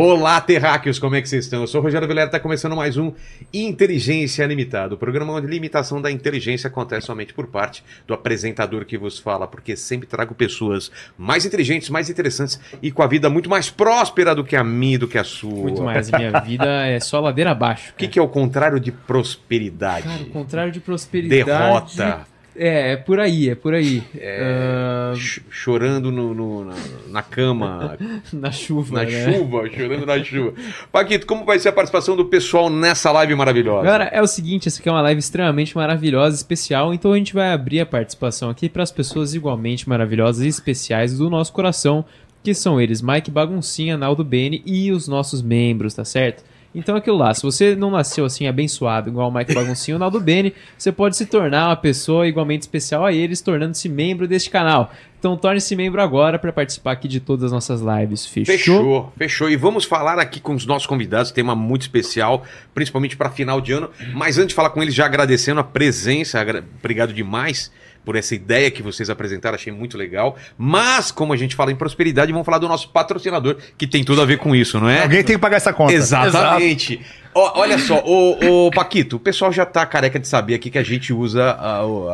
Olá, terráqueos, como é que vocês estão? Eu sou o Rogério Vilera, está começando mais um Inteligência Limitada, o programa onde limitação da inteligência acontece somente por parte do apresentador que vos fala, porque sempre trago pessoas mais inteligentes, mais interessantes e com a vida muito mais próspera do que a minha do que a sua. Muito mais, minha vida é só ladeira abaixo. O que, que é o contrário de prosperidade? Cara, o contrário de prosperidade... Derrota. É, é por aí, é por aí. É, ch- Chorando no, no- na, na cama, Na chuva, na né? chuva, chorando na chuva. Paquito, como vai ser a participação do pessoal nessa live maravilhosa? Galera, é o seguinte, essa aqui é uma live extremamente maravilhosa, especial, então a gente vai abrir a participação aqui para as pessoas igualmente maravilhosas e especiais do nosso coração, que são eles, Mike Baguncinha, Naldo Bene e os nossos membros, tá certo? Então aquilo lá, se você não nasceu assim abençoado igual o Mike Baguncinha ou o Naldo Bene, você pode se tornar uma pessoa igualmente especial a eles, tornando-se membro deste canal. Então torne-se membro agora para participar aqui de todas as nossas lives, fechou? Fechou, fechou. E vamos falar aqui com os nossos convidados, tema muito especial, principalmente para final de ano. Mas antes de falar com eles, já agradecendo a presença, obrigado demais por essa ideia que vocês apresentaram, achei muito legal. Mas, como a gente fala em prosperidade, vamos falar do nosso patrocinador, que tem tudo a ver com isso, não é? Alguém tem que pagar essa conta. Exatamente. Ó, olha só, o, o Paquito, o pessoal já tá careca de saber aqui que a gente usa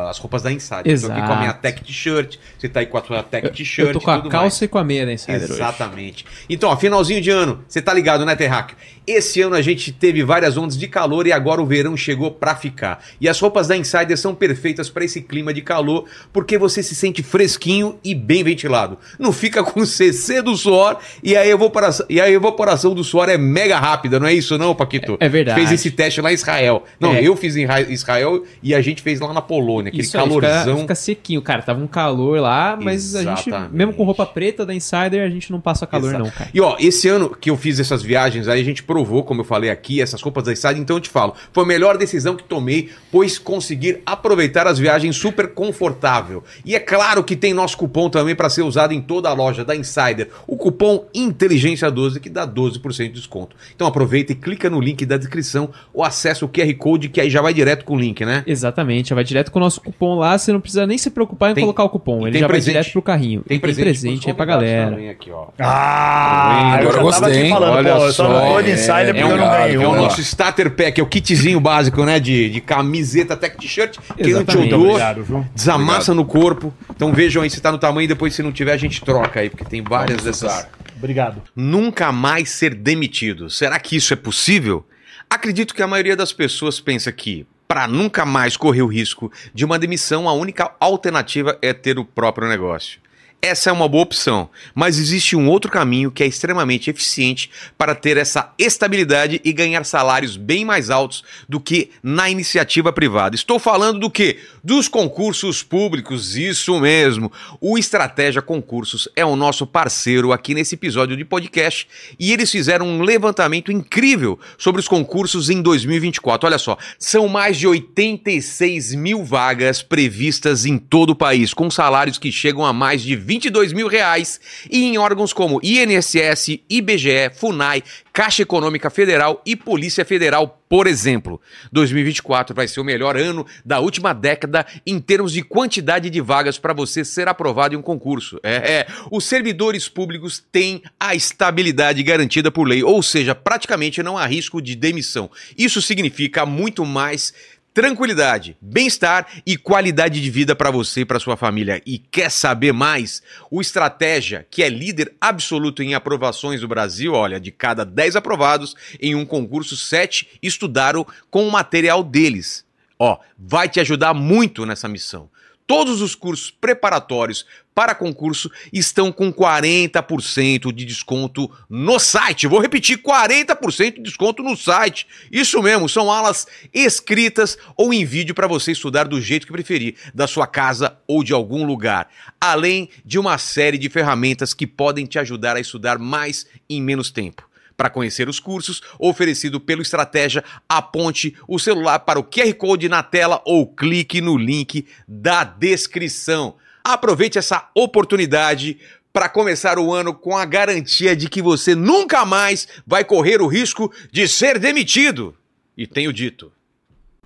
as roupas da Insider. Eu tô aqui com a minha Exato. Tech T-shirt, você tá aí com a tua Tech T-shirt Eu tô com a calça mais. e com a meia da Insider hoje. Exatamente. Então, ó, finalzinho de ano, você tá ligado, né, Terráqueo? Esse ano a gente teve várias ondas de calor e agora o verão chegou pra ficar. E as roupas da Insider são perfeitas pra esse clima de calor, porque você se sente fresquinho e bem ventilado. Não fica com CC do suor e a evaporação, e a evaporação do suor é mega rápida, não é isso não, Paquito? É- é verdade. Fez esse teste lá em Israel. Não, É. eu fiz em Ra- Israel e a gente fez lá na Polônia, aquele Isso calorzão. fica, fica sequinho, cara. Tava um calor lá, mas a gente, Exatamente. mesmo com roupa preta da Insider, a gente não passa calor, Exato. não, cara. E ó, esse ano que eu fiz essas viagens aí, a gente provou, como eu falei aqui, essas roupas da Insider, então eu te falo, foi a melhor decisão que tomei, pois conseguir aproveitar as viagens super confortável. E é claro que tem nosso cupom também para ser usado em toda a loja da Insider, o cupom Inteligência12 que dá 12% de desconto. Então aproveita e clica no link da descrição ou acessa o QR Code que aí já vai direto com o link, né? Exatamente, já vai direto com o nosso cupom lá, você não precisa nem se preocupar em Tem- colocar o cupom, ele tem já presente. vai direto pro carrinho. Tem E presente, pros aí pra galera. aqui, ó. Ah, eu Agora eu tava gostei, falando, Olha pô, só só, de insider é porque um, eu não ganhei é o nosso starter pack, é o kitzinho básico, né? De, de camiseta, tech t-shirt, que não te odor, Obrigado, viu? desamassa no corpo. Então vejam aí se tá no tamanho, depois se não tiver a gente troca aí, porque tem várias dessas. Obrigado. Nunca mais ser demitido. Será que isso é possível? Acredito que a maioria das pessoas pensa que, para nunca mais correr o risco de uma demissão, a única alternativa é ter o próprio negócio. Essa é uma boa opção, mas existe um outro caminho que é extremamente eficiente para ter essa estabilidade e ganhar salários bem mais altos do que na iniciativa privada. Estou falando do que? Dos concursos públicos, isso mesmo. O Estratégia Concursos é o nosso parceiro aqui nesse episódio de podcast e eles fizeram um levantamento incrível sobre os concursos em 2024. Olha só, são mais de 86 mil vagas previstas em todo o país, com salários que chegam a mais de 22 mil reais e em órgãos como INSS, IBGE, FUNAI, Caixa Econômica Federal e Polícia Federal, por exemplo. 2024 vai ser o melhor ano da última década em termos de quantidade de vagas para você ser aprovado em um concurso. É, é, os servidores públicos têm a estabilidade garantida por lei, ou seja, praticamente não há risco de demissão. Isso significa muito mais tranquilidade, bem-estar e qualidade de vida para você e para sua família. E quer saber mais? O Estratégia, que é líder absoluto em aprovações do Brasil, olha, de cada 10 aprovados em um concurso, 7 estudaram com o material deles. Ó, vai te ajudar muito nessa missão. Todos os cursos preparatórios para concurso estão com 40% de desconto no site. Vou repetir: 40% de desconto no site. Isso mesmo, são aulas escritas ou em vídeo para você estudar do jeito que preferir, da sua casa ou de algum lugar. Além de uma série de ferramentas que podem te ajudar a estudar mais em menos tempo. Para conhecer os cursos oferecido pelo Estratégia, aponte o celular para o QR Code na tela ou clique no link da descrição. Aproveite essa oportunidade para começar o ano com a garantia de que você nunca mais vai correr o risco de ser demitido. E tenho dito.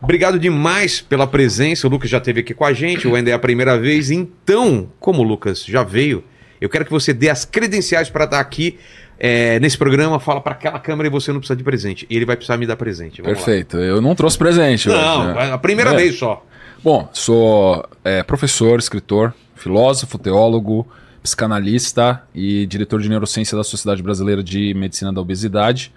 Obrigado demais pela presença. O Lucas já esteve aqui com a gente, o Wender é a primeira vez. Então, como o Lucas já veio, eu quero que você dê as credenciais para estar aqui é, nesse programa, fala pra aquela câmera e você não precisa de presente. E ele vai precisar me dar presente. Vamos lá. Perfeito. Eu não trouxe presente Não, hoje. né? a primeira É. vez só. Bom, sou é, professor, escritor, filósofo, teólogo, psicanalista e diretor de neurociência da Sociedade Brasileira de Medicina da Obesidade.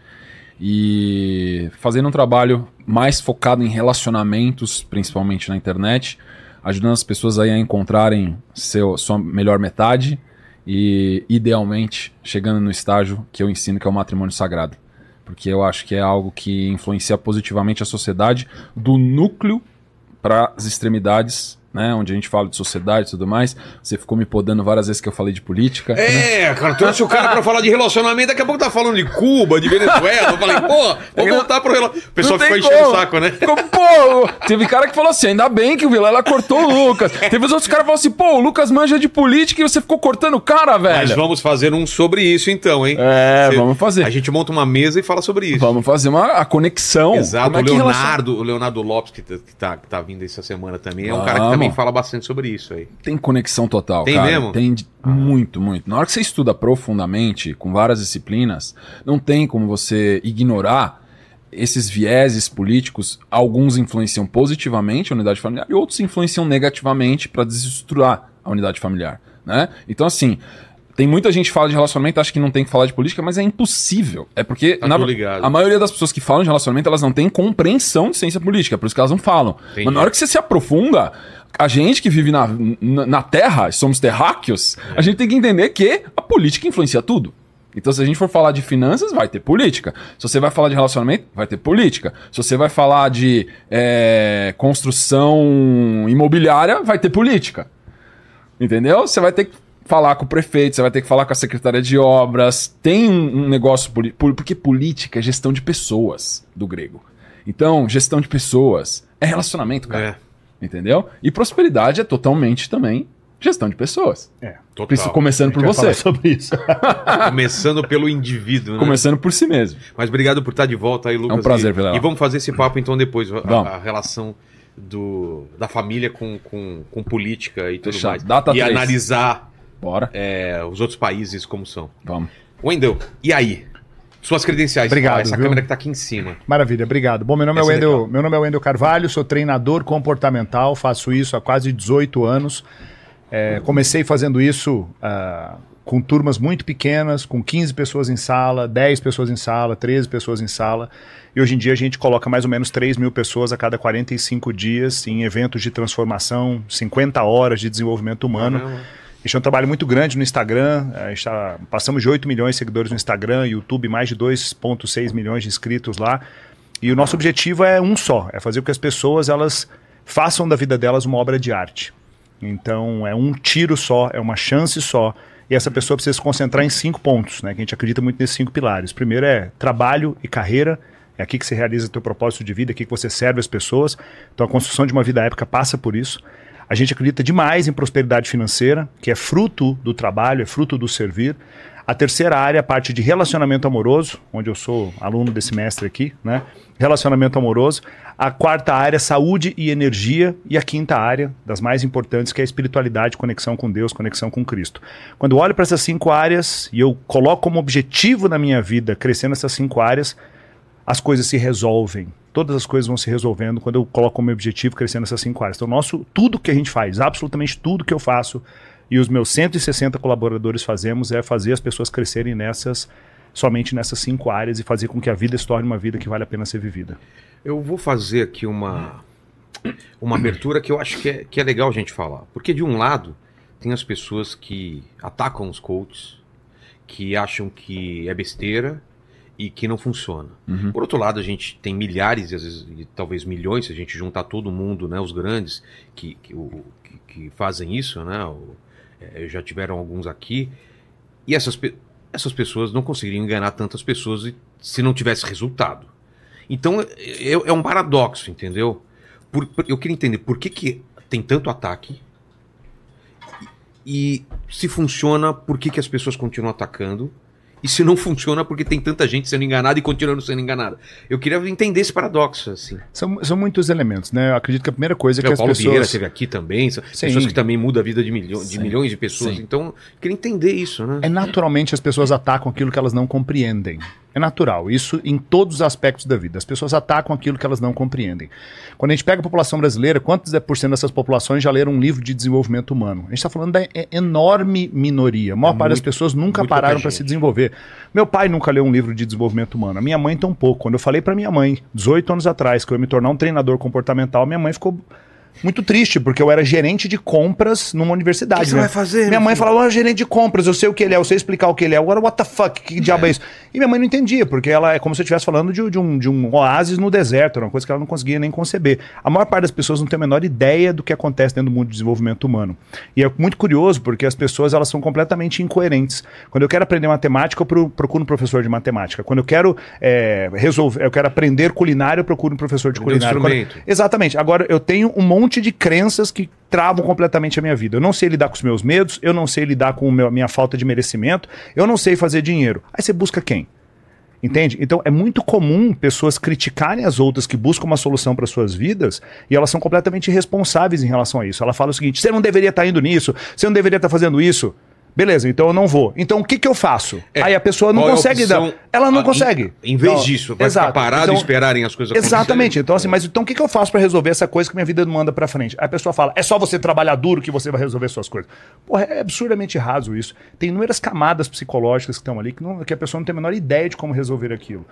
E fazendo um trabalho mais focado em relacionamentos, principalmente na internet, ajudando as pessoas aí a encontrarem seu, sua melhor metade e, idealmente, chegando no estágio que eu ensino, que é o matrimônio sagrado. Porque eu acho que é algo que influencia positivamente a sociedade do núcleo para as extremidades, né? Onde a gente fala de sociedade e tudo mais. Você ficou me podando várias vezes que eu falei de política. É, cara, trouxe o cara pra falar de relacionamento, daqui a pouco tá falando de Cuba, de Venezuela. Eu falei, pô, vamos voltar pro relacionamento. O pessoal ficou enchendo o saco, né? Ficou, pô, teve cara que falou assim: ainda bem que o Vilela cortou o Lucas. Teve os outros caras que falaram assim: pô, o Lucas manja de política e você ficou cortando o cara, Mas velho. vamos fazer um sobre isso então, hein? É, Você- vamos fazer. A gente monta uma mesa e fala sobre isso. Vamos fazer uma a conexão. Exato, é o Leonardo, o Leonardo Lopes, que tá, que, tá, que tá vindo essa semana também, é um cara que Vamos. Também fala bastante sobre isso aí. Tem conexão total, Tem cara. mesmo? Tem de- muito, muito. Na hora que você estuda profundamente, com várias disciplinas, não tem como você ignorar esses vieses políticos. Alguns influenciam positivamente a unidade familiar e outros influenciam negativamente para desestruturar a unidade familiar, né? Então, assim, tem muita gente que fala de relacionamento, acha que não tem que falar de política, mas é impossível. É porque Tá na- a maioria das pessoas que falam de relacionamento, elas não têm compreensão de ciência política, é por isso que elas não falam. Entendi. Mas na hora que você se aprofunda, a gente que vive na, na, na Terra, somos terráqueos, É. a gente tem que entender que a política influencia tudo. Então, se a gente for falar de finanças, vai ter política. Se você vai falar de relacionamento, vai ter política. Se você vai falar de é, construção imobiliária, vai ter política. Entendeu? Você vai ter que falar com o prefeito, você vai ter que falar com a secretaria de obras. Tem um, um negócio político. Porque política é gestão de pessoas, do grego. Então, gestão de pessoas é relacionamento, cara. É, Entendeu? E prosperidade é totalmente também gestão de pessoas. É. Total. Começando por você. sobre isso. Começando pelo indivíduo, né? Começando por si mesmo. Mas obrigado por estar de volta aí, Lucas. É um prazer, e, e vamos fazer esse papo então depois, a, a relação do, da família com, com, com política e tudo Fechado. mais. Data e três. analisar Bora. é, os outros países como são. Vamos. Wendel, e aí? Suas credenciais. Obrigado, Essa viu? câmera que tá aqui em cima. Maravilha, obrigado. Bom, meu nome, é Essa é Wendel, meu nome é Wendel Carvalho, sou treinador comportamental, faço isso há quase 18 anos. É, comecei fazendo isso ah, com turmas muito pequenas, com 15 pessoas em sala, 10 pessoas em sala, 13 pessoas em sala. E hoje em dia a gente coloca mais ou menos 3 mil pessoas a cada 45 dias em eventos de transformação, 50 horas de desenvolvimento humano. Caramba. Este é um trabalho muito grande no Instagram. A gente tá- passamos de 8 milhões de seguidores no Instagram, YouTube, mais de 2,6 milhões de inscritos lá. E o nosso objetivo é um só: é fazer com que as pessoas elas façam da vida delas uma obra de arte. Então é um tiro só, é uma chance só. E essa pessoa precisa se concentrar em cinco pontos, né? Que a gente acredita muito nesses cinco pilares. Primeiro é trabalho e carreira. É aqui que você realiza o teu propósito de vida, é aqui que você serve as pessoas. Então a construção de uma vida épica passa por isso. A gente acredita demais em prosperidade financeira, que é fruto do trabalho, é fruto do servir. A terceira área é a parte de relacionamento amoroso, onde eu sou aluno desse mestre aqui, né? Relacionamento amoroso. A quarta área, saúde e energia. E a quinta área, das mais importantes, que é a espiritualidade, conexão com Deus, conexão com Cristo. Quando eu olho para essas cinco áreas e eu coloco como objetivo na minha vida crescer nessas cinco áreas, as coisas se resolvem. Todas as coisas vão se resolvendo quando eu coloco como objetivo crescer nessas cinco áreas. Então, nosso, tudo que a gente faz, absolutamente tudo que eu faço e os meus 160 colaboradores fazemos é fazer as pessoas crescerem nessas, somente nessas cinco áreas e fazer com que a vida se torne uma vida que vale a pena ser vivida. Eu vou fazer aqui uma, uma abertura que eu acho que é, que é legal a gente falar. Porque, de um lado, tem as pessoas que atacam os coaches, que acham que é besteira e que não funciona. Uhum. Por outro lado, a gente tem milhares, e às vezes e talvez milhões, se a gente juntar todo mundo, né, os grandes, que, que, o- que- que fazem isso, né, o- é, já tiveram alguns aqui, e essas, pe- essas pessoas não conseguiriam enganar tantas pessoas e- se não tivesse resultado. Então é, é um paradoxo, entendeu? Por- por- eu queria entender por que, que tem tanto ataque e se funciona, por que, que as pessoas continuam atacando E se não funciona porque tem tanta gente sendo enganada e continuando sendo enganada? Eu queria entender esse paradoxo, assim. São, são muitos elementos, né? Eu acredito que a primeira coisa é que as Paulo pessoas... Vieira esteve aqui também, são Sim. pessoas que também mudam a vida de, milho- de milhões de pessoas. Sim. Então, eu queria entender isso, né? É naturalmente as pessoas atacam aquilo que elas não compreendem. É natural, isso em todos os aspectos da vida. As pessoas atacam aquilo que elas não compreendem. Quando a gente pega a população brasileira, quantos por cento dessas populações já leram um livro de desenvolvimento humano? A gente está falando da enorme minoria. A maior É parte das muito- pessoas nunca pararam para se desenvolver. Meu pai nunca leu um livro de desenvolvimento humano. A minha mãe tão pouco. Quando eu falei para minha mãe, 18 anos atrás, que eu ia me tornar um treinador comportamental, minha mãe ficou muito triste, porque eu era gerente de compras numa universidade. O que você Minha- vai fazer, Minha mãe filho? falava, "Ah, gerente de compras, eu sei o que ele é, eu sei explicar o que ele é. Agora, what the fuck? Que diabo é isso? E minha mãe não entendia, porque ela é como se eu estivesse falando de, de um, de um oásis no deserto, era uma coisa que ela não conseguia nem conceber. A maior parte das pessoas não tem a menor ideia do que acontece dentro do mundo de desenvolvimento humano. E é muito curioso, porque as pessoas elas são completamente incoerentes. Quando eu quero aprender matemática, eu pro- procuro um professor de matemática. Quando eu quero é, resolver, eu quero aprender culinária, eu procuro um professor de culinária. Quando-. Exatamente. Agora, eu tenho um monte de crenças que travam completamente a minha vida. Eu não sei lidar com os meus medos, eu não sei lidar com a minha falta de merecimento, eu não sei fazer dinheiro. Aí você busca quem? Entende? Então é muito comum pessoas criticarem as outras que buscam uma solução para suas vidas e elas são completamente irresponsáveis em relação a isso. Ela fala o seguinte: você não deveria estar indo nisso, você não deveria estar fazendo isso. Beleza, então eu não vou. Então o que, que eu faço? É, Aí a pessoa não é a consegue opção? dar. Ela não Ah, consegue. Em, vez Não, disso, vai exato. ficar parado Então, e esperarem as coisas Exatamente. Então, assim, mas então o que, que eu faço pra resolver essa coisa que minha vida não anda pra frente? Aí a pessoa fala, é só você trabalhar duro que você vai resolver suas coisas. Porra, é absurdamente raso isso. Tem inúmeras camadas psicológicas que estão ali que, não- que a pessoa não tem a menor ideia de como resolver aquilo.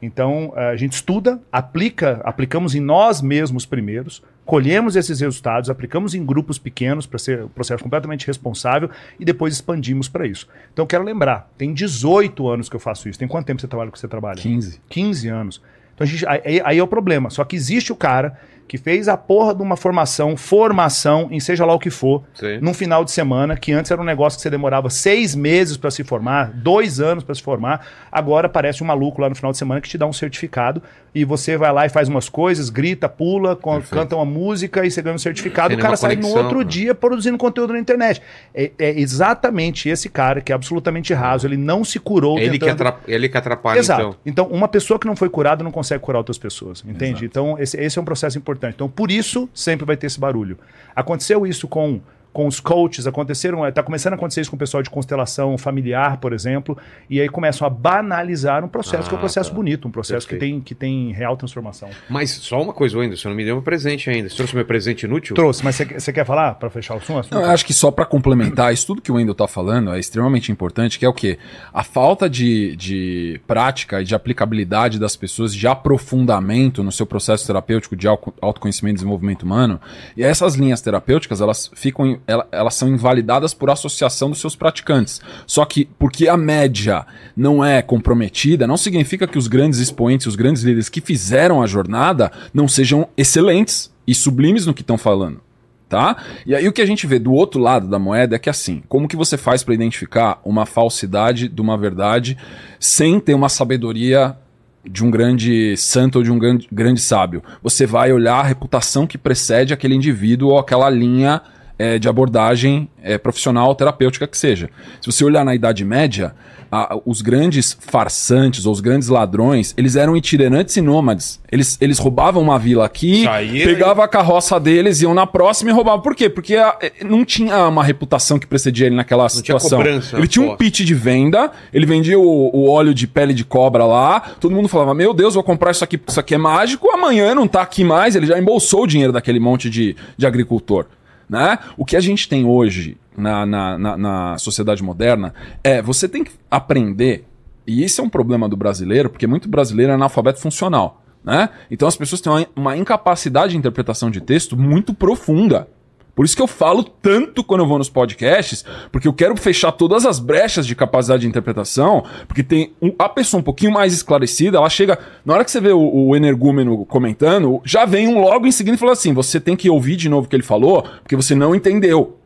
Então, a gente estuda, aplica, aplicamos em nós mesmos primeiros, colhemos esses resultados, aplicamos em grupos pequenos para ser um processo completamente responsável e depois expandimos para isso. Então, eu quero lembrar, tem 18 anos que eu faço isso. Tem quanto tempo você trabalha com que você trabalha? 15. 15 anos. Então gente, aí, aí é o problema. Só que existe o cara que fez a porra de uma formação, formação, em seja lá o que for, Sim. num final de semana, que antes era um negócio que você demorava seis meses para se formar, dois anos para se formar, agora aparece um maluco lá no final de semana que te dá um certificado e você vai lá e faz umas coisas, grita, pula, Perfeito. canta uma música e você ganha um certificado, Tem o cara sai no conexão, outro né? dia produzindo conteúdo na internet. É, é exatamente esse cara que é absolutamente raso, ele não se curou Ele que, tentando- atrap- ele que atrapalha, Exato. então. Então. uma pessoa que não foi curada não consegue curar outras pessoas, entende? Então, esse, esse é um processo importante. Então, por isso, sempre vai ter esse barulho. Aconteceu isso com, com os coaches, aconteceram, está começando a acontecer isso com o pessoal de constelação familiar, por exemplo, e aí começam a banalizar um processo que é um Ah, processo tá. bonito, um processo que tem, que tem real transformação. Mas só uma coisa, Wendel, você não me deu um presente ainda. Você trouxe meu presente inútil? Trouxe, mas você quer falar para fechar o assunto? Não, eu acho que só para complementar, isso tudo que o Wendel tá falando é extremamente importante, que é o quê? A falta de, de prática e de aplicabilidade das pessoas, de aprofundamento no seu processo terapêutico de auto- autoconhecimento e desenvolvimento humano. E essas linhas terapêuticas, elas ficam, ela- elas são invalidadas por associação dos seus praticantes. Só que porque a média não é comprometida, não significa que os grandes expoentes, os grandes líderes que fizeram a jornada não sejam excelentes e sublimes no que estão falando tá? E aí o que a gente vê do outro lado da moeda é que assim, como que você faz para identificar uma falsidade de uma verdade sem ter uma sabedoria de um grande santo ou de um grande, grande sábio? Você vai olhar a reputação que precede aquele indivíduo ou aquela linha eh, de abordagem eh, profissional terapêutica que seja. Se você olhar na Idade Média, a- os grandes farsantes ou os grandes ladrões, eles eram itinerantes e nômades. Eles, eles roubavam uma vila aqui, Saía pegavam a carroça deles, iam na próxima e roubavam. Por quê? Porque a- eh, não tinha uma reputação que precedia ele naquela tinha situação. cobrança ele tinha um pitch de venda, ele vendia o, o óleo de pele de cobra lá, todo mundo falava, meu Deus, vou comprar isso aqui, porque isso aqui é mágico, amanhã não tá aqui mais, ele já embolsou o dinheiro daquele monte de, de agricultor. Né? O que a gente tem hoje na, na, na, na sociedade moderna é você tem que aprender, e isso é um problema do brasileiro, porque muito brasileiro é analfabeto funcional. Né? Então as pessoas têm uma, uma incapacidade de interpretação de texto muito profunda. Por isso que eu falo tanto quando eu vou nos podcasts, porque eu quero fechar todas as brechas de capacidade de interpretação, porque tem um- a pessoa um pouquinho mais esclarecida, ela chega, na hora que você vê o, o energúmeno comentando, já vem um logo em seguida e fala assim: você tem que ouvir de novo o que ele falou, porque você não entendeu.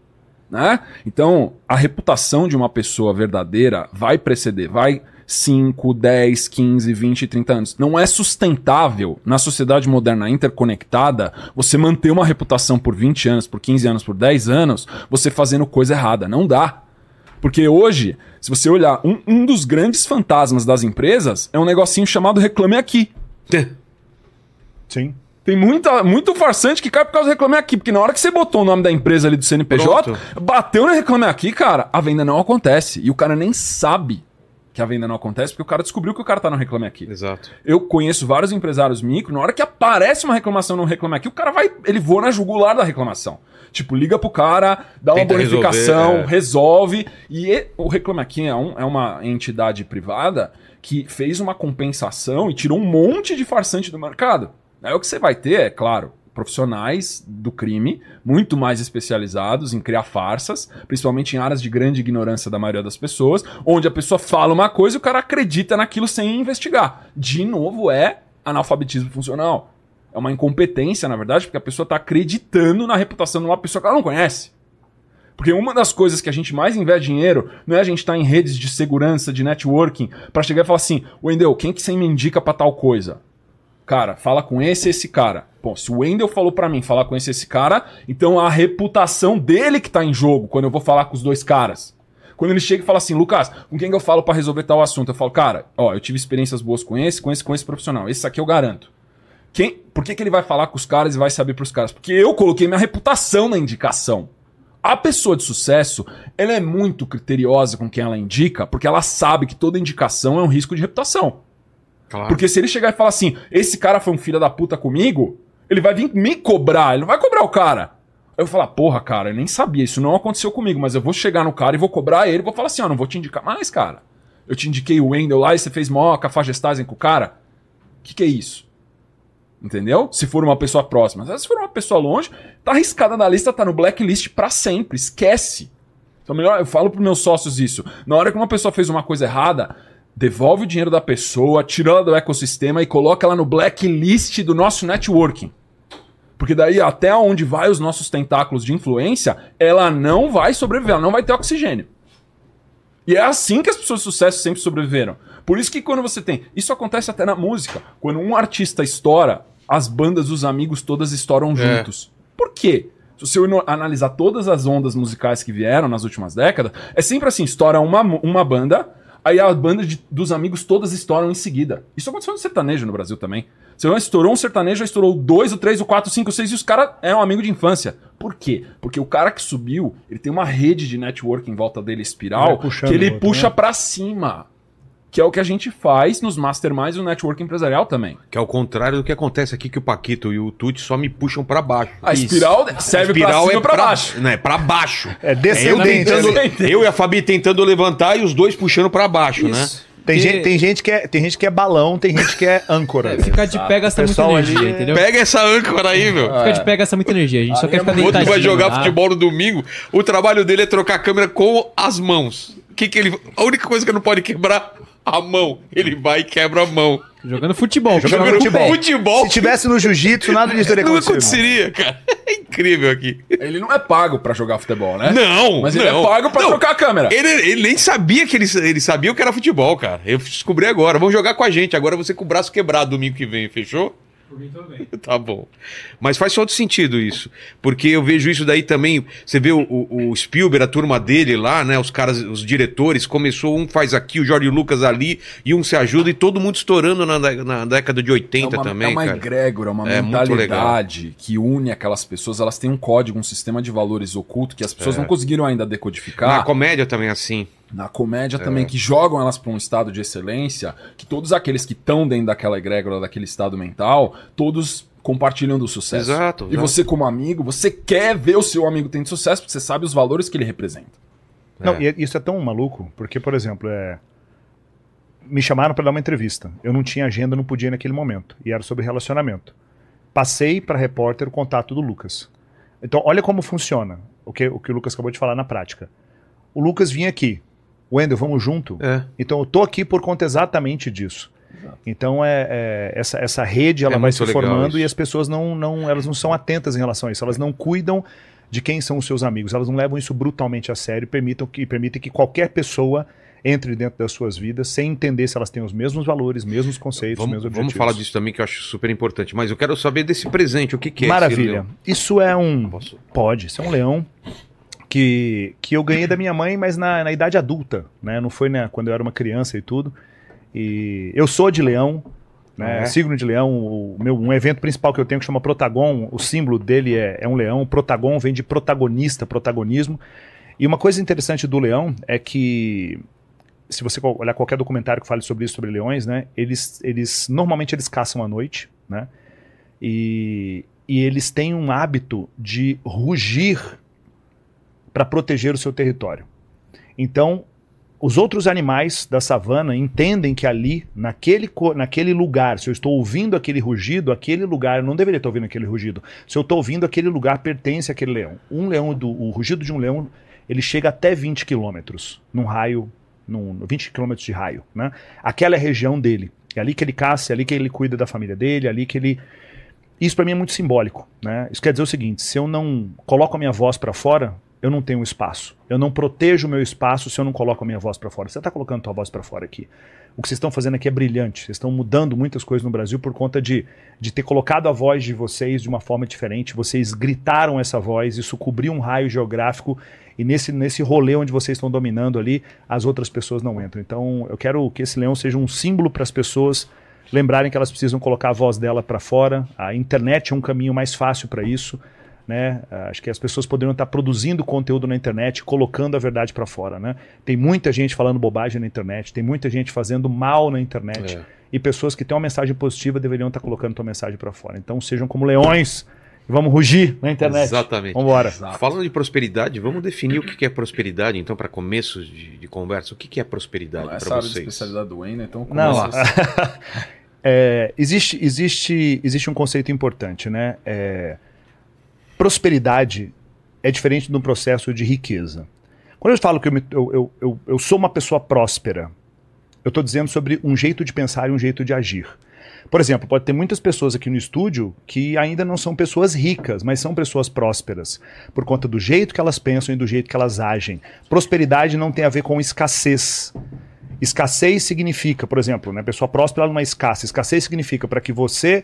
Né? Então, a reputação de uma pessoa verdadeira vai preceder, vai 5, 10, 15, 20, 30 anos. Não é sustentável na sociedade moderna interconectada você manter uma reputação por 20 anos, por 15 anos, por 10 anos, você fazendo coisa errada. Não dá. Porque hoje, se você olhar, um, um dos grandes fantasmas das empresas é um negocinho chamado Reclame Aqui. Sim. Tem muita, muito farsante que cai por causa do Reclame Aqui. Porque na hora que você botou o nome da empresa ali do CNPJ, Pronto. bateu no Reclame Aqui, cara, a venda não acontece. E o cara nem sabe que a venda não acontece, porque o cara descobriu que o cara tá no Reclame Aqui. Exato. Eu conheço vários empresários micro, na hora que aparece uma reclamação no Reclame Aqui, o cara vai, ele voa na jugular da reclamação. Tipo, liga pro cara, dá uma Tenta bonificação, resolver, é. resolve. E e- o Reclame Aqui é, um- é uma entidade privada que fez uma compensação e tirou um monte de farsante do mercado. Aí o que você vai ter, é claro, profissionais do crime, muito mais especializados em criar farsas, principalmente em áreas de grande ignorância da maioria das pessoas, onde a pessoa fala uma coisa e o cara acredita naquilo sem investigar. De novo, é analfabetismo funcional. É uma incompetência, na verdade, porque a pessoa está acreditando na reputação de uma pessoa que ela não conhece. Porque uma das coisas que a gente mais investe dinheiro não é a gente estar em redes de segurança, de networking, para chegar e falar assim: Wendel, quem que você me indica pra tal coisa? Cara, fala com esse esse cara. Bom, se o Wendel falou pra mim falar com esse esse cara, então a reputação dele que tá em jogo quando eu vou falar com os dois caras. Quando ele chega e fala assim, Lucas, com quem que eu falo pra resolver tal assunto? Eu falo, cara, ó, eu tive experiências boas com esse, com esse, com esse profissional. Esse aqui eu garanto. Quem, por que, que ele vai falar com os caras e vai saber pros caras? Porque eu coloquei minha reputação na indicação. A pessoa de sucesso, ela é muito criteriosa com quem ela indica, porque ela sabe que toda indicação é um risco de reputação. Claro. Porque se ele chegar e falar assim, esse cara foi um filho da puta comigo, ele vai vir me cobrar, ele não vai cobrar o cara. Aí eu vou falar, porra, cara, eu nem sabia, isso não aconteceu comigo, mas eu vou chegar no cara e vou cobrar ele, vou falar assim, ó, não vou te indicar mais, cara. Eu te indiquei o Wendel lá e você fez mó cafajestagem com o cara. O que, que é isso? Entendeu? Se for uma pessoa próxima. Se for uma pessoa longe, tá arriscada na lista, tá no blacklist pra sempre. Esquece. Então, melhor, eu falo pros meus sócios isso. Na hora que uma pessoa fez uma coisa errada, devolve o dinheiro da pessoa, tira ela do ecossistema e coloca ela no blacklist do nosso networking. Porque daí, até onde vai os nossos tentáculos de influência, ela não vai sobreviver, ela não vai ter oxigênio. E é assim que as pessoas de sucesso sempre sobreviveram. Por isso que quando você tem. Isso acontece até na música. Quando um artista estoura, as bandas dos amigos todas estouram juntos. Por quê? Se você ino- analisar todas as ondas musicais que vieram nas últimas décadas, é sempre assim: estoura uma, uma banda, aí a banda de- dos amigos todas estouram em seguida. Isso aconteceu no sertanejo no Brasil também. Você não estourou um sertanejo, já estourou dois, o três, o quatro, o cinco, o seis, e os caras eram amigos de infância. Por quê? Porque o cara que subiu, ele tem uma rede de network em volta dele, espiral, que ele puxa né? pra cima. Que é o que a gente faz nos masterminds e no network empresarial também. Que é o contrário do que acontece aqui, que o Paquito e o Tuti só me puxam pra baixo. A espiral serve pra cima e pra baixo. Não, é pra baixo. É eu, descendente. tentando, né? eu e a Fabi tentando levantar e os dois puxando pra baixo, né? Tem, Porque- gente, tem, gente que é, tem gente que é balão, tem gente que é âncora. É, ficar de pé gasta muita energia, é- entendeu? Pega essa âncora aí, meu. Ficar de pé gasta muita energia. A gente só quer é ficar O outro deitadinho. vai jogar lá. futebol no domingo, o trabalho dele é trocar a câmera com as mãos. O que que ele... A única coisa que não pode quebrar, a mão. Ele vai e quebra a mão. Jogando futebol. Jogando joga com o futebol. Futebol. Se tivesse no jiu-jitsu, nada disso teria não acontecido. aconteceria, cara. É incrível aqui. Ele não é pago pra jogar futebol, né? Não, Mas ele não. é pago pra Não. trocar a câmera. Ele, ele nem sabia que ele, ele sabia o que era futebol, cara. Eu descobri agora. Vamos jogar com a gente. Agora você com o braço quebrado domingo que vem, fechou? Tá bom. Mas faz todo sentido isso. Porque eu vejo isso daí também. Você vê o, o- o Spielberg, a turma dele lá, né? Os caras, os diretores, começou, um faz aqui, o Jorge Lucas ali, e um se ajuda, e todo mundo estourando na, na década de 80 é uma, também, é uma cara. egrégora, uma É, mentalidade que une aquelas pessoas. Elas têm um código, um sistema de valores oculto que as pessoas não conseguiram ainda decodificar. Na comédia também é assim. Na comédia também, que jogam elas para um estado de excelência, que todos aqueles que estão dentro daquela egrégora, daquele estado mental, todos compartilham do sucesso. Exato, E exato. você, como amigo, você quer ver o seu amigo tendo sucesso, porque você sabe os valores que ele representa. Não, É. e isso é tão maluco, porque, por exemplo, é... me chamaram para dar uma entrevista. Eu não tinha agenda, não podia ir naquele momento. E era sobre relacionamento. Passei para repórter o contato do Lucas. Então, olha como funciona o que o, que o Lucas acabou de falar na prática. O Lucas vinha aqui. Wendel, vamos junto? É. Então, eu tô aqui por conta exatamente disso. Então, é, é- essa, essa rede ela É vai se formando e as pessoas não, não, elas não são atentas em relação a isso. Elas não cuidam de quem são os seus amigos. Elas não levam isso brutalmente a sério e permitam que, permitem que qualquer pessoa entre dentro das suas vidas sem entender se elas têm os mesmos valores, mesmos conceitos, Vamos, mesmos vamos objetivos. falar disso também, que eu acho super importante. Mas eu quero saber desse presente. O que, que é esse Maravilha. Isso é um. Posso? Pode. Isso é um leão que, que eu ganhei da minha mãe, mas na, na idade adulta, né? Não foi né, quando eu era uma criança e tudo. E eu sou de leão, né? É. Signo de leão, o meu, um evento principal que eu tenho que chama Protagon, o símbolo dele é, é um leão. Protagon vem de protagonista, protagonismo. E uma coisa interessante do leão é que se você olhar qualquer documentário que fale sobre isso, sobre leões, né? Eles, eles normalmente eles caçam à noite, né? E, e eles têm um hábito de rugir para proteger o seu território. Então, os outros animais da savana entendem que ali, naquele, naquele lugar, se eu estou ouvindo aquele rugido, aquele lugar, eu não deveria estar ouvindo aquele rugido. Se eu estou ouvindo, aquele lugar pertence àquele leão. Um leão, do, o rugido de um leão, ele chega até 20 quilômetros, num raio, num, 20 quilômetros de raio. Né? Aquela é a região dele. É ali que ele caça, é ali que ele cuida da família dele, é ali que ele. Isso para mim é muito simbólico. Né? Isso quer dizer o seguinte: se eu não coloco a minha voz para fora, eu não tenho espaço. Eu não protejo o meu espaço se eu não coloco a minha voz para fora. Você está colocando tua voz para fora aqui. O que vocês estão fazendo aqui é brilhante. Vocês estão mudando muitas coisas no Brasil por conta de, de ter colocado a voz de vocês de uma forma diferente. Vocês gritaram essa voz, isso cobriu um raio geográfico e nesse, nesse rolê onde vocês estão dominando ali, as outras pessoas não entram. Então eu quero que esse leão seja um símbolo para as pessoas lembrarem que elas precisam colocar a voz dela para fora. A internet é um caminho mais fácil para isso. Né? Acho que as pessoas poderiam estar produzindo conteúdo na internet, colocando a verdade para fora. Né? Tem muita gente falando bobagem na internet, tem muita gente fazendo mal na internet. É. E pessoas que têm uma mensagem positiva deveriam estar colocando tua mensagem para fora. Então sejam como leões e vamos rugir na internet. Exatamente. Vamos embora. Falando de prosperidade, vamos definir o que é prosperidade, então, para começo de, de conversa. O que é prosperidade Essa para área de vocês? especialidade do Wayne, então Não, começa- É, existe, existe, existe um conceito importante, né? É, prosperidade é diferente de um processo de riqueza. Quando eu falo que eu, me- eu, eu, eu, sou uma pessoa próspera, eu estou dizendo sobre um jeito de pensar e um jeito de agir. Por exemplo, pode ter muitas pessoas aqui no estúdio que ainda não são pessoas ricas, mas são pessoas prósperas, por conta do jeito que elas pensam e do jeito que elas agem. Prosperidade não tem a ver com escassez. Escassez significa, por exemplo, né, pessoa próspera não é escassa. Escassez significa para que você,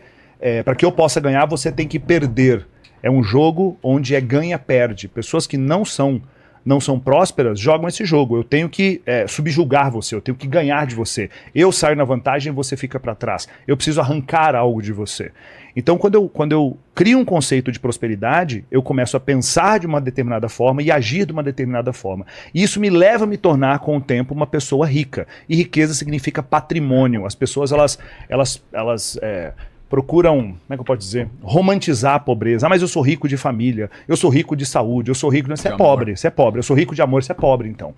para que eu possa ganhar, você tem que perder. É um jogo onde é ganha-perde. Pessoas que não são não são prósperas jogam esse jogo. Eu tenho que é, subjugar você, eu tenho que ganhar de você. Eu saio na vantagem e você fica para trás. Eu preciso arrancar algo de você. Então, quando eu, quando eu crio um conceito de prosperidade, eu começo a pensar de uma determinada forma e agir de uma determinada forma. E isso me leva a me tornar, com o tempo, uma pessoa rica. E riqueza significa patrimônio. As pessoas, elas, elas, elas é, procuram, como é que eu posso dizer, romantizar a pobreza. Ah, mas eu sou rico de família, eu sou rico de saúde, eu sou rico. Você De é amor. pobre, você é pobre. Eu sou rico de amor, você é pobre, então.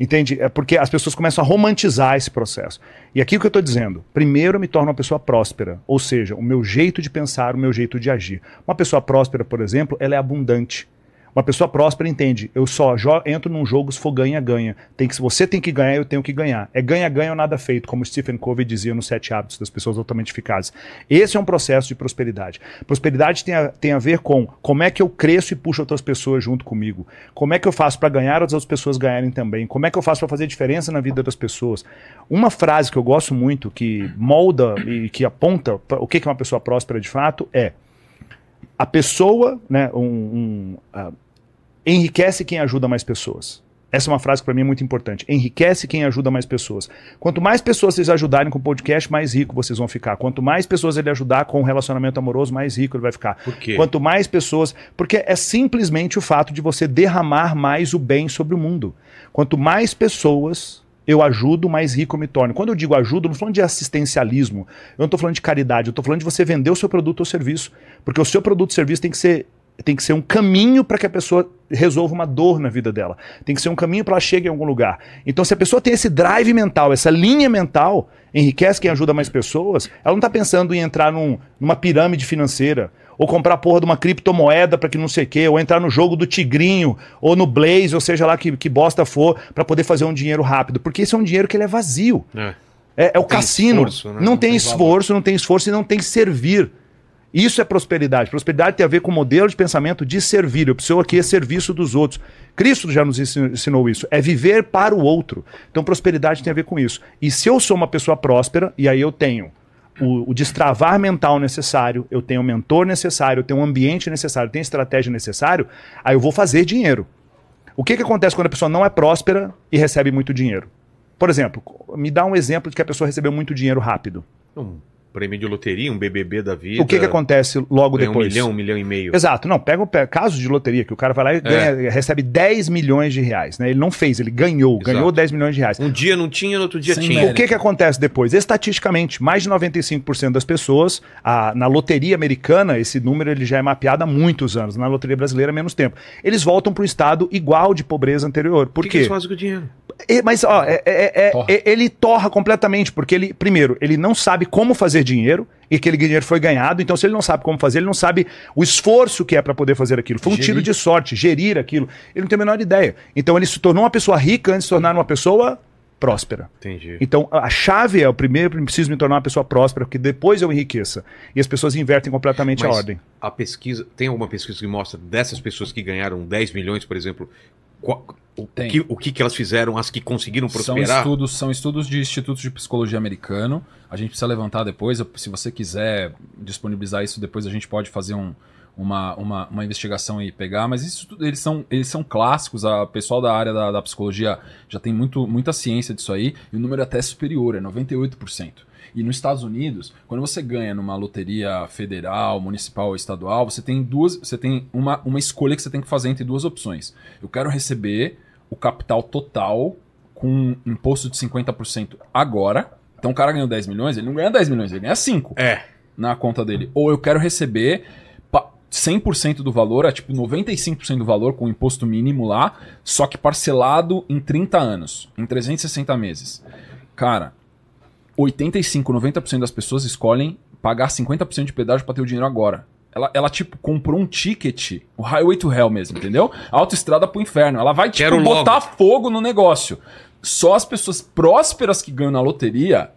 Entende? É porque as pessoas começam a romantizar esse processo. E aqui o que eu estou dizendo, primeiro eu me torno uma pessoa próspera, ou seja, o meu jeito de pensar, o meu jeito de agir. Uma pessoa próspera, por exemplo, ela é abundante. Uma pessoa próspera entende, eu só entro num jogo se for ganha-ganha. Tem que, você tem que ganhar, eu tenho que ganhar. É ganha-ganha ou nada feito, como Stephen Covey dizia nos Sete Hábitos das Pessoas Altamente Eficazes. Esse é um processo de prosperidade. Prosperidade tem a, tem a ver com como é que eu cresço e puxo outras pessoas junto comigo. Como é que eu faço para ganhar as outras pessoas ganharem também. Como é que eu faço para fazer diferença na vida das pessoas. Uma frase que eu gosto muito, que molda e que aponta o que é uma pessoa próspera de fato, é a pessoa, né, um, um, ah, enriquece quem ajuda mais pessoas. Essa é uma frase que para mim é muito importante. Enriquece quem ajuda mais pessoas. Quanto mais pessoas vocês ajudarem com o podcast, mais rico vocês vão ficar. Quanto mais pessoas ele ajudar com um relacionamento amoroso, mais rico ele vai ficar. Por quê? Quanto mais pessoas. Porque é simplesmente o fato de você derramar mais o bem sobre o mundo. Quanto mais pessoas eu ajudo, mais rico eu me torno. Quando eu digo ajudo, não estou falando de assistencialismo, eu não estou falando de caridade, eu estou falando de você vender o seu produto ou serviço. Porque o seu produto ou serviço tem que ser, tem que ser um caminho para que a pessoa resolva uma dor na vida dela. Tem que ser um caminho para ela chegar em algum lugar. Então, se a pessoa tem esse drive mental, essa linha mental, enriquece quem ajuda mais pessoas, ela não está pensando em entrar num- numa pirâmide financeira, ou comprar a porra de uma criptomoeda para que não sei o quê, ou entrar no jogo do tigrinho, ou no Blaze, ou seja lá que, que bosta for, para poder fazer um dinheiro rápido. Porque esse é um dinheiro que ele é vazio. É. É, é o cassino. esforço, né? Não, Não tem, tem esforço, não tem esforço e não tem servir. Isso é prosperidade. Prosperidade tem a ver com o modelo de pensamento de servir. Eu preciso aqui é serviço dos outros. Cristo já nos ensi- ensinou isso. É viver para o outro. Então, prosperidade tem a ver com isso. E se eu sou uma pessoa próspera, e aí eu tenho o, o destravar mental necessário, eu tenho o mentor necessário, eu tenho o ambiente necessário, eu tenho estratégia necessário, aí eu vou fazer dinheiro. O que, que acontece quando a pessoa não é próspera e recebe muito dinheiro? Por exemplo, me dá um exemplo de que a pessoa recebeu muito dinheiro rápido. Um prêmio de loteria, um BBB da vida. O que, que acontece logo ganha um depois? milhão, um milhão e meio. Exato, não, pega o caso de loteria, que o cara vai lá e ganha- recebe 10 milhões de reais, né? Ele não fez, ele ganhou, Exato. ganhou 10 milhões de reais. Um dia não tinha, no outro dia Sem tinha. mérito. O que, que acontece depois? Estatisticamente, mais de 95% das pessoas, a- na loteria americana, esse número ele já é mapeado há muitos anos, na loteria brasileira, menos tempo. Eles voltam para o estado igual de pobreza anterior. Por que, que quê? eles fazem com o dinheiro? E- mas, ó, é- é- é- Torra. é- ele torra completamente, porque ele, primeiro, ele não sabe como fazer dinheiro e aquele dinheiro foi ganhado. Então, se ele não sabe como fazer, ele não sabe o esforço que é para poder fazer aquilo. Foi um Gerir. tiro de sorte, gerir aquilo. Ele não tem a menor ideia. Então, ele se tornou uma pessoa rica antes de se tornar uma pessoa próspera. Entendi. Então, a chave é o primeiro, preciso me tornar uma pessoa próspera, porque depois eu enriqueça. E as pessoas invertem completamente a Mas ordem. A pesquisa, tem alguma pesquisa que mostra dessas pessoas que ganharam 10 milhões, por exemplo, qual- o, que, o que, que elas fizeram, as que conseguiram São prosperar? estudos, são estudos de institutos de psicologia americano. A gente precisa levantar depois. Se você quiser disponibilizar isso depois, a gente pode fazer um- uma, uma, uma investigação e pegar. Mas isso, eles, são, eles são clássicos. A pessoal da área da, da psicologia já tem muito, muita ciência disso aí. E o número é até superior, é 98%. E nos Estados Unidos, quando você ganha numa loteria federal, municipal ou estadual, você tem duas, você tem uma, uma escolha que você tem que fazer entre duas opções. Eu quero receber o capital total com um imposto de 50% agora. Então o cara ganhou 10 milhões, ele não ganha 10 milhões, ele ganha 5 É. na conta dele. Ou eu quero receber pa- 100% do valor, é tipo 95% do valor com imposto mínimo lá, só que parcelado em 30 anos, em 360 meses. Cara, 85, 90% das pessoas escolhem pagar 50% de pedágio para ter o dinheiro agora. Ela, ela, tipo, comprou um ticket, o Highway to Hell mesmo, entendeu? Autoestrada pro inferno. Ela vai, tipo, Quero logo. botar fogo no negócio. Só as pessoas prósperas que ganham na loteria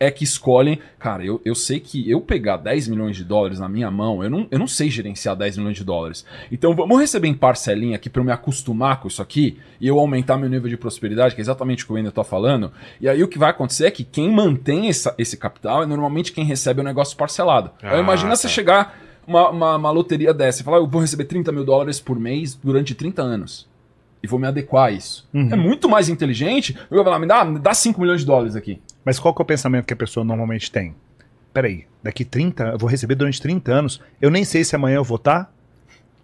é que escolhem. Cara, eu, eu sei que eu pegar 10 milhões de dólares na minha mão, eu não, eu não sei gerenciar 10 milhões de dólares. Então vamos receber em parcelinha aqui para eu me acostumar com isso aqui e eu aumentar meu nível de prosperidade, que é exatamente o que o Wender tá falando. E aí o que vai acontecer é que quem mantém essa, esse capital é normalmente quem recebe o negócio parcelado. Ah, Aí imagina tá. você chegar uma, uma, uma loteria dessa e falar, eu vou receber 30 mil dólares por mês durante 30 anos. E vou me adequar a isso. É muito mais inteligente. Eu vou falar, me dá, me dá 5 milhões de dólares aqui. Mas qual que é o pensamento que a pessoa normalmente tem? Peraí, daqui 30, eu vou receber durante 30 anos, eu nem sei se amanhã eu vou estar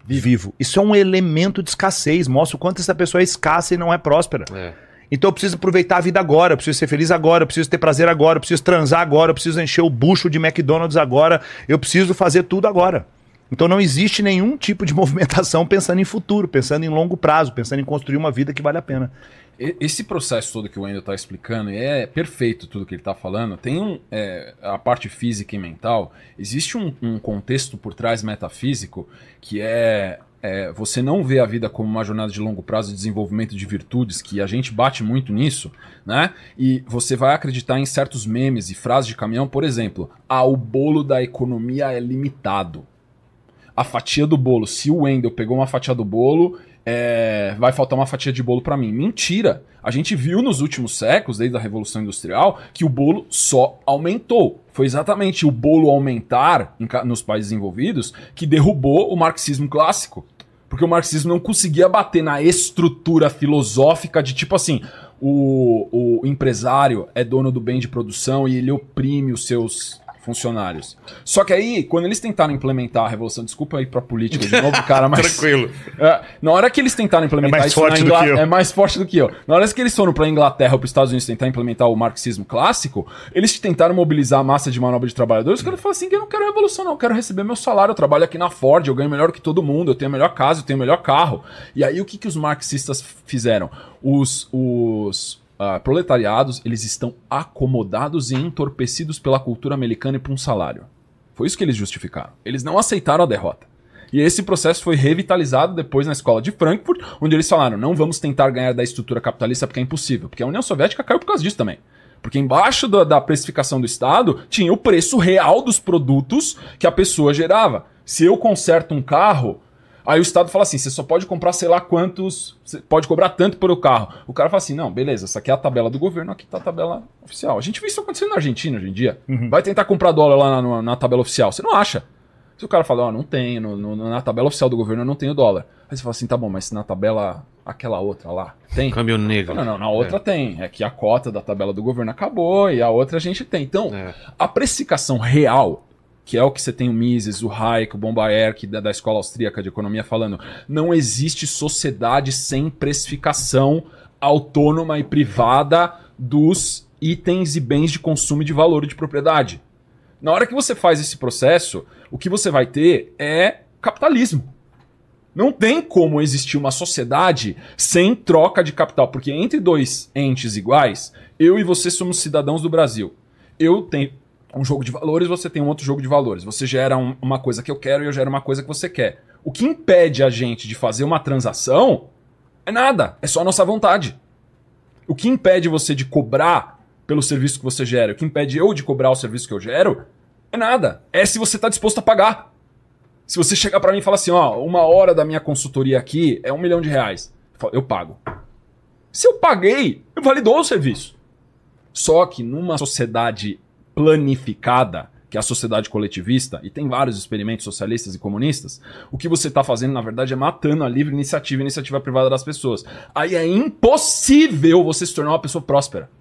vivo. Isso é um elemento de escassez, mostra o quanto essa pessoa é escassa e não é próspera. É. Então eu preciso aproveitar a vida agora, eu preciso ser feliz agora, eu preciso ter prazer agora, eu preciso transar agora, eu preciso encher o bucho de McDonald's agora, eu preciso fazer tudo agora. Então não existe nenhum tipo de movimentação pensando em futuro, pensando em longo prazo, pensando em construir uma vida que vale a pena. Esse processo todo que o Wendel está explicando, e é perfeito tudo que ele está falando, tem um, é, a parte física e mental, existe um, um contexto por trás metafísico que é, é, você não vê a vida como uma jornada de longo prazo de desenvolvimento de virtudes, que a gente bate muito nisso, né? E você vai acreditar em certos memes e frases de caminhão, por exemplo, ah, o bolo da economia é limitado a fatia do bolo. Se o Wendel pegou uma fatia do bolo, é, vai faltar uma fatia de bolo pra mim. Mentira! A gente viu nos últimos séculos, desde a Revolução Industrial, que o bolo só aumentou. Foi exatamente o bolo aumentar em nos países envolvidos que derrubou o marxismo clássico. Porque o marxismo não conseguia bater na estrutura filosófica de tipo assim: o, o empresário é dono do bem de produção e ele oprime os seus funcionários. Só que aí, quando eles tentaram implementar a revolução, desculpa aí pra política de novo, cara, mas. Tranquilo. É, na hora que eles tentaram implementar É mais isso forte na do que eu. É mais forte do que eu. Na hora que eles foram pra Inglaterra ou pros Estados Unidos tentar implementar o marxismo clássico, eles tentaram mobilizar a massa de manobra de trabalhadores. Os caras falaram assim: que eu não quero revolução, não, eu quero receber meu salário. Eu trabalho aqui na Ford, eu ganho melhor que todo mundo, eu tenho a melhor casa, eu tenho o melhor carro. E aí o que, que os marxistas fizeram? Os. os ah, proletariados, eles estão acomodados e entorpecidos pela cultura americana e por um salário. Foi isso que eles justificaram. Eles não aceitaram a derrota. E esse processo foi revitalizado depois na escola de Frankfurt, onde eles falaram: não vamos tentar ganhar da estrutura capitalista porque é impossível. Porque a União Soviética caiu por causa disso também. Porque embaixo da precificação do Estado tinha o preço real dos produtos que a pessoa gerava. Se eu conserto um carro, aí o Estado fala assim: você só pode comprar sei lá quantos. Pode cobrar tanto por o carro. O cara fala assim: não, beleza, essa aqui é a tabela do governo, aqui tá a tabela oficial. A gente vê isso acontecendo na Argentina hoje em dia. Vai tentar comprar dólar lá na, na- tabela oficial. Você não acha. Se o cara fala, ó, não tem, no, no- na tabela oficial do governo eu não tenho dólar. Aí você fala assim, tá bom, mas se na tabela, aquela outra lá, tem? Câmbio negro. Não, não, na outra tem. É que a cota da tabela do governo acabou e a outra a gente tem. Então, É. a precificação real, que é o que você tem o Mises, o Hayek, o Bombaer, que da, da escola austríaca de economia falando, não existe sociedade sem precificação autônoma e privada dos itens e bens de consumo e de valor e de propriedade. Na hora que você faz esse processo, o que você vai ter é capitalismo. Não tem como existir uma sociedade sem troca de capital, porque entre dois entes iguais, eu e você somos cidadãos do Brasil. Eu tenho um jogo de valores, você tem um outro jogo de valores. Você gera um- uma coisa que eu quero e eu gero uma coisa que você quer. O que impede a gente de fazer uma transação é nada, é só a nossa vontade. O que impede você de cobrar pelo serviço que você gera, o que impede eu de cobrar o serviço que eu gero, é nada. É se você está disposto a pagar. Se você chegar pra mim e falar assim, ó, uma hora da minha consultoria aqui é um milhão de reais. Eu pago. Se eu paguei, eu validou o serviço. Só que numa sociedade planificada, que é a sociedade coletivista, e tem vários experimentos socialistas e comunistas, o que você está fazendo, na verdade, é matando a livre iniciativa e iniciativa privada das pessoas. Aí é impossível você se tornar uma pessoa próspera.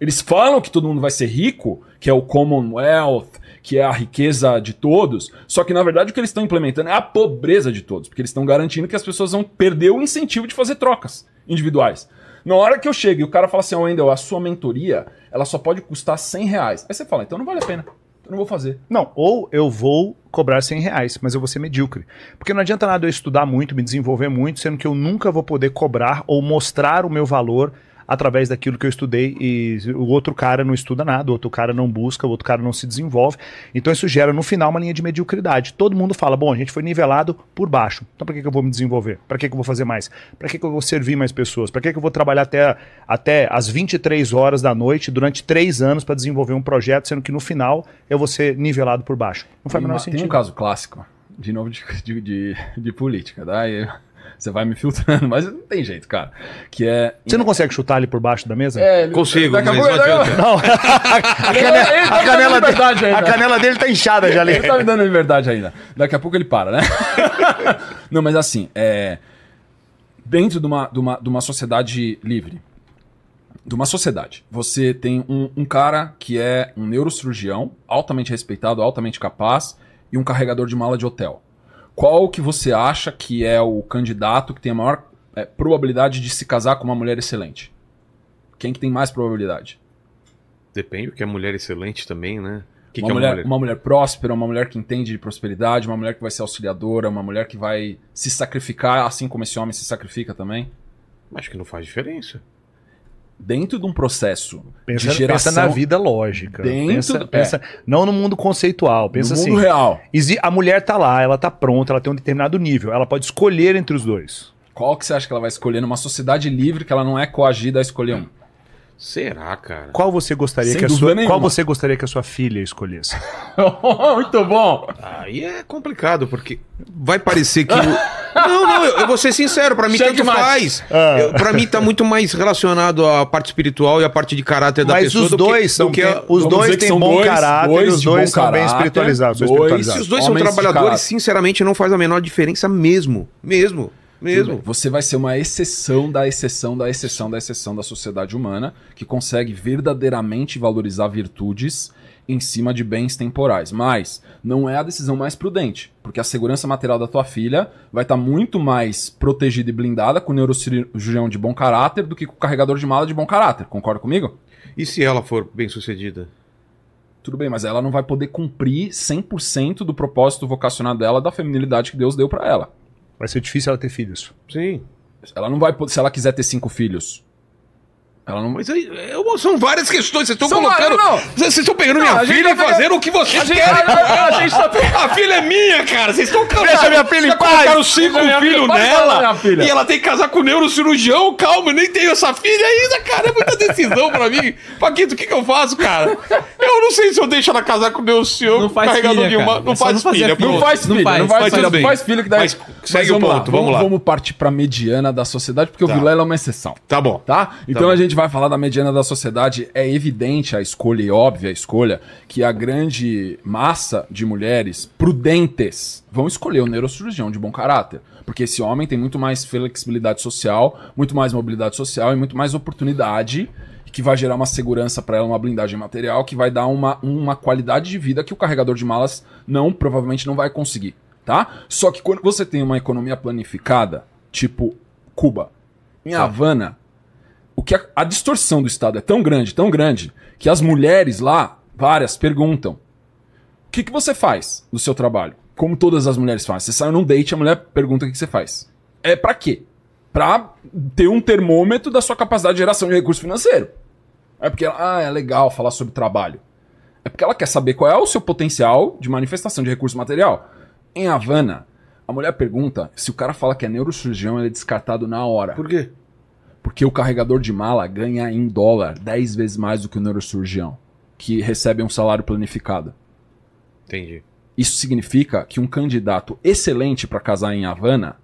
Eles falam que todo mundo vai ser rico, que é o Commonwealth, que é a riqueza de todos, só que na verdade o que eles estão implementando é a pobreza de todos, porque eles estão garantindo que as pessoas vão perder o incentivo de fazer trocas individuais. Na hora que eu chego e o cara fala assim, ó, Wendel, a sua mentoria, ela só pode custar 100 reais. Aí você fala, então não vale a pena, eu não vou fazer. Não, ou eu vou cobrar 100 reais, mas eu vou ser medíocre. Porque não adianta nada eu estudar muito, me desenvolver muito, sendo que eu nunca vou poder cobrar ou mostrar o meu valor através daquilo que eu estudei e o outro cara não estuda nada, o outro cara não busca, o outro cara não se desenvolve. Então isso gera no final uma linha de mediocridade. Todo mundo fala, bom, a gente foi nivelado por baixo. Então para que, que eu vou me desenvolver? Para que, que eu vou fazer mais? Para que, que eu vou servir mais pessoas? Para que, que eu vou trabalhar até, até as 23 horas da noite durante três anos para desenvolver um projeto, sendo que no final eu vou ser nivelado por baixo? Não faz o menor uma- tem sentido. um caso clássico, de novo, de, de, de, de política, tá? Você vai me filtrando, mas não tem jeito, cara. Que é... Você não consegue chutar ali por baixo da mesa? É, ele- Consigo, a mas não adianta. Não, a canela, Ele tá a canela dele, a canela dele tá inchada já ali. Ele tá me dando liberdade ainda. Daqui a pouco ele para, né? Não, mas assim, é... dentro de uma, de, uma, de uma sociedade livre, de uma sociedade, você tem um, um cara que é um neurocirurgião, altamente respeitado, altamente capaz, e um carregador de mala de hotel. Qual que você acha que é o candidato que tem a maior é, probabilidade de se casar com uma mulher excelente? Quem que tem mais probabilidade? Depende, porque a mulher é excelente também, né? Que, uma, que é mulher, uma mulher? uma mulher próspera, uma mulher que entende de prosperidade, uma mulher que vai ser auxiliadora, uma mulher que vai se sacrificar, assim como esse homem se sacrifica também. Acho que não faz diferença. Dentro de um processo Pensa, de geração pensa na vida lógica. Dentro pensa, do- pensa- Não no mundo conceitual. Pensa no assim. mundo real. A mulher tá lá, ela tá pronta, ela tem um determinado nível. Ela pode escolher entre os dois. Qual que você acha que ela vai escolher numa sociedade livre que ela não é coagida a escolher um? Será, cara? Qual você gostaria Sem que a sua, nenhuma. qual você gostaria que a sua filha escolhesse? Muito bom! Aí é complicado, porque vai parecer que. Não, não, eu, eu vou ser sincero, pra mim Cheque tanto mate. faz. Ah. Pra mim tá muito mais relacionado à parte espiritual e à parte de caráter da Mas pessoa os do que- dois do são que bem- os dois que têm são bom dois- caráter, dois e os dois são bem caráter, espiritualizados. são dois- Se espiritualizados. os dois são Homens de trabalhadores, sinceramente, não faz a menor diferença mesmo. Mesmo. Mesmo. Você vai ser uma exceção da exceção da exceção da exceção da sociedade humana que consegue verdadeiramente valorizar virtudes em cima de bens temporais. Mas não é a decisão mais prudente, porque a segurança material da tua filha vai estar muito mais protegida e blindada com o neurocirurgião de bom caráter do que com o carregador de mala de bom caráter. Concorda comigo? E se ela for bem sucedida? Tudo bem, mas ela não vai poder cumprir 100% do propósito vocacional dela da feminilidade que Deus deu pra ela. Vai ser difícil ela ter filhos. Sim. Ela não vai poder, se ela quiser ter cinco filhos. Ela não Mas aí, é, são várias questões. Vocês estão colocando. não. Vocês estão pegando Não, minha gente filha e tá pegando- fazendo o que vocês A gente- querem. a- a gente tá A filha é minha, cara. Vocês estão Deixa minha filha em Já paz. colocaram cinco filhos filha- nela. filha. E ela tem que casar com o neurocirurgião. Calma, eu nem tenho essa filha ainda, cara. É muita decisão pra mim. Paquito, o que, que eu faço, cara? Eu não sei se eu deixo ela casar com o neurocirurgião. Não faz filha, de uma. cara. Não É faz não fazer filha. Não faz Não faz, não faz, mas filho, tudo bem. não faz filho que daí. Mas segue o ponto, vamos lá. Vamos partir pra mediana da sociedade, porque Tá. o Vilela é uma exceção. Tá bom. Tá? Então a gente gente vai falar da mediana da sociedade, é evidente a escolha e óbvia a escolha que a grande massa de mulheres prudentes vão escolher o neurocirurgião de bom caráter. Porque esse homem tem muito mais flexibilidade social, muito mais mobilidade social e muito mais oportunidade que vai gerar uma segurança para ela, uma blindagem material, que vai dar uma, uma qualidade de vida que o carregador de malas não, provavelmente não vai conseguir, tá? Só que quando você tem uma economia planificada, tipo Cuba, em Havana, o que a, a distorção do Estado é tão grande, tão grande, que as mulheres lá, várias, perguntam: o que, que você faz no seu trabalho? Como todas as mulheres fazem. Você sai num date, a mulher pergunta o que, você faz. É para quê? Pra ter um termômetro da sua capacidade de geração de recurso financeiro. É porque ela, ah, é legal falar sobre trabalho. É porque ela quer saber qual é o seu potencial de manifestação de recurso material. Em Havana, a mulher pergunta se o cara fala que é neurocirurgião, ele é descartado na hora. Por quê? Porque o carregador de mala ganha em dólar 10 vezes mais do que o neurocirurgião, que recebe um salário planificado. Entendi. Isso significa que um candidato excelente para casar em Havana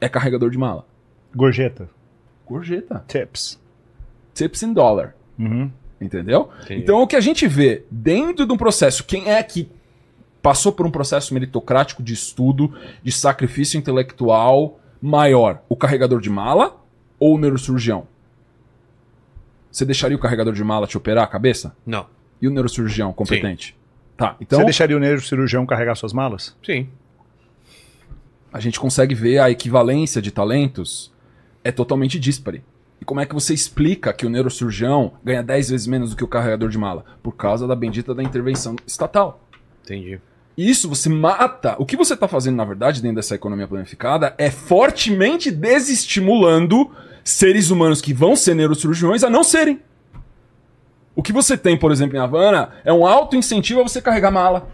é carregador de mala. Gorjeta. Gorjeta. Tips. Tips em dólar. Uhum. Entendeu? Entendi. Então o que a gente vê dentro de um processo, quem é que passou por um processo meritocrático de estudo, de sacrifício intelectual maior? O carregador de mala ou o neurocirurgião? Você deixaria o carregador de mala te operar a cabeça? Não. E o neurocirurgião competente? Tá, então Você deixaria o neurocirurgião carregar suas malas? Sim. a gente consegue ver a equivalência de talentos é totalmente díspare. E como é que você explica que o neurocirurgião ganha 10 vezes menos do que o carregador de mala? Por causa da bendita da intervenção estatal. Entendi. Isso você mata. O que você está fazendo, na verdade, dentro dessa economia planificada é fortemente desestimulando seres humanos que vão ser neurocirurgiões a não serem. O que você tem, por exemplo, em Havana, é um alto incentivo a você carregar mala.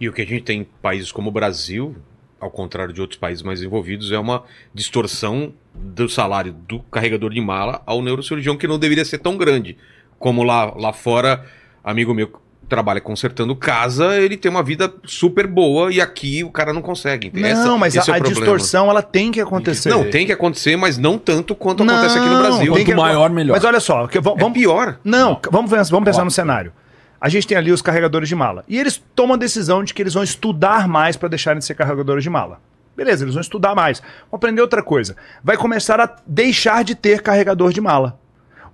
E o que a gente tem em países como o Brasil, ao contrário de outros países mais envolvidos, é uma distorção do salário do carregador de mala ao neurocirurgião que não deveria ser tão grande. Como lá, lá fora, amigo meu trabalha consertando casa, ele tem uma vida super boa e aqui o cara não consegue. Não, Essa- mas esse a, é o a distorção ela tem que acontecer. Não, tem que acontecer, mas não tanto quanto Não, acontece aqui no Brasil. tem Quanto que- maior, melhor. Mas olha só, que, vamos, É pior. Não, vamos, pensar- vamos pensar no cenário. A gente tem ali os carregadores de mala. E eles tomam a decisão de que eles vão estudar mais para deixarem de ser carregadores de mala. Beleza, eles vão estudar mais. Vão aprender outra coisa. Vai começar a deixar de ter carregador de mala.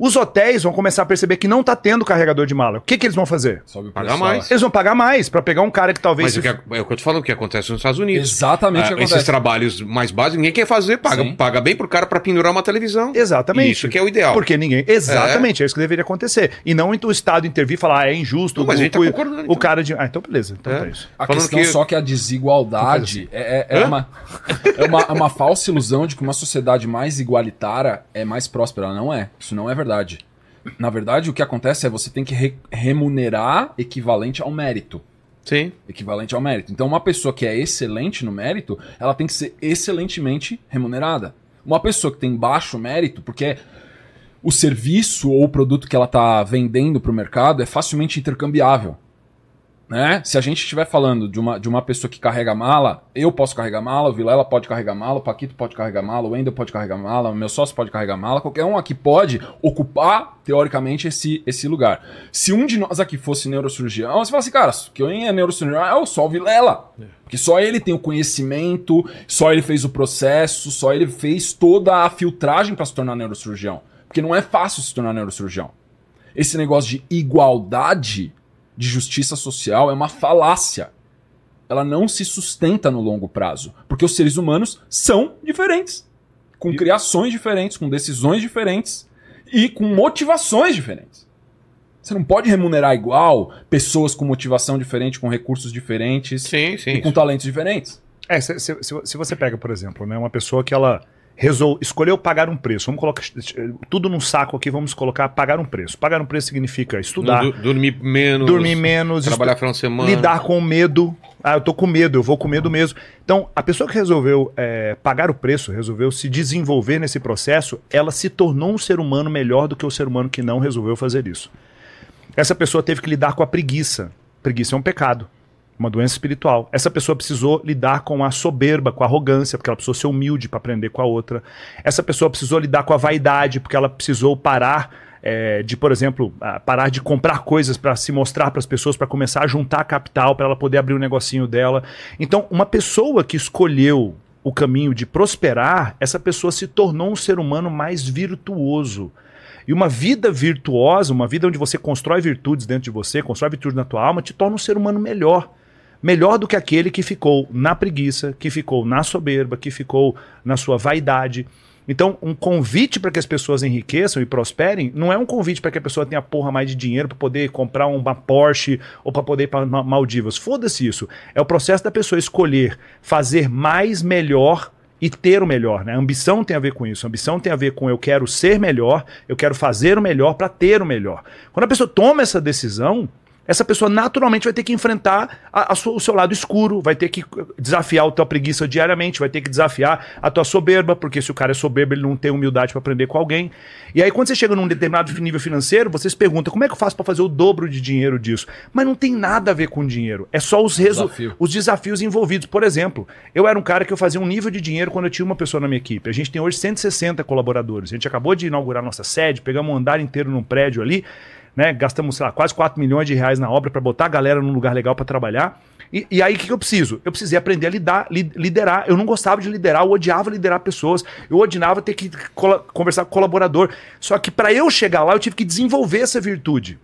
Os hotéis vão começar a perceber que não tá tendo carregador de mala. O que, que eles vão fazer? Sobe Pagar mais. Eles vão pagar mais para pegar um cara que talvez. Mas se- o que, é é o que eu tô falando, o que acontece nos Estados Unidos. Exatamente o que Ah, esses trabalhos mais básicos, ninguém quer fazer, paga, Sim. paga bem pro cara pra pendurar uma televisão. Exatamente. Isso que é o ideal. Porque ninguém. Exatamente, é, isso que deveria acontecer. E não o Estado intervir e falar, ah, é injusto. Não, mas o, a gente tá o- concordando, o então. cara de. Ah, então beleza. Então É. tá isso. A Falando questão que- só que a desigualdade é, é- é uma, é, uma, é uma falsa ilusão de que uma sociedade mais igualitária é mais próspera. Ela Não é. Isso não é verdade. Na verdade, o que acontece é você tem que re- remunerar equivalente ao mérito. Sim. Equivalente ao mérito. Então, uma pessoa que é excelente no mérito, ela tem que ser excelentemente remunerada. Uma pessoa que tem baixo mérito, porque o serviço ou o produto que ela está vendendo para o mercado é facilmente intercambiável. Né? Se a gente estiver falando de uma, de uma pessoa que carrega mala, eu posso carregar mala, o Vilela pode carregar mala, o Paquito pode carregar mala, o Wendel pode carregar mala, o meu sócio pode carregar mala, qualquer um aqui pode ocupar, teoricamente, esse, esse lugar. Se um de nós aqui fosse neurocirurgião, você fala assim, cara, quem é neurocirurgião é o só o Vilela. Porque só ele tem o conhecimento, só ele fez o processo, só ele fez toda a filtragem para se tornar neurocirurgião. Porque não é fácil se tornar neurocirurgião. Esse negócio de igualdade de justiça social é uma falácia. Ela não se sustenta no longo prazo. Porque os seres humanos são diferentes. Com criações diferentes, com decisões diferentes e com motivações diferentes. Você não pode remunerar igual pessoas com motivação diferente, com recursos diferentes Sim, sim. e com talentos diferentes. É, se, se- se- se você pega, por exemplo, né, uma pessoa que ela resol... escolheu pagar um preço, vamos colocar tudo num saco aqui, vamos colocar pagar um preço. Pagar um preço significa estudar, Du- dormir menos. dormir menos, Trabalhar final de semana. lidar com o medo. Ah, eu tô com medo, eu vou com medo mesmo. Então, a pessoa que resolveu é, pagar o preço, resolveu se desenvolver nesse processo, ela se tornou um ser humano melhor do que o ser humano que não resolveu fazer isso. Essa pessoa teve que lidar com a preguiça. Preguiça é um pecado, uma doença espiritual. Essa pessoa precisou lidar com a soberba, com a arrogância, porque ela precisou ser humilde para aprender com a outra. Essa pessoa precisou lidar com a vaidade, porque ela precisou parar é, de, por exemplo, parar de comprar coisas para se mostrar para as pessoas, para começar a juntar capital para ela poder abrir o negocinho dela. Então, uma pessoa que escolheu o caminho de prosperar, essa pessoa se tornou um ser humano mais virtuoso. E uma vida virtuosa, uma vida onde você constrói virtudes dentro de você, constrói virtudes na tua alma, te torna um ser humano melhor. Melhor do que aquele que ficou na preguiça, que ficou na soberba, que ficou na sua vaidade. Então, um convite para que as pessoas enriqueçam e prosperem não é um convite para que a pessoa tenha porra mais de dinheiro para poder comprar uma Porsche ou para poder ir para Maldivas. Foda-se isso. É o processo da pessoa escolher fazer mais, melhor e ter o melhor. Né? A ambição tem a ver com isso. A ambição tem a ver com eu quero ser melhor, eu quero fazer o melhor para ter o melhor. Quando a pessoa toma essa decisão, essa pessoa naturalmente vai ter que enfrentar a, a sua, o seu lado escuro, vai ter que desafiar a tua preguiça diariamente, vai ter que desafiar a tua soberba, porque se o cara é soberbo, ele não tem humildade para aprender com alguém. E aí, quando você chega num determinado nível financeiro, você se pergunta como é que eu faço para fazer o dobro de dinheiro disso? Mas não tem nada a ver com dinheiro, é só os, Desafio. os desafios envolvidos. Por exemplo, eu era um cara que eu fazia um nível de dinheiro quando eu tinha uma pessoa na minha equipe. A gente tem hoje 160 colaboradores. A gente acabou de inaugurar nossa sede, pegamos um andar inteiro num prédio ali né? Gastamos, sei lá, quase 4 milhões de reais na obra para botar a galera num lugar legal para trabalhar. E, e, aí o que, que, eu preciso? Eu precisei aprender a lidar, li, liderar. Eu não gostava de liderar, eu odiava liderar pessoas, eu odiava ter que conversar com colaborador. Só que para eu chegar lá, eu tive que desenvolver essa virtude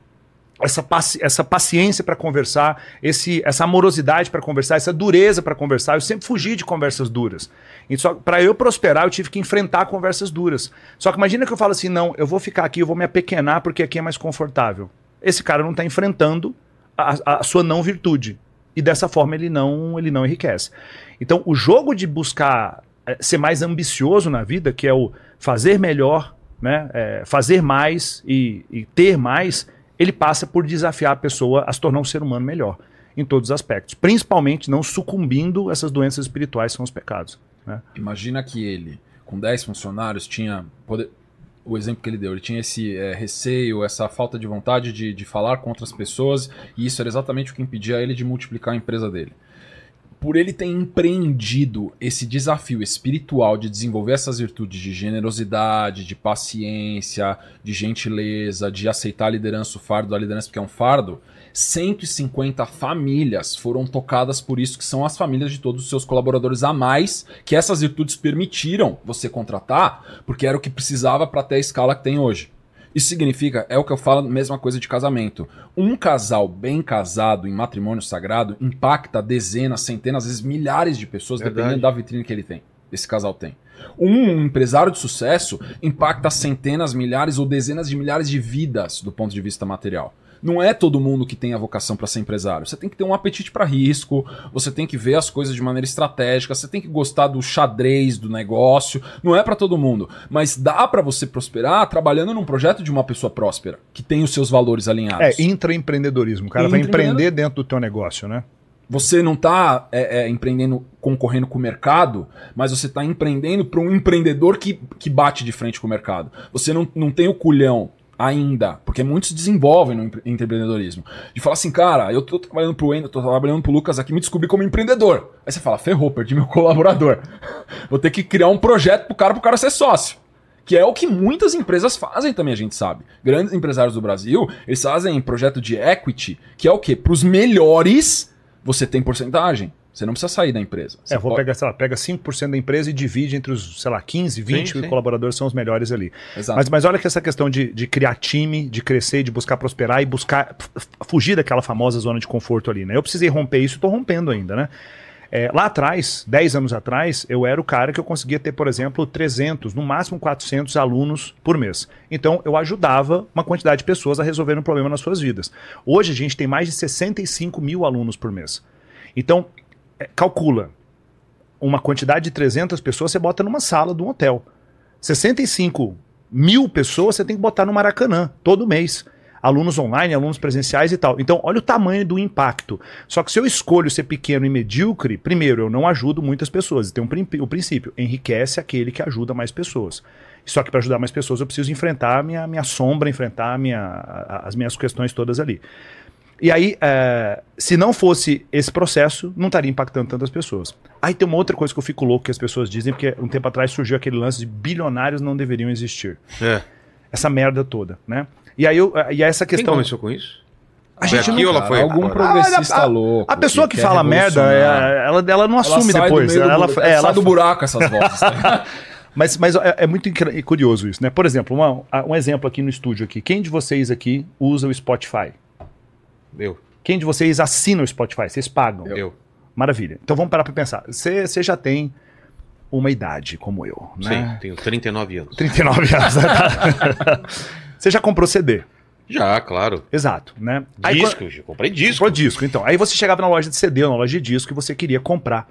essa, paci essa paciência para conversar, esse, essa amorosidade para conversar, essa dureza para conversar. Eu sempre fugi de conversas duras. E só para eu prosperar, eu tive que enfrentar conversas duras. Só que imagina que eu falo assim: não, eu vou ficar aqui, eu vou me apequenar porque aqui é mais confortável. Esse cara não está enfrentando a, a sua não virtude. E dessa forma ele não, ele não enriquece. Então, o jogo de buscar é, ser mais ambicioso na vida, que é o fazer melhor, né, é, fazer mais e, e ter mais, ele passa por desafiar a pessoa a se tornar um ser humano melhor em todos os aspectos, principalmente não sucumbindo a essas doenças espirituais que são os pecados. Né? Imagina que ele, com 10 funcionários, tinha. Poder... O exemplo que ele deu, ele tinha esse é, receio, essa falta de vontade de, de falar com outras pessoas, e isso era exatamente o que impedia ele de multiplicar a empresa dele por ele ter empreendido esse desafio espiritual de desenvolver essas virtudes de generosidade, de paciência, de gentileza, de aceitar a liderança, o fardo da liderança, porque é um fardo, 150 famílias foram tocadas por isso, que são as famílias de todos os seus colaboradores a mais, que essas virtudes permitiram você contratar, porque era o que precisava para ter a escala que tem hoje. Isso significa, é o que eu falo, mesma coisa de casamento. Um casal bem casado em matrimônio sagrado impacta dezenas, centenas, às vezes milhares de pessoas, Verdade. dependendo da vitrine que ele tem. Esse casal tem. Um empresário de sucesso impacta centenas, milhares ou dezenas de milhares de vidas do ponto de vista material não é todo mundo que tem a vocação para ser empresário. Você tem que ter um apetite para risco, você tem que ver as coisas de maneira estratégica, você tem que gostar do xadrez do negócio. Não é para todo mundo, mas dá para você prosperar trabalhando num projeto de uma pessoa próspera, que tem os seus valores alinhados. É, intraempreendedorismo. O cara vai empreender dentro do teu negócio, né? Você não está é, é, empreendendo, concorrendo com o mercado, mas você está empreendendo para um empreendedor que, que bate de frente com o mercado. Você não, não tem o culhão ainda, porque muitos desenvolvem no empreendedorismo. De falar assim, cara, eu tô trabalhando pro Wendel, tô trabalhando pro Lucas aqui, me descobri como empreendedor. Aí você fala, ferrou, perdi meu colaborador. Vou ter que criar um projeto pro cara, pro cara ser sócio. Que é o que muitas empresas fazem também, a gente sabe. Grandes empresários do Brasil, eles fazem projeto de equity, que é o quê? Pros melhores, você tem porcentagem. Você não precisa sair da empresa. Você é, vou pode... pegar, sei lá, pega 5% da empresa e divide entre os, sei lá, 15, 20 sim, sim. colaboradores são os melhores ali. Exato. Mas, mas olha que essa questão de, de criar time, de crescer, de buscar prosperar e buscar fugir daquela famosa zona de conforto ali, né? Eu precisei romper isso e estou rompendo ainda, né? É, lá atrás, 10 anos atrás, eu era o cara que eu conseguia ter, por exemplo, 300, no máximo 400 alunos por mês. Então, eu ajudava uma quantidade de pessoas a resolver um problema nas suas vidas. Hoje, a gente tem mais de 65 mil alunos por mês. Então, é, calcula uma quantidade de 300 pessoas, você bota numa sala de um hotel. 65 mil pessoas você tem que botar no Maracanã todo mês. Alunos online, alunos presenciais e tal. Então, olha o tamanho do impacto. Só que se eu escolho ser pequeno e medíocre, primeiro, eu não ajudo muitas pessoas. Tem um, o princípio: enriquece aquele que ajuda mais pessoas. Só que para ajudar mais pessoas, eu preciso enfrentar a minha, minha sombra, enfrentar minha, as minhas questões todas ali. E aí, é, se não fosse esse processo, não estaria impactando tantas pessoas. Aí tem uma outra coisa que eu fico louco que as pessoas dizem, porque um tempo atrás surgiu aquele lance de bilionários não deveriam existir. É. essa merda toda, né? E aí eu, e aí essa Quem questão. começou com isso? A gente aqui não- ela foi? algum progressista Ah, a- louco. A pessoa que, quer fala merda, é- ela, ela não assume sai do depois. do Ela, é, sai ela do buraco essas vozes. tá? Mas, mas é, é muito curioso isso, né? Por exemplo, uma- um exemplo aqui no estúdio aqui. Quem de vocês aqui usa o Spotify? Eu, Quem de vocês assina o Spotify? Vocês pagam? eu. Maravilha. Então vamos parar pra pensar. Você já tem uma idade como eu, Sim, né? tenho 39 anos. 39 anos. Você já comprou CD. Já, claro. Exato, né? Aí Disco, quando- já comprei disco. Comprou disco, então. Aí você chegava na loja de CD ou na loja de disco e você queria comprar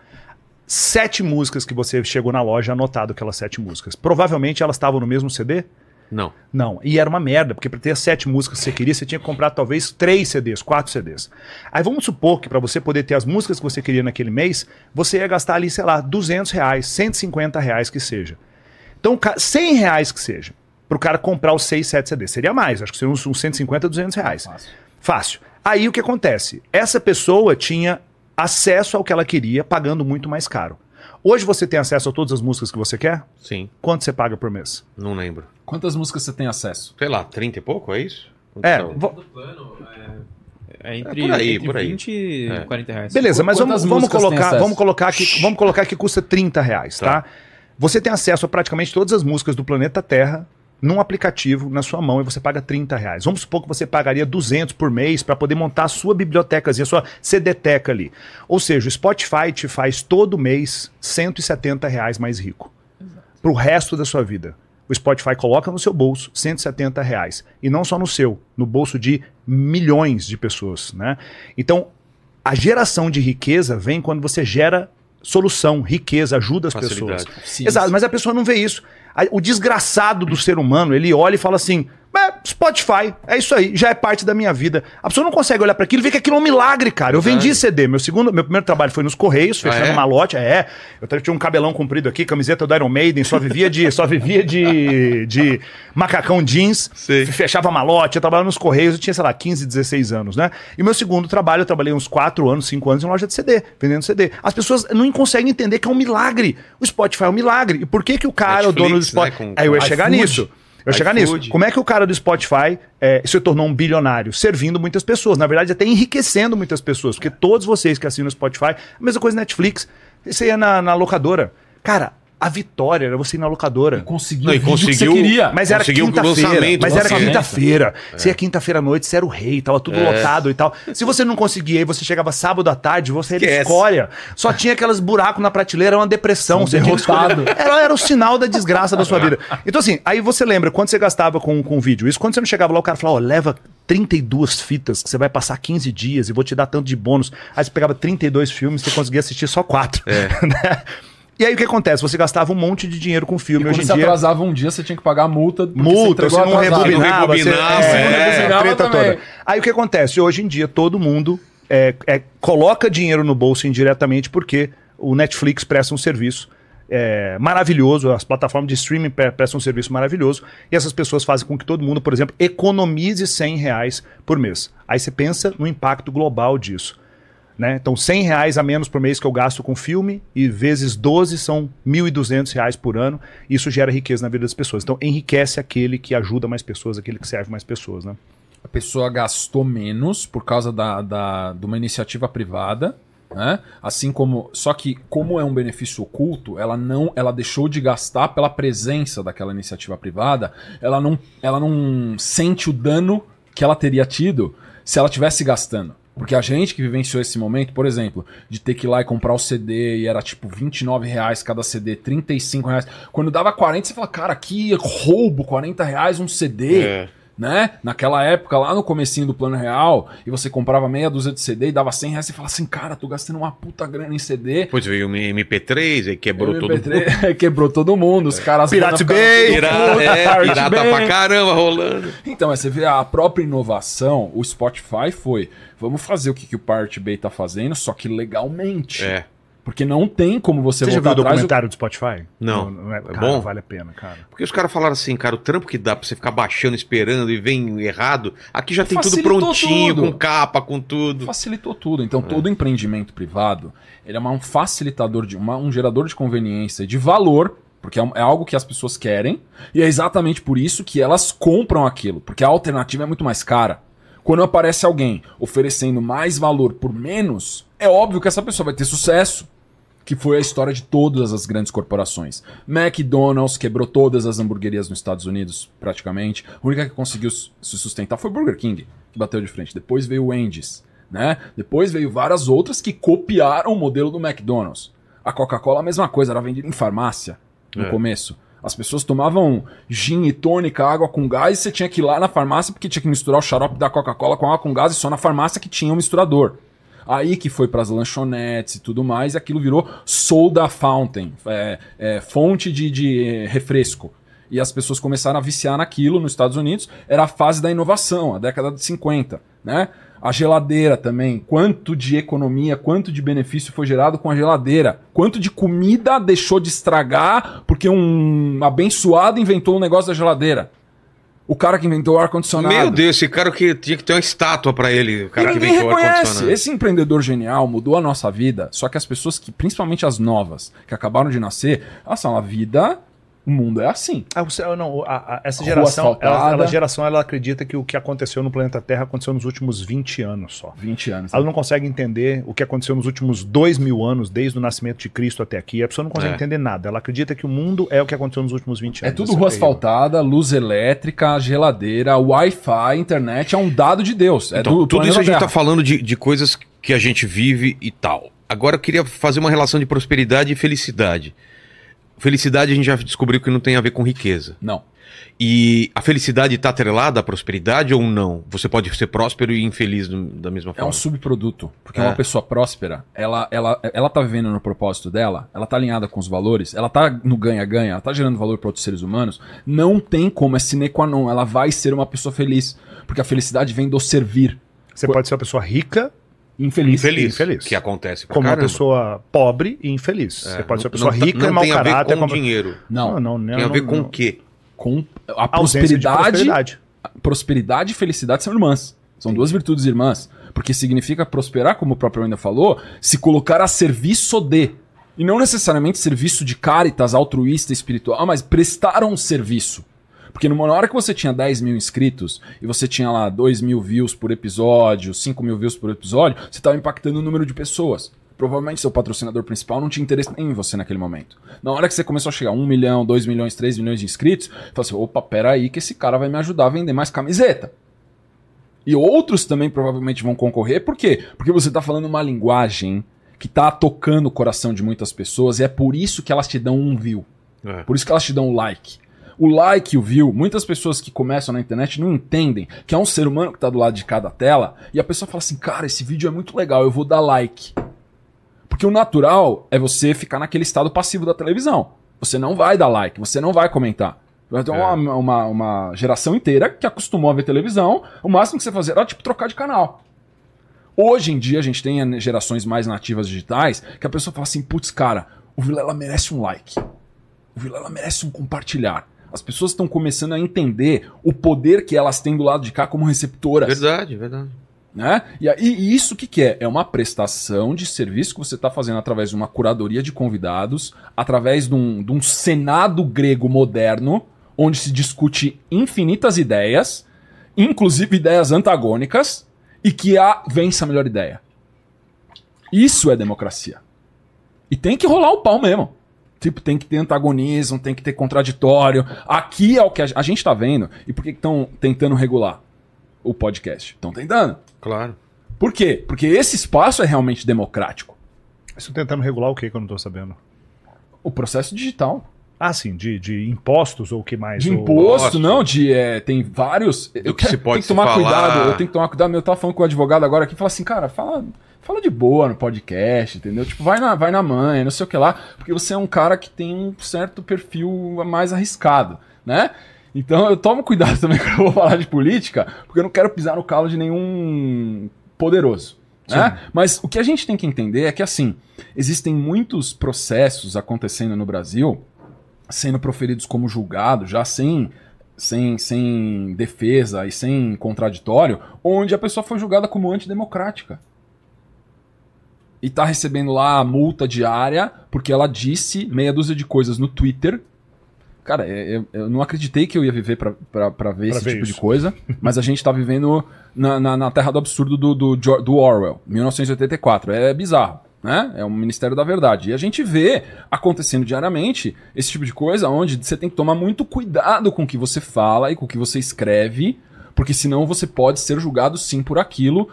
sete músicas que você chegou na loja anotado aquelas sete músicas. Provavelmente elas estavam no mesmo CD? Não. Não. E era uma merda, porque para ter as sete músicas que você queria, você tinha que comprar talvez três CDs, quatro CDs. Aí vamos supor que para você poder ter as músicas que você queria naquele mês, você ia gastar ali, sei lá, 200 reais, 150 reais que seja. Então, ca- 100 reais que seja, para o cara comprar os 6, 7 CDs. Seria mais, acho que seria uns, uns 150, 200 reais. Fácil. Aí o que acontece? Essa pessoa tinha acesso ao que ela queria, pagando muito mais caro. Hoje você tem acesso a todas as músicas que você quer? Sim, Quanto você paga por mês? não lembro. Quantas músicas você tem acesso? Sei lá, 30 e pouco, é isso? Quanto É, tá o- vo- Do plano é, é entre, É por aí, entre por aí. 20 e É. 40 reais. Beleza, mas vamos, Quantas vamos colocar, vamos colocar que vamos colocar que custa 30 reais, tá? Tá. Você tem acesso a praticamente todas as músicas do planeta Terra num aplicativo na sua mão e você paga 30 reais. Vamos supor que você pagaria 200 por mês para poder montar a sua bibliotecazinha, a sua CDteca ali. Ou seja, o Spotify te faz todo mês 170 reais mais rico. Pro resto da sua vida. O Spotify coloca no seu bolso 170 reais. E não só no seu, no bolso de milhões de pessoas. Né? Então, a geração de riqueza vem quando você gera solução, riqueza, ajuda as Facilidade. pessoas. Sim, Exato, mas a pessoa não vê isso. O desgraçado do ser humano, ele olha e fala assim: "É, Spotify, é isso aí, já é parte da minha vida. A pessoa não consegue olhar para aquilo e ver que aquilo é um milagre, cara. Eu vendi CD. Meu segundo, meu primeiro trabalho foi nos Correios, Ah, fechando é? uma lote. É, eu tinha um cabelão comprido aqui, camiseta do Iron Maiden, só vivia de, só vivia de, de macacão jeans, Sei. fechava malote, eu trabalhava nos Correios, eu tinha, sei lá, 15, 16 anos, né? E meu segundo trabalho, eu trabalhei uns 4 anos, 5 anos em loja de CD, vendendo CD. As pessoas não conseguem entender que é um milagre. O Spotify é um milagre. E por que que o cara, o dono do Netflix, né, Spotify... com- Aí eu ia com chegar nisso. Eu chegar nisso. Como é que o cara do Spotify eh, se tornou um bilionário? Servindo muitas pessoas. Na verdade, até enriquecendo muitas pessoas. Porque todos vocês que assinam o Spotify, a mesma coisa Netflix. Você ia na, na locadora. Cara, a vitória era você ir na locadora. Conseguiu Não, e o vídeo que conseguiu- você queria. Mas era Conseguiu o quinta-feira. lançamento, Mas era quinta-feira. Você ia quinta-feira à noite, você era o rei, tava tudo lotado e tal. Se você não conseguia ir, você chegava sábado à tarde, você era Esquece. escória. Só tinha aqueles buracos na prateleira, era uma depressão. São Você derrotado. era, era o sinal da desgraça da sua vida. Então, assim, aí você lembra quanto você gastava com, com vídeo. Isso quando você não chegava lá, o cara falava, ó, leva 32 fitas que você vai passar 15 dias e vou te dar tanto de bônus. Aí você pegava 32 filmes, você conseguia assistir só 4. E aí o que acontece? Você gastava um monte de dinheiro com filme. E quando Hoje em você dia. atrasava um dia, você tinha que pagar a multa. Multa, você entregou não atrasado. rebobinava, Não você, rebobinava, é, é. a Rebobinava treta também. toda. Aí o que acontece? Hoje em dia todo mundo é, é, coloca dinheiro no bolso indiretamente porque o Netflix presta um serviço é, maravilhoso, as plataformas de streaming pre- prestam um serviço maravilhoso e essas pessoas fazem com que todo mundo, por exemplo, economize 100 reais por mês. Aí você pensa no impacto global disso. Né? Então, 100 reais a menos por mês que eu gasto com filme e vezes 12 são 1.200 reais por ano. Isso gera riqueza na vida das pessoas. Então, enriquece aquele que ajuda mais pessoas, aquele que serve mais pessoas. Né? A pessoa gastou menos por causa da, da, de uma iniciativa privada, né? Assim como. Só que, como é um benefício oculto, ela não. Ela deixou de gastar pela presença daquela iniciativa privada, ela não, ela não sente o dano que ela teria tido se ela tivesse gastando. Porque a gente que vivenciou esse momento, por exemplo, de ter que ir lá e comprar o CD e era tipo 29 reais cada CD, 35 reais. Quando dava 40, você fala, cara, que roubo, 40 reais um CD É. né? Naquela época, lá no comecinho do plano real, e você comprava meia dúzia de CD e dava 100 reais, você fala assim, cara, tô gastando uma puta grana em CD. Depois veio o MP3, aí quebrou todo mundo. MP3 quebrou todo mundo, os caras... Pirate Bay! Pirata, é, pirata Bay. pra caramba rolando. Então, você vê a própria inovação, o Spotify foi, vamos fazer o que, que o Pirate Bay tá fazendo, só que legalmente. É. Porque não tem como você, Você já viu voltar o documentário do Spotify? Não. é, É cara, bom? Vale a pena, cara. Porque os caras falaram assim, cara, o trampo que dá pra você ficar baixando, esperando e vem errado, aqui já tem tudo prontinho, tudo. com capa, com tudo. Facilitou tudo. Então, todo empreendimento privado, ele é uma- um facilitador, de uma- um gerador de conveniência e de valor Porque é, é algo que as pessoas querem, e é exatamente por isso que elas compram aquilo, porque a alternativa é muito mais cara. Quando aparece alguém oferecendo mais valor por menos, é óbvio que essa pessoa vai ter sucesso. Que foi a história de todas as grandes corporações. McDonald's quebrou todas as hamburguerias nos Estados Unidos, praticamente. A única que conseguiu se sustentar foi Burger King, que bateu de frente. Depois veio o Wendy's, né? Depois veio várias outras que copiaram o modelo do McDonald's. A Coca-Cola, a mesma coisa, era vendida em farmácia no É. começo. As pessoas tomavam gin e tônica, água com gás, e você tinha que ir lá na farmácia porque tinha que misturar o xarope da Coca-Cola com água com gás e só na farmácia que tinha um misturador. Aí que foi pras lanchonetes e tudo mais, e aquilo virou soda fountain, é, é, fonte de, de eh, refresco. E as pessoas começaram a viciar naquilo nos Estados Unidos. Era a fase da inovação, a década de 50, né? A geladeira também. Quanto de economia, quanto de benefício foi gerado com a geladeira? Quanto de comida deixou de estragar porque um abençoado inventou um negócio da geladeira? O cara que inventou o ar-condicionado. Meu Deus, esse cara que tinha que ter uma estátua pra ele, o cara e que inventou o reconhece. ar-condicionado. Esse empreendedor genial mudou a nossa vida. Só que as pessoas que, principalmente as novas, que acabaram de nascer, elas falam, a vida, o mundo é assim. Ah, você- não, a- a- essa geração, ela, ela- geração, ela acredita que o que aconteceu no planeta Terra aconteceu nos últimos 20 anos só. 20 anos. Ela não consegue entender o que aconteceu nos últimos dois mil anos, desde o nascimento de Cristo até aqui. A pessoa não consegue É. entender nada. Ela acredita que o mundo é o que aconteceu nos últimos 20 É anos. tudo Isso rua asfaltada, luz elétrica, geladeira, Wi-Fi, internet, é um dado de Deus. É Então, do tudo isso a gente planeta tá falando de, de coisas que a gente vive e tal. Agora eu queria fazer uma relação de prosperidade e felicidade. Felicidade a gente já descobriu que não tem a ver com riqueza. Não. E a felicidade está atrelada à prosperidade ou não? Você pode ser próspero e infeliz do- da mesma É forma. um subproduto. Porque É. uma pessoa próspera, ela, ela, ela tá vivendo no propósito dela, ela tá alinhada com os valores, ela tá no ganha-ganha, ela tá gerando valor para outros seres humanos. Não tem como, é sine qua non. Ela vai ser uma pessoa feliz. Porque a felicidade vem do servir. Você pode ser uma pessoa rica Infeliz. infeliz, infeliz. Que acontece pra como uma caramba. pessoa pobre e infeliz. É, Você pode ser não- uma pessoa não rica não e mau tem a ver caráter. com como- dinheiro. Não. não, não, Tem a não, ver com não. o quê? Com a prosperidade, prosperidade. prosperidade e felicidade são irmãs. São duas virtudes irmãs. Porque significa prosperar, como o próprio ainda falou, se colocar a serviço de. E não necessariamente serviço de caritas, altruísta, espiritual, mas prestar um serviço. Porque numa hora que você tinha 10 mil inscritos e você tinha lá 2 mil views por episódio, 5 mil views por episódio, você estava impactando o número de pessoas. Provavelmente seu patrocinador principal não tinha interesse em você naquele momento. Na hora que você começou a chegar a 1 milhão, 2 milhões, 3 milhões de inscritos, você falou assim: opa, pera aí que esse cara vai me ajudar a vender mais camiseta. E outros também provavelmente vão concorrer, por quê? Porque você está falando uma linguagem que está tocando o coração de muitas pessoas e é por isso que elas te dão um view. É. Por isso que elas te dão o like. O like e o view, muitas pessoas que começam na internet não entendem que é um ser humano que tá do lado de cada tela e a pessoa fala assim: cara, esse vídeo é muito legal, eu vou dar like. Porque o natural é você ficar naquele estado passivo da televisão. Você não vai dar like, você não vai comentar. Vai ter É. uma, uma, uma geração inteira que acostumou a ver televisão, o máximo que você fazia era tipo trocar de canal. Hoje em dia a gente tem gerações mais nativas digitais que a pessoa fala assim: putz, cara, o Vilela merece um like. O Vilela merece um compartilhar. As pessoas estão começando a entender o poder que elas têm do lado de cá como receptoras. Verdade, verdade. Né? E, e isso o que, que é? É uma prestação de serviço que você está fazendo através de uma curadoria de convidados, através de um, de um senado grego moderno, onde se discute infinitas ideias, inclusive ideias antagônicas, e que a vence a melhor ideia. Isso é democracia. E tem que rolar o pau mesmo. Tipo, tem que ter antagonismo, tem que ter contraditório. Aqui é o que a, a gente tá vendo. E por que estão tentando regular o podcast? Estão tentando. Claro. Por quê? Porque esse espaço é realmente democrático. Estão tentando regular o que que eu não tô sabendo? O processo digital. Ah, sim, de, de impostos ou o que mais? De Ou- imposto, não, de. é, tem vários. Eu que se pode tenho que tomar falar. cuidado. Eu tenho que tomar cuidado. Eu tava falando com o advogado agora aqui e fala assim, cara, fala, fala de boa no podcast, entendeu? Tipo, vai na, vai na mãe, não sei o que lá, porque você é um cara que tem um certo perfil mais arriscado, né? Então eu tomo cuidado também quando eu vou falar de política, porque eu não quero pisar no calo de nenhum poderoso. Né? Mas o que a gente tem que entender é que, assim, existem muitos processos acontecendo no Brasil sendo proferidos como julgado, já sem, sem, sem defesa e sem contraditório, onde a pessoa foi julgada como antidemocrática. E tá recebendo lá a multa diária porque ela disse meia dúzia de coisas no Twitter Cara, é, eu, eu não acreditei que eu ia viver pra ver Pra esse ver tipo isso. de coisa, mas a gente tá vivendo na, na, na terra do absurdo do, do, do Orwell, 1984. É bizarro, né? É um Ministério da Verdade. E a gente vê acontecendo diariamente esse tipo de coisa onde você tem que tomar muito cuidado com o que você fala e com o que você escreve, porque senão você pode ser julgado sim por aquilo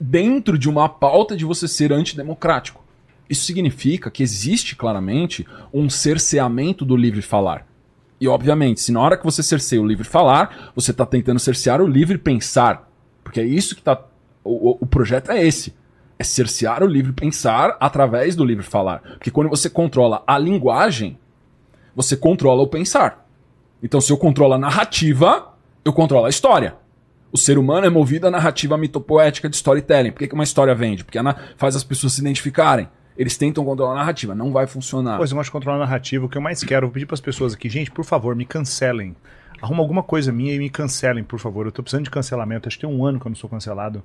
dentro de uma pauta de você ser antidemocrático. Isso significa que existe claramente um cerceamento do livre falar. E obviamente, se na hora que você cerceia o livre falar, você está tentando cercear o livre pensar. Porque é isso que tá. O, o- o projeto é esse. É cercear o livre pensar através do livre falar. Porque quando você controla a linguagem, você controla o pensar. Então, se eu controlo a narrativa, eu controlo a história. O ser humano é movido à narrativa mitopoética de storytelling. Por que, uma história vende? Porque ela faz as pessoas se identificarem. Eles tentam controlar a narrativa, não vai funcionar. Pois eu de controlar a narrativa. O que eu mais quero, vou pedir para as pessoas aqui, gente, por favor, me cancelem. Arruma alguma coisa minha e me cancelem, por favor. Eu tô precisando de cancelamento. Acho que tem um ano que eu não sou cancelado.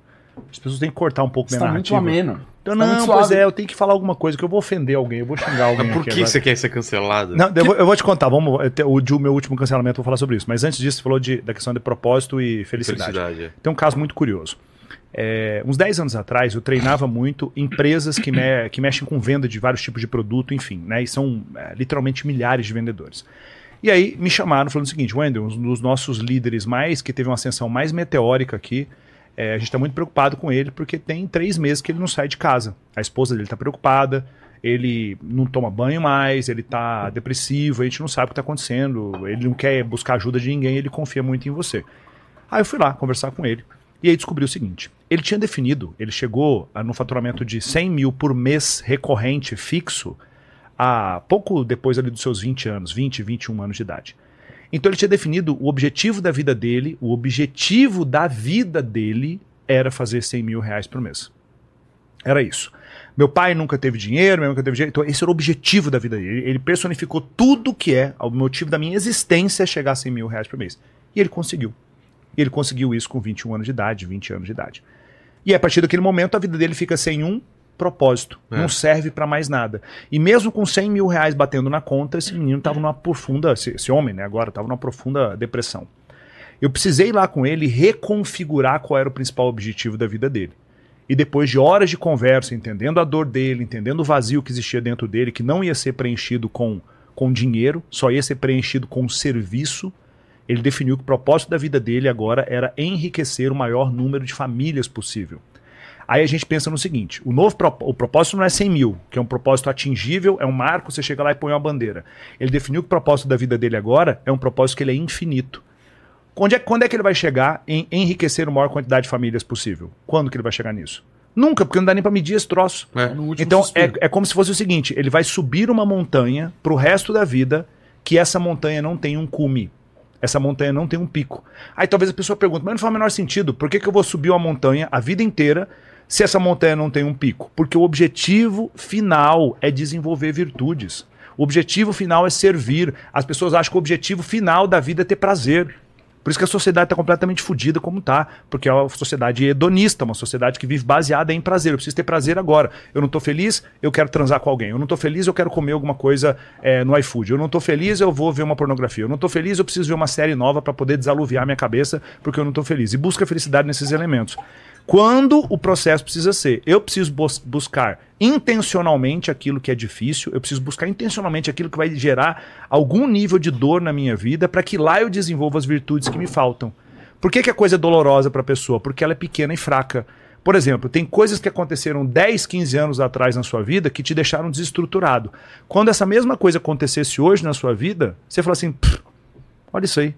As pessoas têm que cortar um pouco Você minha tá muito narrativa. ameno. Então, tá não, muito pois suave. é, eu tenho que falar alguma coisa que eu vou ofender alguém, eu vou xingar alguém Mas por aqui que agora. você quer ser cancelado? Não, eu vou, eu vou te contar, vamos, de- o meu último cancelamento eu vou falar sobre isso. Mas antes disso, você falou de, da questão de propósito e felicidade. Felicidade. é. Tem um caso muito curioso. É, uns 10 anos atrás, eu treinava muito empresas que, me- que mexem com venda de vários tipos de produto, enfim, né? E são é, literalmente milhares de vendedores. E aí me chamaram falando o seguinte, Wendel, um dos nossos líderes mais, que teve uma ascensão mais meteórica aqui, é, a gente está muito preocupado com ele porque tem três meses que ele não sai de casa. A esposa dele está preocupada, ele não toma banho mais, ele está depressivo, a gente não sabe o que está acontecendo, ele não quer buscar ajuda de ninguém, ele confia muito em você. Aí eu fui lá conversar com ele. E aí descobri o seguinte: ele tinha definido, ele chegou ah, no faturamento de 100 mil por mês recorrente, fixo, há pouco depois ali dos seus 20 anos, 20, 21 anos de idade. Então ele tinha definido o objetivo da vida dele, o objetivo da vida dele era fazer 100 mil reais por mês. Era isso. Meu pai nunca teve dinheiro, meu nunca teve dinheiro, então esse era o objetivo da vida dele. Ele- personificou tudo que é o motivo da minha existência é chegar a 100 mil reais por mês. E ele conseguiu. Ele conseguiu isso com 21 anos de idade, 20 anos de idade. E a partir daquele momento a vida dele fica sem um propósito. É. Não serve pra mais nada. E mesmo com 100 mil reais batendo na conta, esse menino tava numa profunda, esse, esse homem, né, agora, tava numa profunda depressão. Eu precisei ir lá com ele reconfigurar qual era o principal objetivo da vida dele. E depois de horas de conversa, entendendo a dor dele, entendendo o vazio que existia dentro dele, que não ia ser preenchido com, com dinheiro, só ia ser preenchido com serviço, ele definiu que o propósito da vida dele agora era enriquecer o maior número de famílias possível. Aí a gente pensa no seguinte: o novo o propósito não é 100 mil, que é um propósito atingível, é um marco, você chega lá e põe uma bandeira. Ele definiu que o propósito da vida dele agora é um propósito que ele é infinito. Quando é, quando é que ele vai chegar em enriquecer a maior quantidade de famílias possível? Quando que ele vai chegar nisso? Nunca, porque não dá nem pra medir esse troço. É. Último Então é, é como se fosse o seguinte: ele vai subir uma montanha pro resto da vida que essa montanha não tem um cume. Essa montanha não tem um pico. Aí talvez a pessoa pergunte, mas não faz o menor sentido. Por que, que eu vou subir uma montanha a vida inteira se essa montanha não tem um pico? Porque o objetivo final é desenvolver virtudes. O objetivo final é servir. As pessoas acham que o objetivo final da vida é ter prazer. Por isso que a sociedade está completamente fodida como está. Porque é uma sociedade hedonista, uma sociedade que vive baseada em prazer. Eu preciso ter prazer agora. Eu não estou feliz, eu quero transar com alguém. Eu não estou feliz, eu quero comer alguma coisa é, no iFood. Eu não estou feliz, eu vou ver uma pornografia. Eu não estou feliz, eu preciso ver uma série nova para poder desaluviar minha cabeça porque eu não estou feliz. E busca felicidade nesses elementos. Quando o processo precisa ser, eu preciso bus- buscar intencionalmente aquilo que é difícil, eu preciso buscar intencionalmente aquilo que vai gerar algum nível de dor na minha vida para que lá eu desenvolva as virtudes que me faltam. Por que, que a coisa é dolorosa para a pessoa? Porque ela é pequena e fraca. Por exemplo, tem coisas que aconteceram 10, 15 anos atrás na sua vida que te deixaram desestruturado. Quando essa mesma coisa acontecesse hoje na sua vida, você fala assim: "Pff, olha isso aí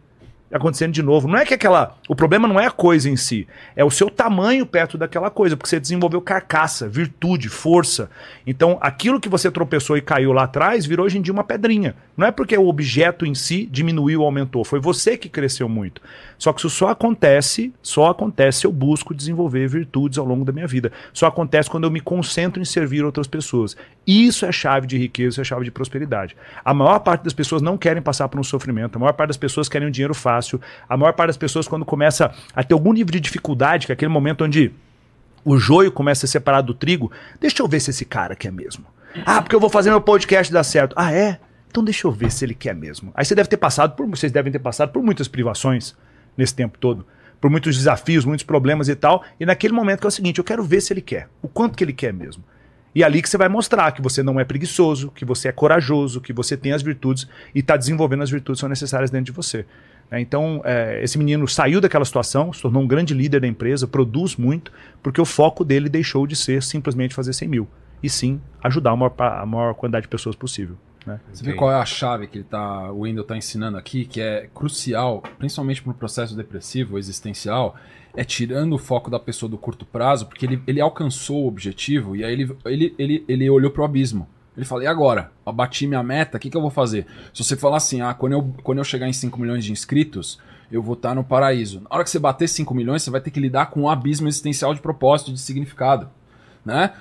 acontecendo de novo. Não é que aquela. O problema não é a coisa em si, é o seu tamanho perto daquela coisa, porque você desenvolveu carcaça, virtude, força. Então, aquilo que você tropeçou e caiu lá atrás virou hoje em dia uma pedrinha. Não é porque o objeto em si diminuiu ou aumentou, foi você que cresceu muito. Só que isso só acontece, só acontece se eu busco desenvolver virtudes ao longo da minha vida. Só acontece quando eu me concentro em servir outras pessoas. Isso é chave de riqueza, isso é chave de prosperidade. A maior parte das pessoas não querem passar por um sofrimento, a maior parte das pessoas querem um dinheiro fácil. A maior parte das pessoas, quando começa a ter algum nível de dificuldade, que é aquele momento onde o joio começa a ser separado do trigo, deixa eu ver se esse cara quer mesmo. Ah, porque eu vou fazer meu podcast dar certo. Ah, é? Então deixa eu ver se ele quer mesmo. Aí você deve ter passado por, vocês devem ter passado por muitas privações nesse tempo todo, por muitos desafios, muitos problemas e tal. E naquele momento que é o seguinte, eu quero ver se ele quer, o quanto que ele quer mesmo. E é ali que você vai mostrar que você não é preguiçoso, que você é corajoso, que você tem as virtudes e está desenvolvendo as virtudes que são necessárias dentro de você. É, então, é, esse menino saiu daquela situação, se tornou um grande líder da empresa, produz muito, porque o foco dele deixou de ser simplesmente fazer 100 mil, e sim ajudar a maior, a maior quantidade de pessoas possível. Né? Você vê qual é a chave que ele tá, o Wendel está ensinando aqui, que é crucial, principalmente para o processo depressivo, existencial, é tirando o foco da pessoa do curto prazo, porque ele, ele alcançou o objetivo e aí ele, ele, ele, ele olhou para o abismo. Ele fala, e agora? Eu bati minha meta, o que, que eu vou fazer? Se você falar assim, ah, quando eu, quando eu chegar em 5 milhões de inscritos, eu vou estar no paraíso. Na hora que você bater 5 milhões, você vai ter que lidar com um abismo existencial de propósito, de significado. Né?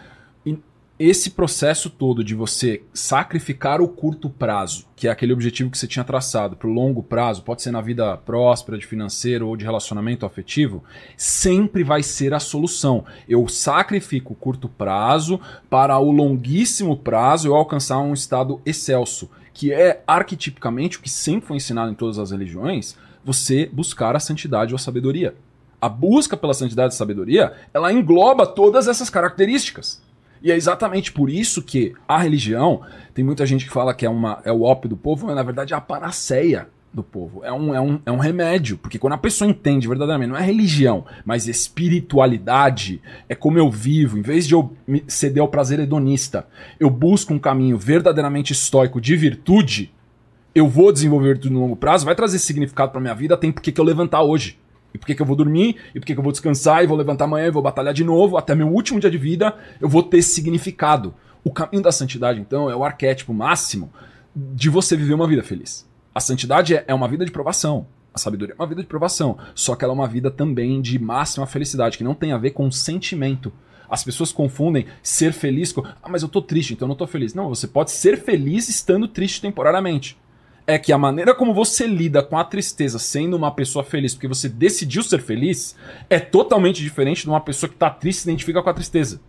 Esse processo todo de você sacrificar o curto prazo, que é aquele objetivo que você tinha traçado, para o longo prazo, pode ser na vida próspera, de financeiro ou de relacionamento afetivo, sempre vai ser a solução. Eu sacrifico o curto prazo para o longuíssimo prazo eu alcançar um estado excelso, que é arquetipicamente o que sempre foi ensinado em todas as religiões, você buscar a santidade ou a sabedoria. A busca pela santidade e sabedoria, ela engloba todas essas características. E é exatamente por isso que a religião, tem muita gente que fala que é, uma, é o ópio do povo, mas na verdade é a panaceia do povo. É um, é, um, é um remédio. Porque quando a pessoa entende verdadeiramente, não é religião, mas espiritualidade, é como eu vivo. Em vez de eu ceder ao prazer hedonista, eu busco um caminho verdadeiramente estoico de virtude, eu vou desenvolver virtude no longo prazo, vai trazer significado para minha vida, tem porque que eu levantar hoje. E por que, que eu vou dormir? E por que, que eu vou descansar? E vou levantar amanhã e vou batalhar de novo? Até meu último dia de vida, eu vou ter significado. O caminho da santidade, então, é o arquétipo máximo de você viver uma vida feliz. A santidade é, é uma vida de provação. A sabedoria é uma vida de provação. Só que ela é uma vida também de máxima felicidade, que não tem a ver com sentimento. As pessoas confundem ser feliz com. Ah, mas eu tô triste, então eu não tô feliz. Não, você pode ser feliz estando triste temporariamente é que a maneira como você lida com a tristeza sendo uma pessoa feliz, porque você decidiu ser feliz, é totalmente diferente de uma pessoa que tá triste e se identifica com a tristeza.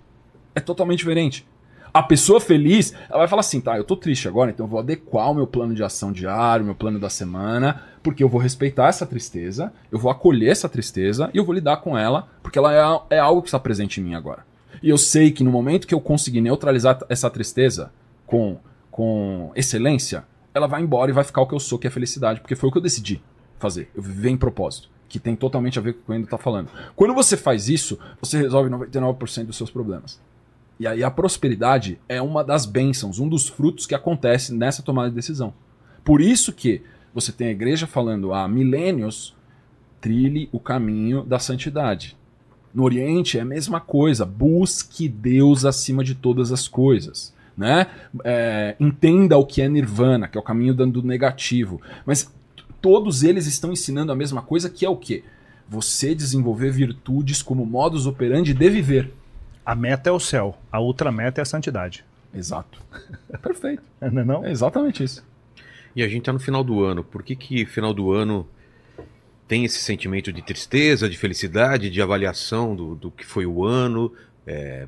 É totalmente diferente. A pessoa feliz, ela vai falar assim, tá, eu tô triste agora, então eu vou adequar o meu plano de ação diário, meu plano da semana, porque eu vou respeitar essa tristeza, eu vou acolher essa tristeza e eu vou lidar com ela, porque ela é, é algo que está presente em mim agora. E eu sei que no momento que eu conseguir neutralizar essa tristeza com, com excelência, ela vai embora e vai ficar o que eu sou, que é felicidade, porque foi o que eu decidi fazer. Eu viver em propósito, que tem totalmente a ver com o que o Endo está falando. Quando você faz isso, você resolve 99% dos seus problemas. E aí a prosperidade é uma das bênçãos, um dos frutos que acontece nessa tomada de decisão. Por isso que você tem a igreja falando há milênios, trilhe o caminho da santidade. No Oriente é a mesma coisa, busque Deus acima de todas as coisas né? É, entenda o que é nirvana, que é o caminho do negativo. Mas todos eles estão ensinando a mesma coisa, que é o quê? Você desenvolver virtudes como modus operandi de viver. A meta é o céu, a outra meta é a santidade. Exato. Perfeito. Não é, não? é exatamente isso. E a gente está no final do ano. Por que que final do ano tem esse sentimento de tristeza, de felicidade, de avaliação do, do que foi o ano, é,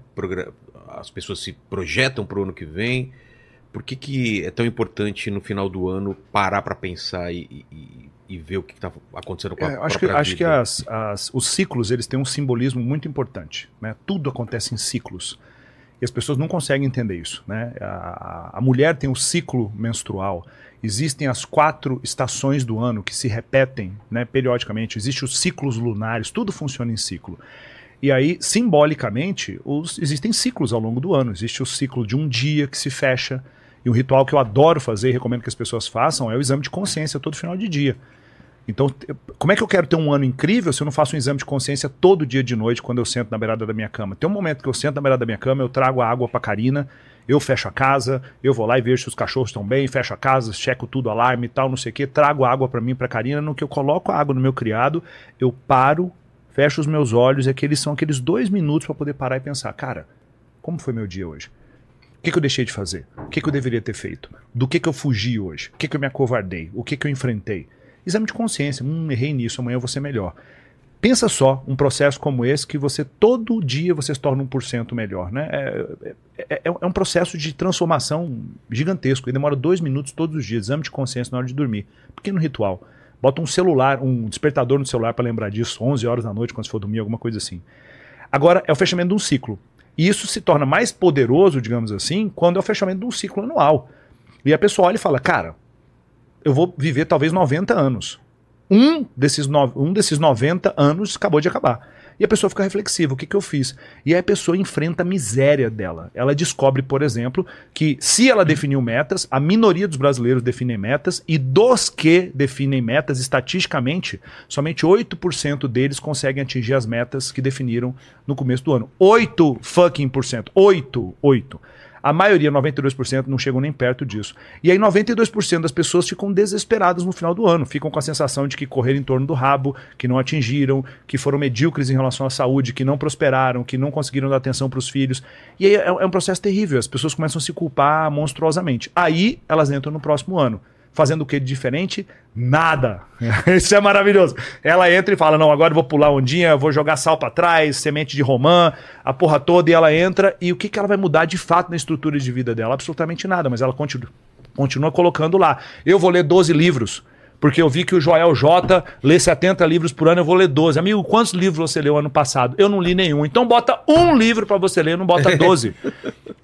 as pessoas se projetam para o ano que vem. Por que, que é tão importante no final do ano parar para pensar e, e, e, ver o que está acontecendo com a é, acho que, vida? Acho que as, as, os ciclos eles têm um simbolismo muito importante. Né? Tudo acontece em ciclos. E as pessoas não conseguem entender isso. Né? A, a mulher tem o ciclo menstrual. Existem as quatro estações do ano que se repetem né, periodicamente. Existem os ciclos lunares. Tudo funciona em ciclo. E aí, simbolicamente, os, existem ciclos ao longo do ano. Existe o ciclo de um dia que se fecha. E um ritual que eu adoro fazer e recomendo que as pessoas façam é o exame de consciência todo final de dia. Então, como é que eu quero ter um ano incrível se eu não faço um exame de consciência todo dia de noite quando eu sento na beirada da minha cama? Tem um momento que eu sento na beirada da minha cama, eu trago a água para Karina, eu fecho a casa, eu vou lá e vejo se os cachorros estão bem, fecho a casa, checo tudo, alarme e tal, não sei o quê, trago água para mim, para Karina, no que eu coloco a água no meu criado, eu paro fecho os meus olhos, é que eles são aqueles dois minutos para poder parar e pensar, cara, como foi meu dia hoje? O que, que eu deixei de fazer? O que, que eu deveria ter feito? Do que, que eu fugi hoje? O que, eu me acovardei? O que, que eu enfrentei? Exame de consciência. Hum, errei nisso, amanhã eu vou ser melhor. Pensa só um processo como esse que você todo dia você se torna 1% melhor. Né? É, é, é, é um processo de transformação gigantesco e demora dois minutos todos os dias. Exame de consciência na hora de dormir. Pequeno ritual. Bota um celular, um despertador no celular para lembrar disso, 11 horas da noite quando você for dormir, alguma coisa assim. Agora, é o fechamento de um ciclo. E isso se torna mais poderoso, digamos assim, quando é o fechamento de um ciclo anual. E a pessoa olha e fala: Cara, eu vou viver talvez 90 anos. Um desses, no, um desses 90 anos acabou de acabar. E a pessoa fica reflexiva: o que, que eu fiz? E aí a pessoa enfrenta a miséria dela. Ela descobre, por exemplo, que se ela definiu metas, a minoria dos brasileiros definem metas, e dos que definem metas, estatisticamente, somente 8% deles conseguem atingir as metas que definiram no começo do ano. 8 fucking por cento. 8, 8. A maioria, 92%, não chegam nem perto disso. E aí 92% das pessoas ficam desesperadas no final do ano, ficam com a sensação de que correram em torno do rabo, que não atingiram, que foram medíocres em relação à saúde, que não prosperaram, que não conseguiram dar atenção para os filhos. E aí é, é um processo terrível, as pessoas começam a se culpar monstruosamente. Aí elas entram no próximo ano fazendo o que de diferente? Nada. Isso é maravilhoso. Ela entra e fala: Não, agora eu vou pular ondinha, vou jogar sal para trás, semente de romã, a porra toda, e ela entra. E o que, que ela vai mudar de fato na estrutura de vida dela? Absolutamente nada, mas ela continua, continua colocando lá. Eu vou ler 12 livros porque eu vi que o Joel J lê 70 livros por ano, eu vou ler 12. Amigo, quantos livros você leu ano passado? Eu não li nenhum. Então bota um livro para você ler, não bota 12.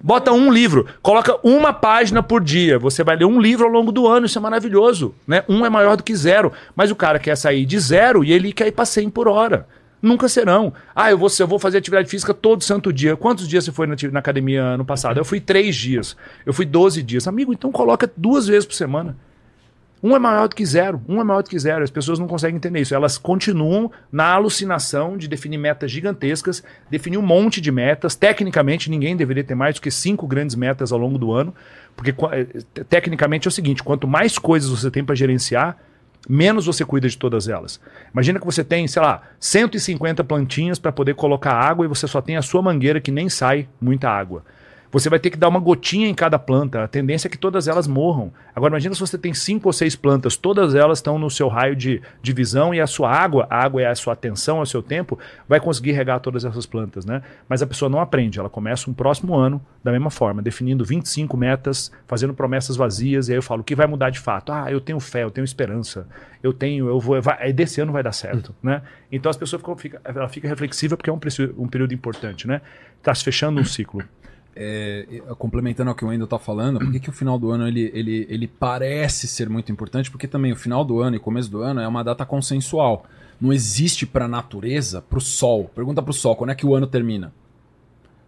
bota um livro, coloca uma página por dia. Você vai ler um livro ao longo do ano, isso é maravilhoso, né? Um é maior do que zero, mas o cara quer sair de zero e ele quer ir para 100 por hora. Nunca serão. Ah, eu vou, eu vou fazer atividade física todo santo dia. Quantos dias você foi na, na academia ano passado? Eu fui três dias. Eu fui 12 dias. Amigo, então coloca duas vezes por semana. Um é maior do que zero. Um é maior do que zero. As pessoas não conseguem entender isso. Elas continuam na alucinação de definir metas gigantescas, definir um monte de metas. Tecnicamente, ninguém deveria ter mais do que cinco grandes metas ao longo do ano. Porque, eh, tecnicamente, é o seguinte: quanto mais coisas você tem para gerenciar, menos você cuida de todas elas. Imagina que você tem, sei lá, 150 plantinhas para poder colocar água e você só tem a sua mangueira que nem sai muita água. Você vai ter que dar uma gotinha em cada planta. A tendência é que todas elas morram. Agora, imagina se você tem cinco ou seis plantas, todas elas estão no seu raio de, de visão e a sua água, a água é a sua atenção, é o seu tempo, vai conseguir regar todas essas plantas, né? Mas a pessoa não aprende. Ela começa um próximo ano da mesma forma, definindo 25 metas, fazendo promessas vazias. E aí eu falo, o que vai mudar de fato? Ah, eu tenho fé, eu tenho esperança, eu tenho, eu vou, vai, desse ano vai dar certo, uhum. né? Então as pessoas ficam, fica, ela fica reflexiva porque é um, um período importante, né? Está se fechando um ciclo é, complementando ao que o Wendel está falando, por que, que o final do ano ele, ele, ele parece ser muito importante? Porque também o final do ano e começo do ano é uma data consensual. Não existe para a natureza, para o sol. Pergunta para o sol, quando é que o ano termina?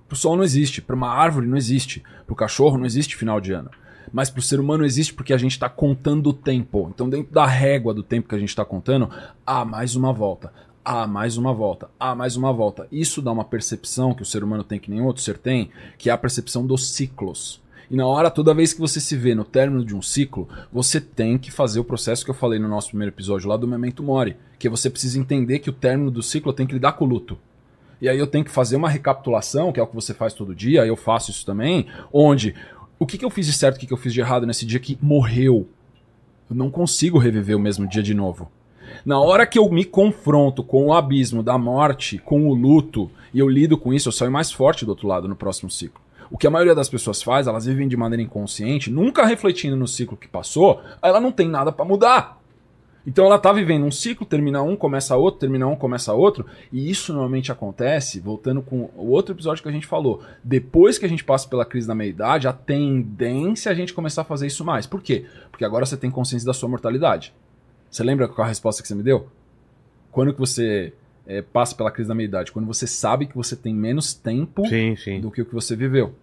Para o sol não existe, para uma árvore não existe, para o cachorro não existe final de ano. Mas para o ser humano existe porque a gente está contando o tempo. Então, dentro da régua do tempo que a gente está contando, ah, mais uma volta. Ah, mais uma volta. Ah, mais uma volta. Isso dá uma percepção que o ser humano tem que nenhum outro ser tem, que é a percepção dos ciclos. E na hora, toda vez que você se vê no término de um ciclo, você tem que fazer o processo que eu falei no nosso primeiro episódio lá do Memento Mori, que você precisa entender que o término do ciclo tem que lidar com o luto. E aí eu tenho que fazer uma recapitulação, que é o que você faz todo dia, eu faço isso também, onde o que, que eu fiz de certo, o que, que eu fiz de errado nesse dia que morreu. Eu não consigo reviver o mesmo dia de novo. Na hora que eu me confronto com o abismo da morte, com o luto, e eu lido com isso, eu saio mais forte do outro lado no próximo ciclo. O que a maioria das pessoas faz, elas vivem de maneira inconsciente, nunca refletindo no ciclo que passou, ela não tem nada para mudar. Então ela tá vivendo um ciclo, termina um, começa outro, termina um, começa outro, e isso normalmente acontece, voltando com o outro episódio que a gente falou, depois que a gente passa pela crise da meia-idade, a tendência é a gente começar a fazer isso mais. Por quê? Porque agora você tem consciência da sua mortalidade. Você lembra qual a resposta que você me deu? Quando que você é, passa pela crise da meia-idade? Quando você sabe que você tem menos tempo sim, sim. do que o que você viveu.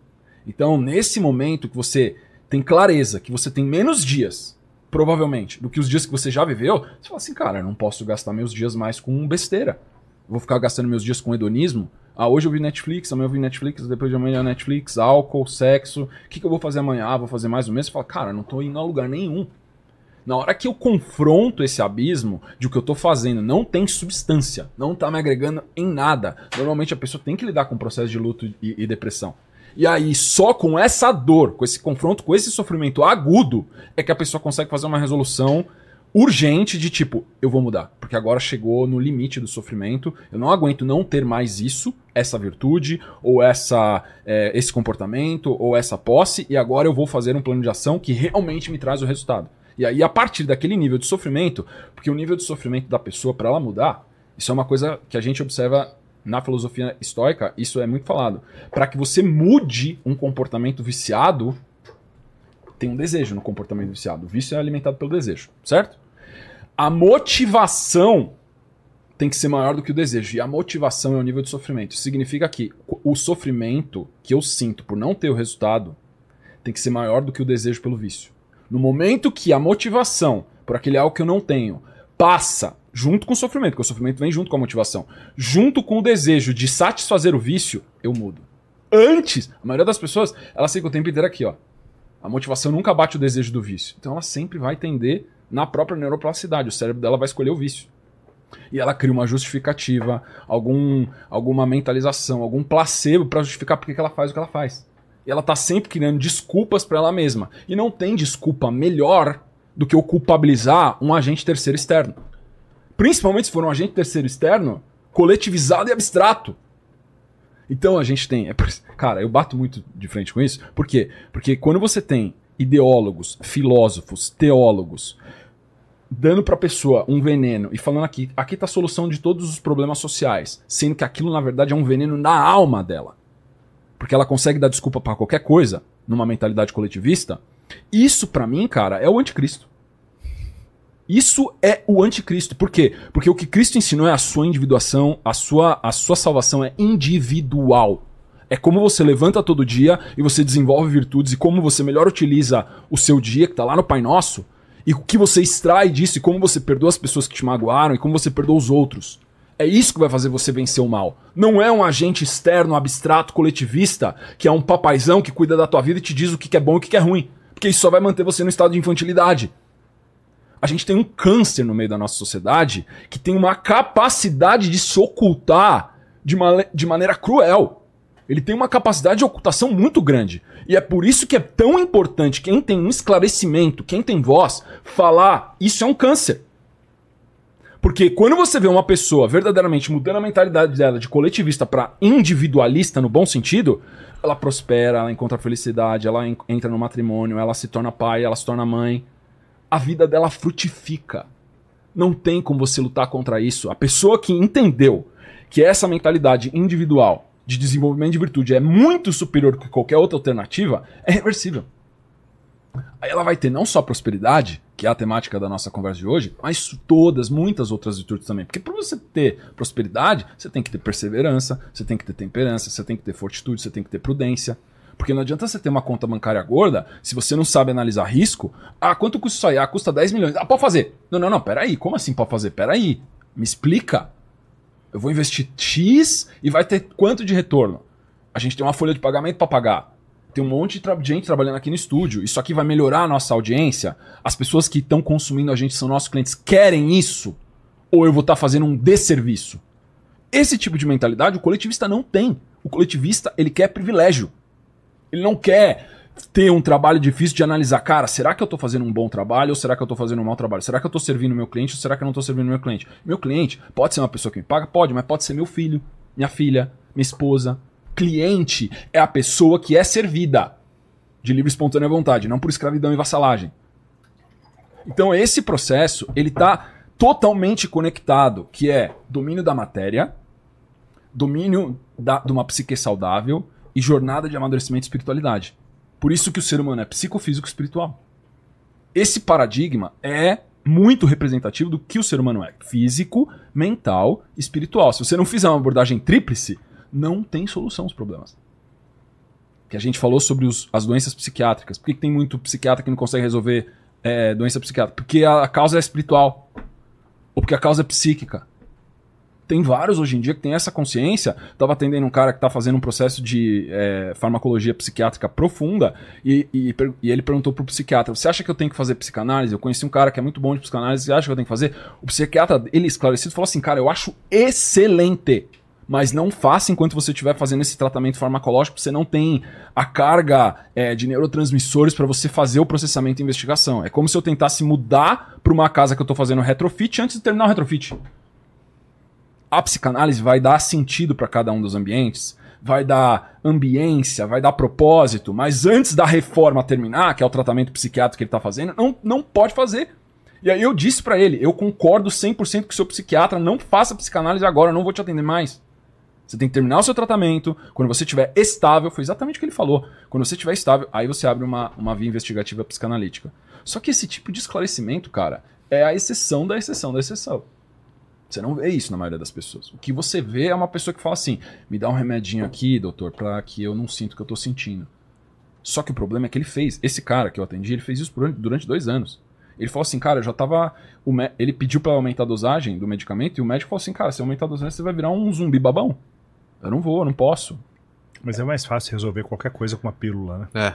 Então, nesse momento que você tem clareza que você tem menos dias, provavelmente, do que os dias que você já viveu, você fala assim, cara, eu não posso gastar meus dias mais com besteira. Eu vou ficar gastando meus dias com hedonismo. Ah, hoje eu vi Netflix, amanhã eu vi Netflix, depois de amanhã Netflix, álcool, sexo. O que, que eu vou fazer amanhã? Ah, vou fazer mais um mês. Você fala, cara, não tô indo a lugar nenhum. Na hora que eu confronto esse abismo de o que eu tô fazendo não tem substância, não tá me agregando em nada. Normalmente a pessoa tem que lidar com o processo de luto e, e depressão. E aí, só com essa dor, com esse confronto, com esse sofrimento agudo, é que a pessoa consegue fazer uma resolução urgente de tipo, eu vou mudar, porque agora chegou no limite do sofrimento, eu não aguento não ter mais isso, essa virtude, ou essa, é, esse comportamento, ou essa posse, e agora eu vou fazer um plano de ação que realmente me traz o resultado. E aí, a partir daquele nível de sofrimento, porque o nível de sofrimento da pessoa, para ela mudar, isso é uma coisa que a gente observa na filosofia estoica, isso é muito falado. Para que você mude um comportamento viciado, tem um desejo no comportamento viciado. O vício é alimentado pelo desejo, certo? A motivação tem que ser maior do que o desejo. E a motivação é o nível de sofrimento. Isso significa que o sofrimento que eu sinto por não ter o resultado tem que ser maior do que o desejo pelo vício. No momento que a motivação por aquele algo que eu não tenho passa junto com o sofrimento, porque o sofrimento vem junto com a motivação, junto com o desejo de satisfazer o vício, eu mudo. Antes, a maioria das pessoas, ela fica o tempo inteiro aqui, ó. A motivação nunca bate o desejo do vício. Então ela sempre vai tender na própria neuroplasticidade. O cérebro dela vai escolher o vício. E ela cria uma justificativa, algum, alguma mentalização, algum placebo para justificar porque que ela faz o que ela faz. Ela tá sempre criando desculpas para ela mesma. E não tem desculpa melhor do que o culpabilizar um agente terceiro externo. Principalmente se for um agente terceiro externo coletivizado e abstrato. Então a gente tem. É, cara, eu bato muito de frente com isso. Por quê? Porque quando você tem ideólogos, filósofos, teólogos dando para a pessoa um veneno e falando aqui, aqui tá a solução de todos os problemas sociais, sendo que aquilo na verdade é um veneno na alma dela. Porque ela consegue dar desculpa para qualquer coisa numa mentalidade coletivista. Isso para mim, cara, é o anticristo. Isso é o anticristo. Por quê? Porque o que Cristo ensinou é a sua individuação, a sua, a sua salvação é individual. É como você levanta todo dia e você desenvolve virtudes e como você melhor utiliza o seu dia, que está lá no Pai Nosso, e o que você extrai disso e como você perdoa as pessoas que te magoaram e como você perdoa os outros. É isso que vai fazer você vencer o mal. Não é um agente externo, abstrato, coletivista, que é um papaizão que cuida da tua vida e te diz o que é bom e o que é ruim. Porque isso só vai manter você no estado de infantilidade a gente tem um câncer no meio da nossa sociedade que tem uma capacidade de se ocultar de, uma, de maneira cruel. Ele tem uma capacidade de ocultação muito grande. E é por isso que é tão importante quem tem um esclarecimento, quem tem voz, falar isso é um câncer. Porque quando você vê uma pessoa verdadeiramente mudando a mentalidade dela de coletivista para individualista no bom sentido, ela prospera, ela encontra felicidade, ela entra no matrimônio, ela se torna pai, ela se torna mãe, a vida dela frutifica. Não tem como você lutar contra isso. A pessoa que entendeu que essa mentalidade individual de desenvolvimento de virtude é muito superior que qualquer outra alternativa, é reversível. Aí ela vai ter não só prosperidade, que é a temática da nossa conversa de hoje, mas todas, muitas outras virtudes também. Porque para você ter prosperidade, você tem que ter perseverança, você tem que ter temperança, você tem que ter fortitude, você tem que ter prudência. Porque não adianta você ter uma conta bancária gorda se você não sabe analisar risco. Ah, quanto custa isso aí? Ah, custa 10 milhões. Ah, pode fazer. Não, não, não, peraí. Como assim pode fazer? Peraí. Me explica. Eu vou investir X e vai ter quanto de retorno? A gente tem uma folha de pagamento para pagar. Tem um monte de gente trabalhando aqui no estúdio. Isso aqui vai melhorar a nossa audiência. As pessoas que estão consumindo a gente são nossos clientes. Querem isso? Ou eu vou estar tá fazendo um desserviço? Esse tipo de mentalidade o coletivista não tem. O coletivista ele quer privilégio. Ele não quer ter um trabalho difícil de analisar, cara, será que eu estou fazendo um bom trabalho ou será que eu estou fazendo um mau trabalho? Será que eu estou servindo meu cliente ou será que eu não estou servindo meu cliente? Meu cliente pode ser uma pessoa que me paga? Pode, mas pode ser meu filho, minha filha, minha esposa. Cliente é a pessoa que é servida de livre e espontânea vontade, não por escravidão e vassalagem. Então esse processo, ele está totalmente conectado, que é domínio da matéria, domínio da, de uma psique saudável, e jornada de amadurecimento e espiritualidade. Por isso que o ser humano é psicofísico espiritual. Esse paradigma é muito representativo do que o ser humano é: físico, mental, espiritual. Se você não fizer uma abordagem tríplice, não tem solução aos problemas. Que a gente falou sobre os, as doenças psiquiátricas. Por que, que, tem muito psiquiatra que não consegue resolver é, doença psiquiátrica? Porque a causa é espiritual. Ou porque a causa é psíquica. Tem vários hoje em dia que tem essa consciência. Tava atendendo um cara que tá fazendo um processo de é, farmacologia psiquiátrica profunda e, e, e, ele perguntou pro psiquiatra: Você acha que eu tenho que fazer psicanálise? Eu conheci um cara que é muito bom de psicanálise, você acha que eu tenho que fazer? O psiquiatra, ele esclarecido, falou assim: Cara, eu acho excelente. Mas não faça enquanto você estiver fazendo esse tratamento farmacológico, você não tem a carga é, de neurotransmissores para você fazer o processamento e investigação. É como se eu tentasse mudar para uma casa que eu estou fazendo retrofit antes de terminar o retrofit. A psicanálise vai dar sentido para cada um dos ambientes, vai dar ambiência, vai dar propósito, mas antes da reforma terminar, que é o tratamento psiquiátrico que ele está fazendo, não, não pode fazer. E aí eu disse para ele, eu concordo 100% que o seu psiquiatra não faça psicanálise agora, eu não vou te atender mais. Você tem que terminar o seu tratamento. Quando você estiver estável, foi exatamente o que ele falou. Quando você estiver estável, aí você abre uma, uma via investigativa psicanalítica. Só que esse tipo de esclarecimento, cara, é a exceção da exceção da exceção. Você não vê isso na maioria das pessoas. O que você vê é uma pessoa que fala assim: me dá um remedinho aqui, doutor, pra que eu não sinto o que eu tô sentindo. Só que o problema é que ele fez. Esse cara que eu atendi, ele fez isso durante dois anos. Ele falou assim, cara, eu já tava. Ele pediu para aumentar a dosagem do medicamento e o médico falou assim, cara, se aumentar a dosagem, você vai virar um zumbi babão. Eu não vou, eu não posso. Mas é mais fácil resolver qualquer coisa com uma pílula, né? É.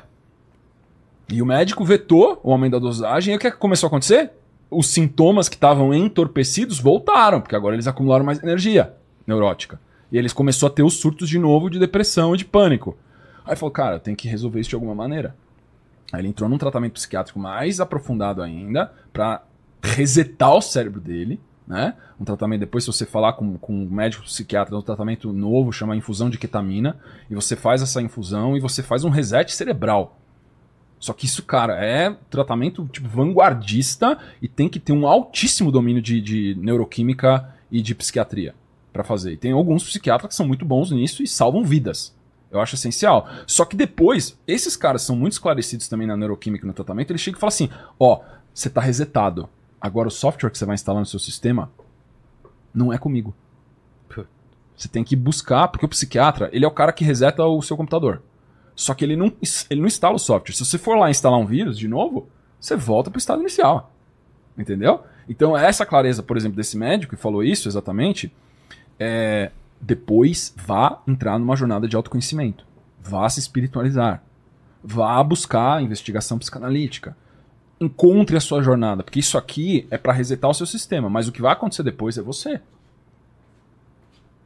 E o médico vetou o aumento da dosagem e o que, é que começou a acontecer? Os sintomas que estavam entorpecidos voltaram, porque agora eles acumularam mais energia neurótica. E eles começaram a ter os surtos de novo de depressão e de pânico. Aí falou, cara, tem que resolver isso de alguma maneira. Aí ele entrou num tratamento psiquiátrico mais aprofundado ainda, para resetar o cérebro dele, né? Um tratamento, depois, se você falar com, com um médico psiquiatra, um tratamento novo, chama infusão de ketamina, e você faz essa infusão e você faz um reset cerebral. Só que isso, cara, é tratamento tipo vanguardista e tem que ter um altíssimo domínio de, de neuroquímica e de psiquiatria para fazer. E tem alguns psiquiatras que são muito bons nisso e salvam vidas. Eu acho essencial. Só que depois, esses caras são muito esclarecidos também na neuroquímica e no tratamento, eles chegam e falam assim: ó, você tá resetado. Agora o software que você vai instalar no seu sistema não é comigo. Você tem que buscar, porque o psiquiatra, ele é o cara que reseta o seu computador. Só que ele não, ele não instala o software. Se você for lá instalar um vírus de novo, você volta para o estado inicial. Entendeu? Então, essa clareza, por exemplo, desse médico que falou isso exatamente, é, depois vá entrar numa jornada de autoconhecimento. Vá se espiritualizar. Vá buscar investigação psicanalítica encontre a sua jornada, porque isso aqui é para resetar o seu sistema, mas o que vai acontecer depois é você.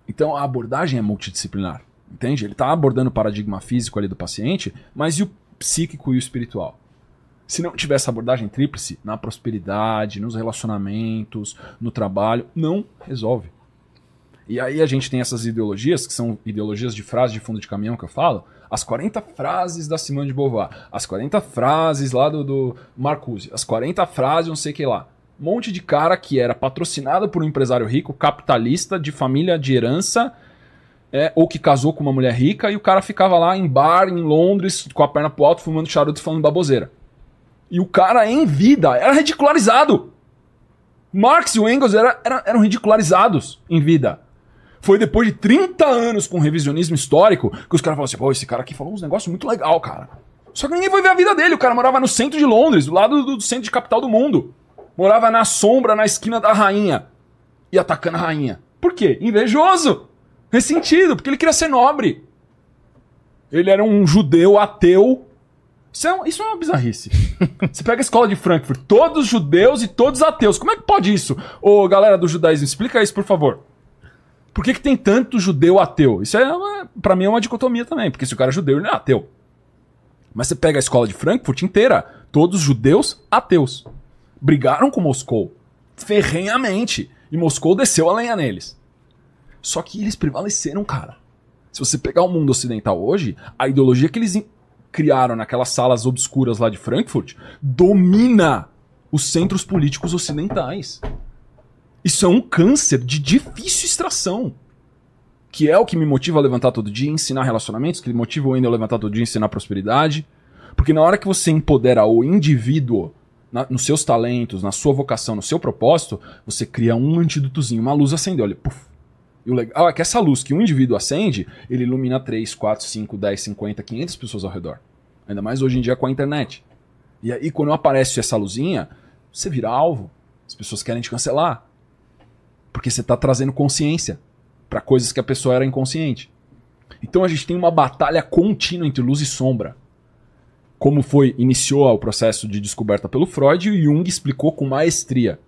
Então a abordagem é multidisciplinar, entende? Ele está abordando o paradigma físico ali do paciente, mas e o psíquico e o espiritual? Se não tiver essa abordagem tríplice na prosperidade, nos relacionamentos, no trabalho, não resolve. E aí a gente tem essas ideologias, que são ideologias de frase de fundo de caminhão que eu falo, as 40 frases da Simone de Beauvoir, as 40 frases lá do, do Marcuse, as 40 frases não sei o que lá. Um monte de cara que era patrocinado por um empresário rico, capitalista, de família de herança, é, ou que casou com uma mulher rica, e o cara ficava lá em bar em Londres, com a perna pro alto, fumando charuto falando baboseira. E o cara, em vida, era ridicularizado. Marx e o Engels era, era, eram ridicularizados em vida. Foi depois de 30 anos com revisionismo histórico que os caras falaram assim: pô, esse cara aqui falou uns negócios muito legal, cara. Só que ninguém foi ver a vida dele. O cara morava no centro de Londres, do lado do, centro de capital do mundo. Morava na sombra, na esquina da rainha. E atacando a rainha. Por quê? Invejoso. Ressentido, porque ele queria ser nobre. Ele era um judeu ateu. Isso é, isso é uma bizarrice. Você pega a escola de Frankfurt, todos judeus e todos ateus. Como é que pode isso? Ô, galera do judaísmo, explica isso, por favor. Por que, que tem tanto judeu ateu? Isso é, para mim, é uma dicotomia também, porque se o cara é judeu, ele é ateu. Mas você pega a escola de Frankfurt inteira, todos judeus ateus. Brigaram com Moscou ferrenhamente. E Moscou desceu a lenha neles. Só que eles prevaleceram, cara. Se você pegar o mundo ocidental hoje, a ideologia que eles criaram naquelas salas obscuras lá de Frankfurt domina os centros políticos ocidentais. Isso é um câncer de difícil extração. Que é o que me motiva a levantar todo dia, ensinar relacionamentos, que me motiva ainda a levantar todo dia, ensinar prosperidade. Porque na hora que você empodera o indivíduo na, nos seus talentos, na sua vocação, no seu propósito, você cria um antídotozinho, uma luz acende, olha, puf. E o legal é que essa luz que um indivíduo acende, ele ilumina 3, 4, 5, 10, 50, 500 pessoas ao redor. Ainda mais hoje em dia com a internet. E aí, quando aparece essa luzinha, você vira alvo. As pessoas querem te cancelar. Porque você está trazendo consciência para coisas que a pessoa era inconsciente. Então a gente tem uma batalha contínua entre luz e sombra. Como foi iniciou o processo de descoberta pelo Freud e Jung explicou com maestria.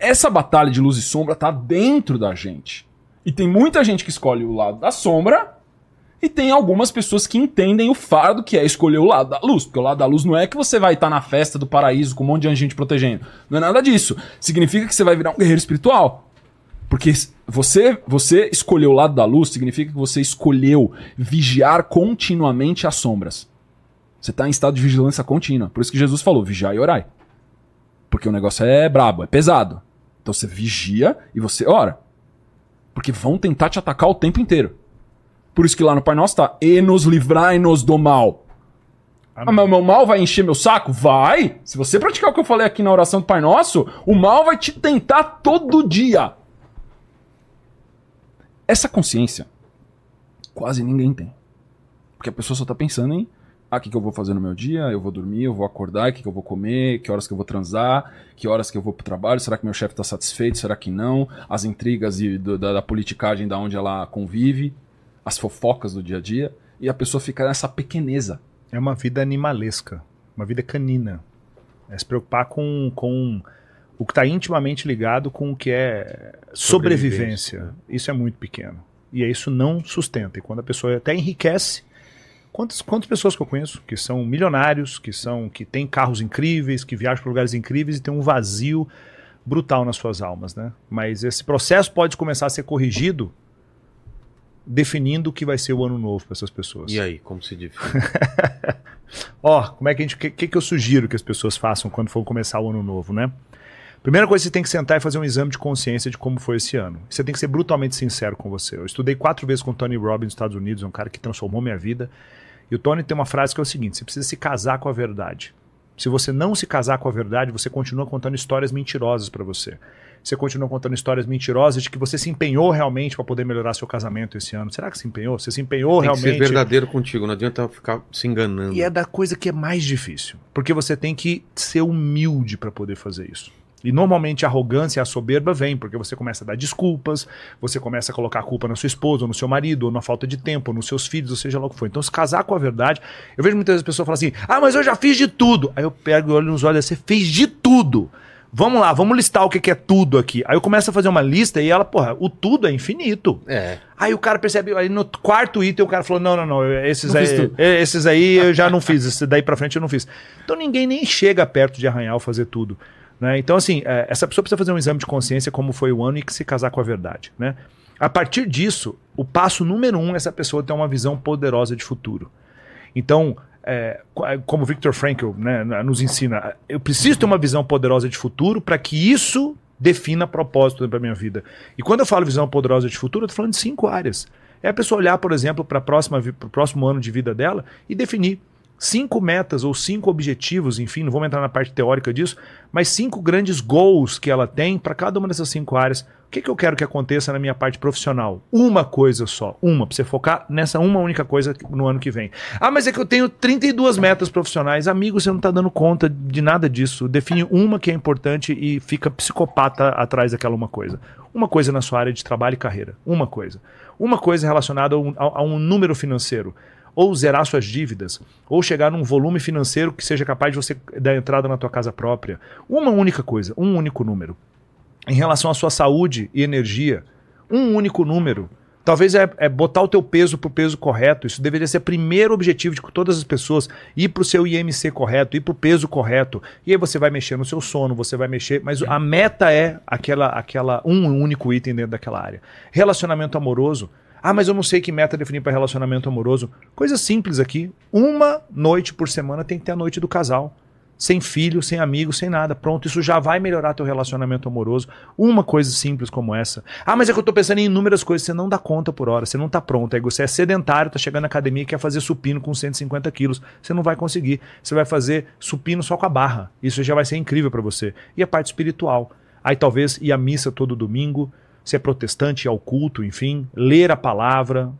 Essa batalha de luz e sombra está dentro da gente. E tem muita gente que escolhe o lado da sombra. E tem algumas pessoas que entendem o fardo que é escolher o lado da luz. Porque o lado da luz não é que você vai estar na festa do paraíso com um monte de gente protegendo. Não é nada disso. Significa que você vai virar um guerreiro espiritual. Porque você, você escolheu o lado da luz, significa que você escolheu vigiar continuamente as sombras. Você está em estado de vigilância contínua. Por isso que Jesus falou: vigiar e orai. Porque o negócio é brabo, é pesado. Então você vigia e você ora. Porque vão tentar te atacar o tempo inteiro. Por isso que lá no Pai Nosso tá: e nos livrai-nos do mal. Ah, mas meu mal vai encher meu saco? Vai! Se você praticar o que eu falei aqui na oração do Pai Nosso, o mal vai te tentar todo dia. Essa consciência quase ninguém tem. Porque a pessoa só tá pensando em ah, o que, que eu vou fazer no meu dia? Eu vou dormir, eu vou acordar, o que, que eu vou comer, que horas que eu vou transar, que horas que eu vou pro trabalho, será que meu chefe tá satisfeito, será que não? As intrigas e do, da, da politicagem da onde ela convive, as fofocas do dia a dia, e a pessoa fica nessa pequeneza. É uma vida animalesca, uma vida canina. É se preocupar com, com o que está intimamente ligado com o que é sobrevivência. sobrevivência. Isso é muito pequeno. E isso não sustenta. E quando a pessoa até enriquece, quantas, quantas pessoas que eu conheço que são milionários, que são que têm carros incríveis, que viajam para lugares incríveis e tem um vazio brutal nas suas almas, né? Mas esse processo pode começar a ser corrigido definindo o que vai ser o ano novo para essas pessoas. E aí, como se define? Ó, oh, como é que a gente, que, que, que eu sugiro que as pessoas façam quando for começar o ano novo, né? Primeira coisa, você tem que sentar e fazer um exame de consciência de como foi esse ano. Você tem que ser brutalmente sincero com você. Eu estudei quatro vezes com o Tony Robbins nos Estados Unidos, é um cara que transformou minha vida. E o Tony tem uma frase que é o seguinte: você precisa se casar com a verdade. Se você não se casar com a verdade, você continua contando histórias mentirosas para você. Você continua contando histórias mentirosas de que você se empenhou realmente para poder melhorar seu casamento esse ano. Será que se empenhou? Você se empenhou tem realmente? Tem que ser verdadeiro contigo, não adianta ficar se enganando. E é da coisa que é mais difícil, porque você tem que ser humilde para poder fazer isso. E normalmente a arrogância e a soberba vem porque você começa a dar desculpas, você começa a colocar a culpa na sua esposa, ou no seu marido, ou na falta de tempo, ou nos seus filhos, ou seja lá o que for. Então, se casar com a verdade, eu vejo muitas vezes pessoas falar assim: ah, mas eu já fiz de tudo. Aí eu pego e olho nos olhos, você fez de tudo. Vamos lá, vamos listar o que é tudo aqui. Aí eu começo a fazer uma lista e ela, porra, o tudo é infinito. É. Aí o cara percebe, aí no quarto item o cara falou: não, não, não, esses, não aí, esses aí eu já não fiz, esse daí pra frente eu não fiz. Então ninguém nem chega perto de arranhar ou fazer tudo. Né? Então, assim, é, essa pessoa precisa fazer um exame de consciência como foi o ano e que se casar com a verdade. Né? A partir disso, o passo número um é essa pessoa ter uma visão poderosa de futuro. Então, é, como Victor Frankl né, nos ensina, eu preciso ter uma visão poderosa de futuro para que isso defina propósito para minha vida. E quando eu falo visão poderosa de futuro, eu estou falando de cinco áreas. É a pessoa olhar, por exemplo, para o próximo ano de vida dela e definir cinco metas ou cinco objetivos, enfim, não vamos entrar na parte teórica disso, mas cinco grandes goals que ela tem para cada uma dessas cinco áreas. O que, que eu quero que aconteça na minha parte profissional? Uma coisa só, uma, para você focar nessa uma única coisa no ano que vem. Ah, mas é que eu tenho 32 metas profissionais. Amigo, você não está dando conta de nada disso. Define uma que é importante e fica psicopata atrás daquela uma coisa. Uma coisa na sua área de trabalho e carreira. Uma coisa. Uma coisa relacionada a um, a um número financeiro ou zerar suas dívidas, ou chegar num volume financeiro que seja capaz de você dar entrada na tua casa própria. Uma única coisa, um único número. Em relação à sua saúde e energia, um único número. Talvez é, é botar o teu peso para o peso correto. Isso deveria ser o primeiro objetivo de todas as pessoas. Ir para o seu IMC correto, ir para o peso correto. E aí você vai mexer no seu sono, você vai mexer. Mas a meta é aquela, aquela um único item dentro daquela área. Relacionamento amoroso. Ah, mas eu não sei que meta definir para relacionamento amoroso. Coisa simples aqui. Uma noite por semana tem que ter a noite do casal. Sem filho, sem amigo, sem nada. Pronto, isso já vai melhorar teu relacionamento amoroso. Uma coisa simples como essa. Ah, mas é que eu tô pensando em inúmeras coisas. Você não dá conta por hora, você não tá pronto. Aí você é sedentário, tá chegando na academia e quer fazer supino com 150 quilos. Você não vai conseguir. Você vai fazer supino só com a barra. Isso já vai ser incrível para você. E a parte espiritual. Aí talvez ir à missa todo domingo, se é protestante, ao culto, enfim, ler a palavra,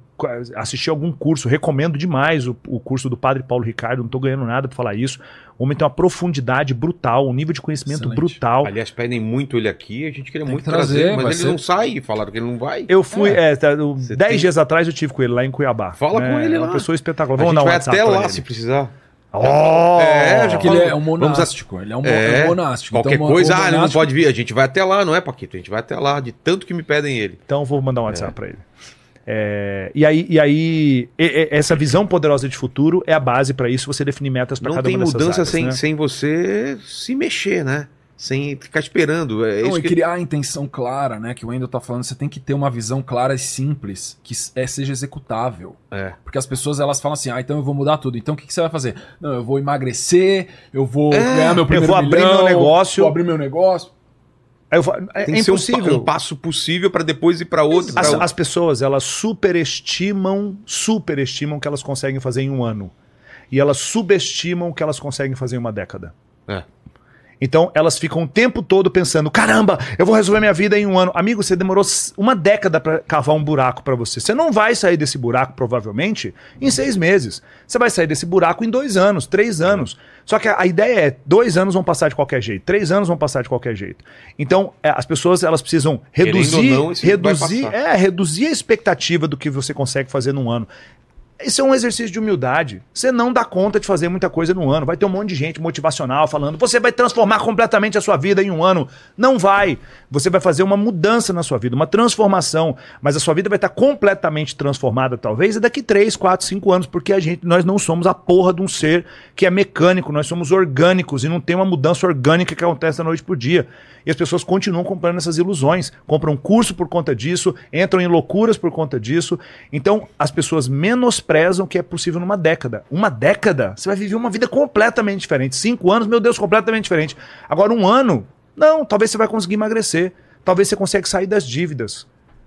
assistir algum curso. Recomendo demais o, o curso do Padre Paulo Ricardo, não estou ganhando nada para falar isso. O homem tem uma profundidade brutal, um nível de conhecimento Excelente. brutal. Aliás, pedem muito ele aqui, a gente queria tem muito que trazer, trazer mas ele ser... não sai, falaram que ele não vai. Eu fui, é, é tá, dez tem... dias atrás eu tive com ele lá em Cuiabá. Fala é, com ele lá. É uma pessoa espetacular. Vamos a gente vai até lá se precisar. Oh! É, já Porque ele falou. é um Vamos monástico. Ele é um, É, é um monástico. Qualquer Então, coisa, o ah, ele não monástico- pode vir. A gente vai até lá, não é, Paquito? A gente vai até lá, de tanto que me pedem ele. Então eu vou mandar um WhatsApp pra ele. É, e aí, e aí e- e- essa visão poderosa de futuro é a base pra isso, você definir metas pra Não cada tem uma dessas mudança áreas, sem, né? sem você se mexer, né? Sem ficar esperando. É Não, isso e que... criar a intenção clara, né? Que o Wendel tá falando, você tem que ter uma visão clara e simples, que é, seja executável. É. Porque as pessoas elas falam assim, ah, então eu vou mudar tudo. Então o que, que você vai fazer? Não, eu vou emagrecer, eu vou É, ganhar meu primeiro vou abrir milhão, meu negócio. Vou abrir meu negócio. Eu é, Tem é ser um, impossível. um passo possível pra depois ir pra outro. As, outro. as pessoas, elas superestimam, superestimam o que elas conseguem fazer em um ano. E elas subestimam o que elas conseguem fazer em uma década. É. Então elas ficam o tempo todo pensando: caramba, eu vou resolver minha vida em um ano. Amigo, você demorou uma década para cavar um buraco para você. Você não vai sair desse buraco, provavelmente, em seis meses. Você vai sair desse buraco em dois anos, três anos. Só que a, ideia é: dois anos vão passar de qualquer jeito, três anos vão passar de qualquer jeito. Então é, as pessoas elas precisam reduzir, não, reduzir, é, reduzir a expectativa do que você consegue fazer num ano. Isso é um exercício de humildade. Você não dá conta de fazer muita coisa num ano. Vai ter um monte de gente motivacional falando: você vai transformar completamente a sua vida em um ano. Não vai. Você vai fazer uma mudança na sua vida, uma transformação. Mas a sua vida vai estar completamente transformada, talvez, daqui 3, 4, 5 anos, porque a gente, nós não somos a porra de um ser que é mecânico, nós somos orgânicos e não tem uma mudança orgânica que acontece da noite por dia. E as pessoas continuam comprando essas ilusões, compram curso por conta disso, entram em loucuras por conta disso. Então, as pessoas menosprezam o que é possível numa década. Uma década, você vai viver uma vida completamente diferente. Cinco anos, meu Deus, completamente diferente. Agora, um ano, não, talvez você vai conseguir emagrecer. Talvez você consiga sair das dívidas.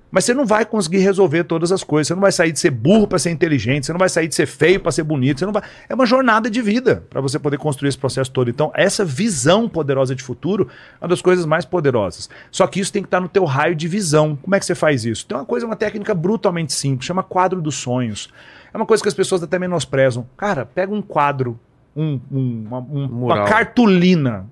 Mas você não vai conseguir resolver todas as coisas. Você não vai sair de ser burro para ser inteligente. Você não vai sair de ser feio para ser bonito. Você não vai... É uma jornada de vida para você poder construir esse processo todo. Então, essa visão poderosa de futuro é uma das coisas mais poderosas. Só que isso tem que estar no teu raio de visão. Como é que você faz isso? Tem uma coisa, uma técnica brutalmente simples, chama quadro dos sonhos. É uma coisa que as pessoas até menosprezam. Cara, pega um quadro, um- um- uma, um- uma cartolina,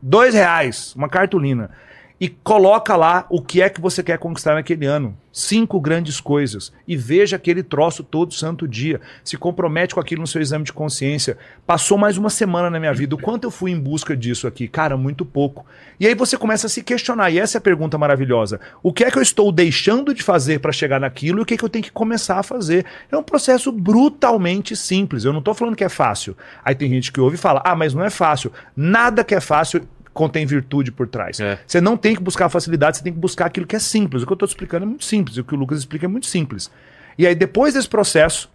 dois reais, uma cartolina e coloca lá o que é que você quer conquistar naquele ano. Cinco grandes coisas. E veja aquele troço todo santo dia. Se compromete com aquilo no seu exame de consciência. Passou mais uma semana na minha vida. O quanto eu fui em busca disso aqui? Cara, muito pouco. E aí você começa a se questionar. E essa é a pergunta maravilhosa. O que é que eu estou deixando de fazer para chegar naquilo e o que é que eu tenho que começar a fazer? É um processo brutalmente simples. Eu não estou falando que é fácil. Aí tem gente que ouve e fala: ah, mas não é fácil. Nada que é fácil contém virtude por trás. É. Você não tem que buscar facilidade, você tem que buscar aquilo que é simples. O que eu estou explicando é muito simples, o que o Lucas explica é muito simples. E aí, depois desse processo,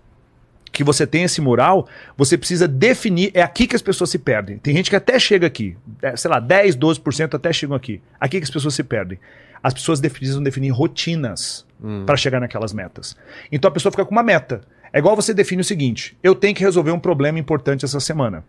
que você tem esse mural, você precisa definir. É aqui que as pessoas se perdem. Tem gente que até chega aqui, é, sei lá, 10, 12% até chegam aqui. Aqui que as pessoas se perdem. As pessoas precisam definir rotinas para chegar naquelas metas. Então a pessoa fica com uma meta. É igual você define o seguinte: eu tenho que resolver um problema importante essa semana.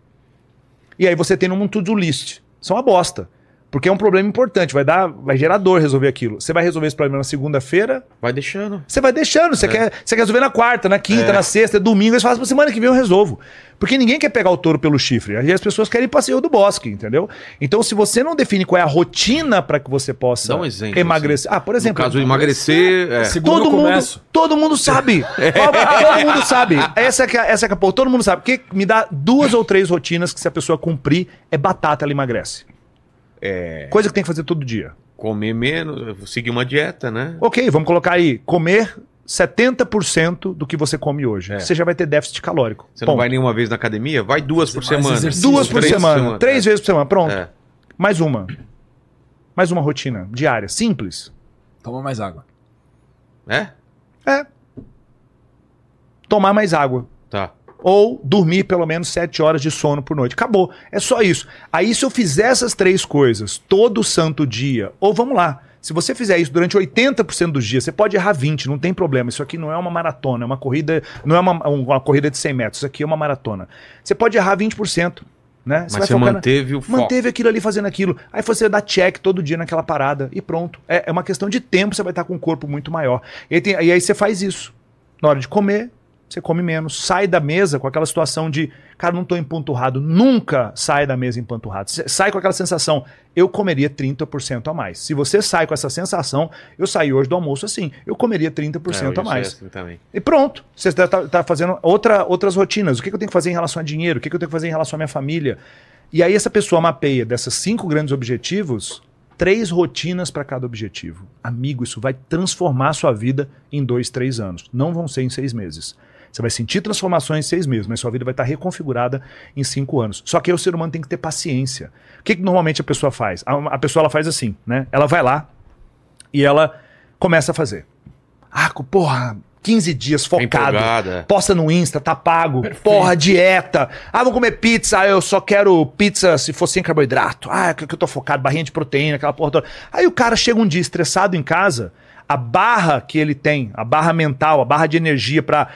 E aí você tem um to-do list. É uma bosta. Porque é um problema importante, vai dar, vai gerar dor resolver aquilo. Você vai resolver esse problema na segunda-feira, Vai deixando. você vai deixando, você, quer, você quer resolver na quarta, na quinta, É. na sexta, domingo, aí você fala, "Pô, semana que vem eu resolvo. Porque ninguém quer pegar o touro pelo chifre. Aí as pessoas querem ir passeio do bosque, entendeu? Então, se você não define qual é a rotina para que você possa Dá um exemplo, emagrecer. Ah, por No exemplo, caso, emagrecer. É. Segunda todo eu mundo, começo. todo mundo sabe. todo mundo sabe. Essa que é, essa que é, pô, todo mundo sabe. Porque me dá duas ou três rotinas que se a pessoa cumprir, é batata, ela emagrece. É. Coisa que tem que fazer todo dia. Comer menos, seguir uma dieta, né? Ok, vamos colocar aí, comer 70% do que você come hoje. É. Você já vai ter déficit calórico. Você não Ponto. vai nenhuma vez na academia? Vai duas por semana. exercício. Duas por Três semana, três vezes por semana, pronto. É. Mais uma. Mais uma rotina diária, simples. Toma mais água. É? É. Tomar mais água. Ou dormir pelo menos 7 horas de sono por noite. Acabou. É só isso. Aí, se eu fizer essas três coisas todo santo dia, ou vamos lá, se você fizer isso durante 80% dos dias, você pode errar 20, não tem problema. Isso aqui não é uma maratona, é uma corrida, não é uma, uma corrida de 100 metros, isso aqui é uma maratona. Você pode errar 20%, né? Mas vai você focar na- manteve o foco. Manteve aquilo ali fazendo aquilo. Aí você dá check todo dia naquela parada e pronto. É, é uma questão de tempo, você vai estar com um corpo muito maior. E aí, tem- e aí você faz isso. Na hora de comer, você come menos, sai da mesa com aquela situação de, cara, não tô empanturrado. Nunca sai da mesa empanturrado. Sai com aquela sensação, eu comeria 30% a mais. Se você sai com essa sensação, eu saí hoje do almoço assim, eu comeria 30% É, a mais. assim também. E pronto. Você está tá fazendo outra, outras rotinas. O que, que eu tenho que fazer em relação a dinheiro? O que, que eu tenho que fazer em relação à minha família? E aí essa pessoa mapeia dessas cinco grandes objetivos, três rotinas para cada objetivo. Amigo, isso vai transformar a sua vida em dois, três anos. Não vão ser em seis meses. Você vai sentir transformações em seis meses, mas sua vida vai estar reconfigurada em cinco anos. Só que aí o ser humano tem que ter paciência. O que, que normalmente a pessoa faz? A, a pessoa ela faz assim, né? Ela vai lá e ela começa a fazer. Ah, porra, 15 dias focado. empolgada. Posta no Insta, tá pago. Porra, dieta. Ah, vou comer pizza. Ah, eu só quero pizza se for sem carboidrato. Ah, que, que eu tô focado, barrinha de proteína, aquela porra toda. Aí o cara chega um dia estressado em casa. A barra que ele tem, a barra mental, a barra de energia pra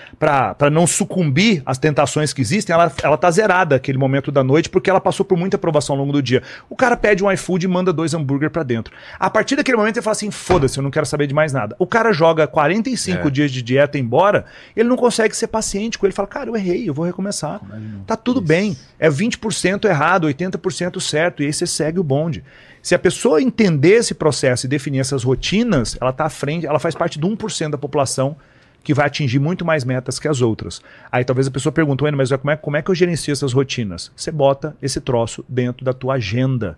não sucumbir às tentações que existem, ela, ela tá zerada aquele momento da noite porque ela passou por muita provação ao longo do dia. O cara pede um iFood e manda dois hambúrguer pra dentro. A partir daquele momento ele fala assim: foda-se, eu não quero saber de mais nada. O cara joga 45 É. dias de dieta embora, ele não consegue ser paciente com ele. Fala, cara, eu errei, eu vou recomeçar. Tá tudo bem. É 20% errado, 80% certo. E aí você segue o bonde. Se a pessoa entender esse processo e definir essas rotinas, ela tá à frente, ela faz parte de 1% da população que vai atingir muito mais metas que as outras. Aí talvez a pessoa pergunte, "Ué, mas como é, como é que eu gerencio essas rotinas? Você bota esse troço dentro da tua agenda.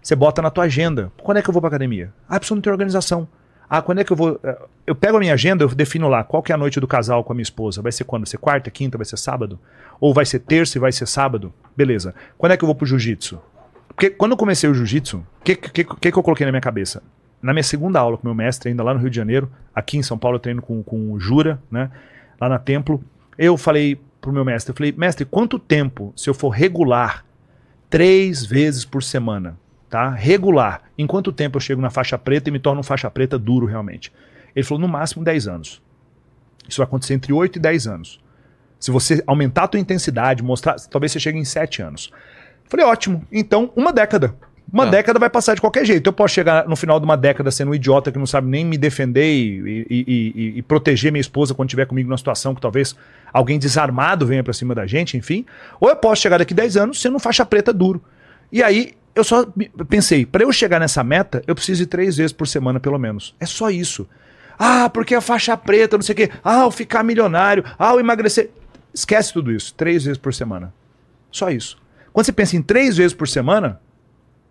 Você bota na tua agenda. Quando é que eu vou pra academia? Ah, preciso não ter organização. Ah, quando é que eu vou. eh, Eu pego a minha agenda, eu defino lá qual que é a noite do casal com a minha esposa. Vai ser quando? Vai ser quarta, quinta, vai ser sábado? Ou vai ser terça e vai ser sábado? Beleza. Quando é que eu vou pro jiu-jitsu? Porque quando eu comecei o jiu-jitsu, o que, que, que, que eu coloquei na minha cabeça? Na minha segunda aula com meu mestre, ainda lá no Rio de Janeiro, aqui em São Paulo eu treino com, com o Jura, né? Lá na Templo. Eu falei pro meu mestre, eu falei, mestre, quanto tempo, se eu for regular, três vezes por semana, tá? Regular. Em quanto tempo eu chego na faixa preta e me torno um faixa preta duro realmente? Ele falou, no máximo 10 anos. Isso vai acontecer entre 8 e 10 anos. Se você aumentar a tua intensidade, mostrar, talvez você chegue em 7 anos. Falei, ótimo. Então, uma década. Uma Tá. década vai passar de qualquer jeito. Eu posso chegar no final de uma década sendo um idiota que não sabe nem me defender e, e- e- e- proteger minha esposa quando estiver comigo numa situação que talvez alguém desarmado venha pra cima da gente, enfim. Ou eu posso chegar daqui 10 anos sendo um faixa preta duro. E aí, eu só pensei, para eu chegar nessa meta, eu preciso ir três vezes por semana, pelo menos. É só isso. Ah, porque a faixa preta, não sei o quê. Ah, o ficar milionário. Ah, o emagrecer. Esquece tudo isso. Três vezes por semana. Só isso. Quando você pensa em três vezes por semana,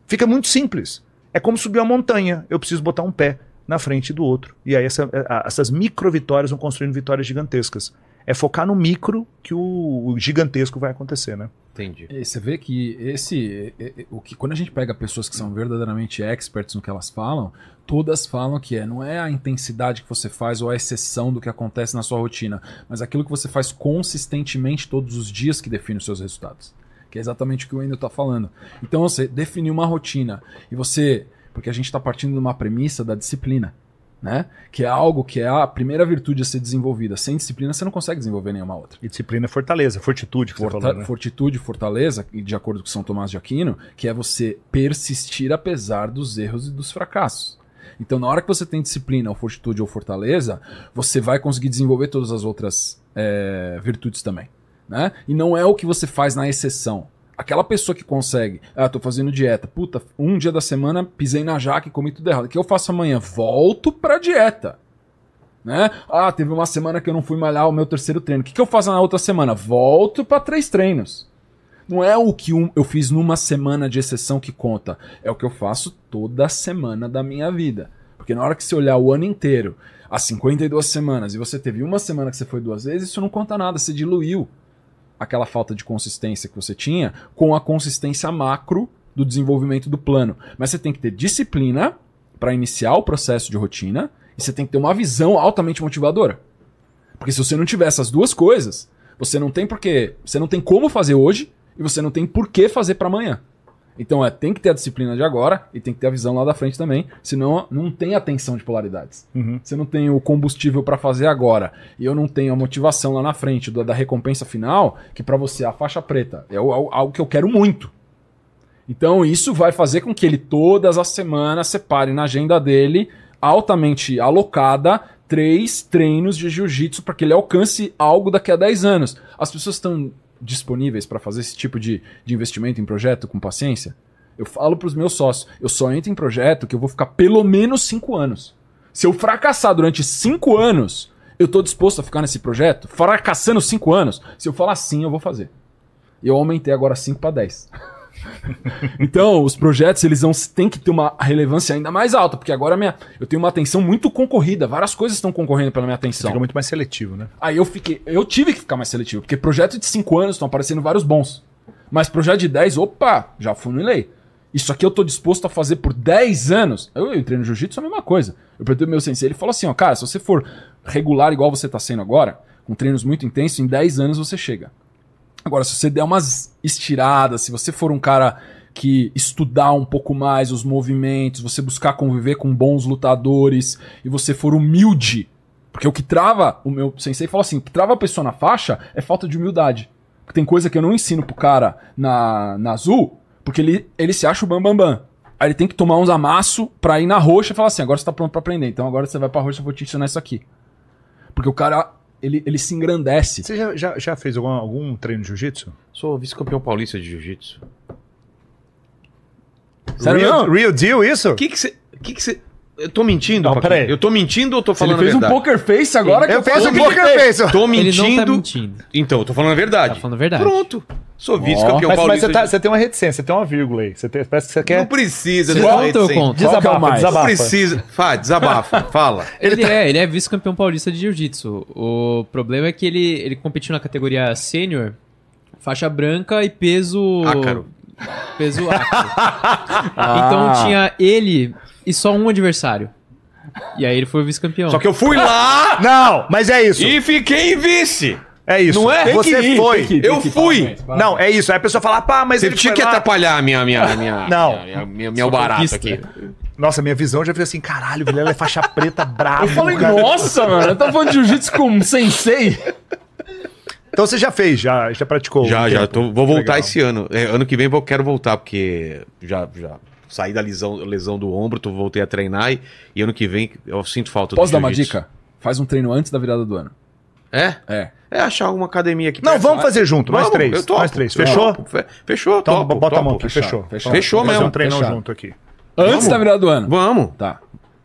fica muito simples. É como subir uma montanha. Eu preciso botar um pé na frente do outro. E aí essa- a- essas micro vitórias vão construindo vitórias gigantescas. É focar no micro que o, o gigantesco vai acontecer, né? Entendi. E você vê que esse. O que, quando a gente pega pessoas que são verdadeiramente experts no que elas falam, todas falam que é, não é a intensidade que você faz ou a exceção do que acontece na sua rotina, mas aquilo que você faz consistentemente todos os dias que define os seus resultados. Que é exatamente o que o Wendel está falando. Então você definiu uma rotina e você. Porque a gente está partindo de uma premissa da disciplina. Né? Que é algo que é a primeira virtude a ser desenvolvida. Sem disciplina, você não consegue desenvolver nenhuma outra. E disciplina é fortaleza, fortitude você Forta- falou, né? Fortitude, fortaleza, e de acordo com São Tomás de Aquino, que é você persistir apesar dos erros e dos fracassos. Então, na hora que você tem disciplina, ou fortitude ou fortaleza, você vai conseguir desenvolver todas as outras é, virtudes também. Né? E não é o que você faz na exceção. Aquela pessoa que consegue, ah, tô fazendo dieta, puta, um dia da semana pisei na jaca e comi tudo errado. O que eu faço amanhã? Volto pra dieta. Né? Ah, teve uma semana que eu não fui malhar o meu terceiro treino. O que, que eu faço na outra semana? Volto para três treinos. Não é o que eu fiz numa semana de exceção que conta. É o que eu faço toda semana da minha vida. Porque na hora que você olhar o ano inteiro, as 52 semanas, e você teve uma semana que você foi duas vezes, isso não conta nada. Você diluiu aquela falta de consistência que você tinha com a consistência macro do desenvolvimento do plano. Mas você tem que ter disciplina para iniciar o processo de rotina e você tem que ter uma visão altamente motivadora. Porque se você não tiver essas duas coisas, você não tem porque, você não tem como fazer hoje e você não tem por que fazer para amanhã. Então é, tem que ter a disciplina de agora e tem que ter a visão lá da frente também, senão não tem atenção de polaridades. Uhum. Você não tem o combustível para fazer agora e eu não tenho a motivação lá na frente da, da recompensa final, que para você é a faixa preta é o- algo que eu quero muito. Então isso vai fazer com que ele todas as semanas separe na agenda dele, altamente alocada, três treinos de jiu-jitsu para que ele alcance algo daqui a 10 anos. As pessoas estão disponíveis para fazer esse tipo de, de investimento em projeto com paciência? Eu falo para os meus sócios, eu só entro em projeto que eu vou ficar pelo menos 5 anos. Se eu fracassar durante 5 anos, eu tô disposto a ficar nesse projeto? Fracassando 5 anos? Se eu falar sim, eu vou fazer. Eu aumentei agora 5 para 10. então, os projetos, eles vão, têm que ter uma relevância ainda mais alta, porque agora minha, eu tenho uma atenção muito concorrida, várias coisas estão concorrendo pela minha atenção. Fica muito mais seletivo, né? Aí eu fiquei, eu tive que ficar mais seletivo, porque projeto de 5 anos estão aparecendo vários bons. Mas projeto de 10, opa, já funilei. Isso aqui eu tô disposto a fazer por 10 anos. Eu, eu entrei no jiu-jitsu, é a mesma coisa. Eu perguntei pro meu sensei, ele falou assim, ó, cara, se você for regular igual você tá sendo agora, com treinos muito intensos, em 10 anos você chega. Agora, se você der umas estiradas, se você for um cara que estudar um pouco mais os movimentos, você buscar conviver com bons lutadores e você for humilde, porque o que trava, o meu sensei falou assim, o que trava a pessoa na faixa é falta de humildade. Porque tem coisa que eu não ensino pro cara na, na azul, porque ele, ele se acha o bam, bam, bam. Aí ele tem que tomar uns amassos pra ir na roxa e falar assim, agora você tá pronto pra aprender, então agora você vai pra roxa, eu vou te ensinar isso aqui. Porque o cara, ele, ele se engrandece. Você já, já, já fez algum, algum treino de jiu-jitsu? Sou vice-campeão paulista de jiu-jitsu. Sério real, real deal isso? O que que você... Que que você... Eu tô mentindo, Não, peraí. Eu tô mentindo ou tô Ele falando fez a um verdade? poker face agora que Eu fiz um poker ele fez. face. Tô Ele mentindo. não tá mentindo. Então, eu tô falando a verdade. Tá falando a verdade. Pronto. Sou vice-campeão Mas, mas paulista. você, tá- você tem uma reticência, você tem uma vírgula aí. Você tem- parece que você Não quer. precisa. Você conta ou que é Desabafa, mais? Não desabafa. precisa. Fá, desabafa. Fala. Ele, é, ele é vice-campeão paulista de jiu-jitsu. O problema é que ele, ele competiu na categoria sênior, faixa branca e peso. Ácaro. Peso ácaro. Então tinha ele e só um adversário. E aí ele foi o vice-campeão. Só que eu fui lá Não, mas é isso. e fiquei vice. É isso. Não é? Tem Você que ir, foi. tem que ir. Eu fui. Não, é isso. Aí a pessoa fala, pá, mas Você ele tinha foi que lá. atrapalhar a minha, minha, minha, Não. minha, minha, minha barato conquista. aqui. Nossa, minha visão já fez assim, caralho, o Vilela é faixa preta brabo. Eu falei, cara. nossa, mano, eu tava falando de jiu-jitsu com um sensei. Então você já fez, já, já praticou. Já, um já. Tô, vou voltar Legal. esse ano. É, ano que vem eu quero voltar, porque já, já saí da lesão, lesão do ombro, tô, voltei a treinar e, e ano que vem eu sinto falta Posso do dar uma dica? Faz um treino antes da virada do ano. É? É. É achar alguma academia aqui Não, perto. vamos fazer junto, nós Vamos, três. eu topo. Nós três. Fechou? Fechou, Então topo, bota a topo. mão aqui, fechou. Fechou Vamos fazer mesmo, um treinão junto aqui. Antes Vamos. da virada do ano. Vamos. Tá.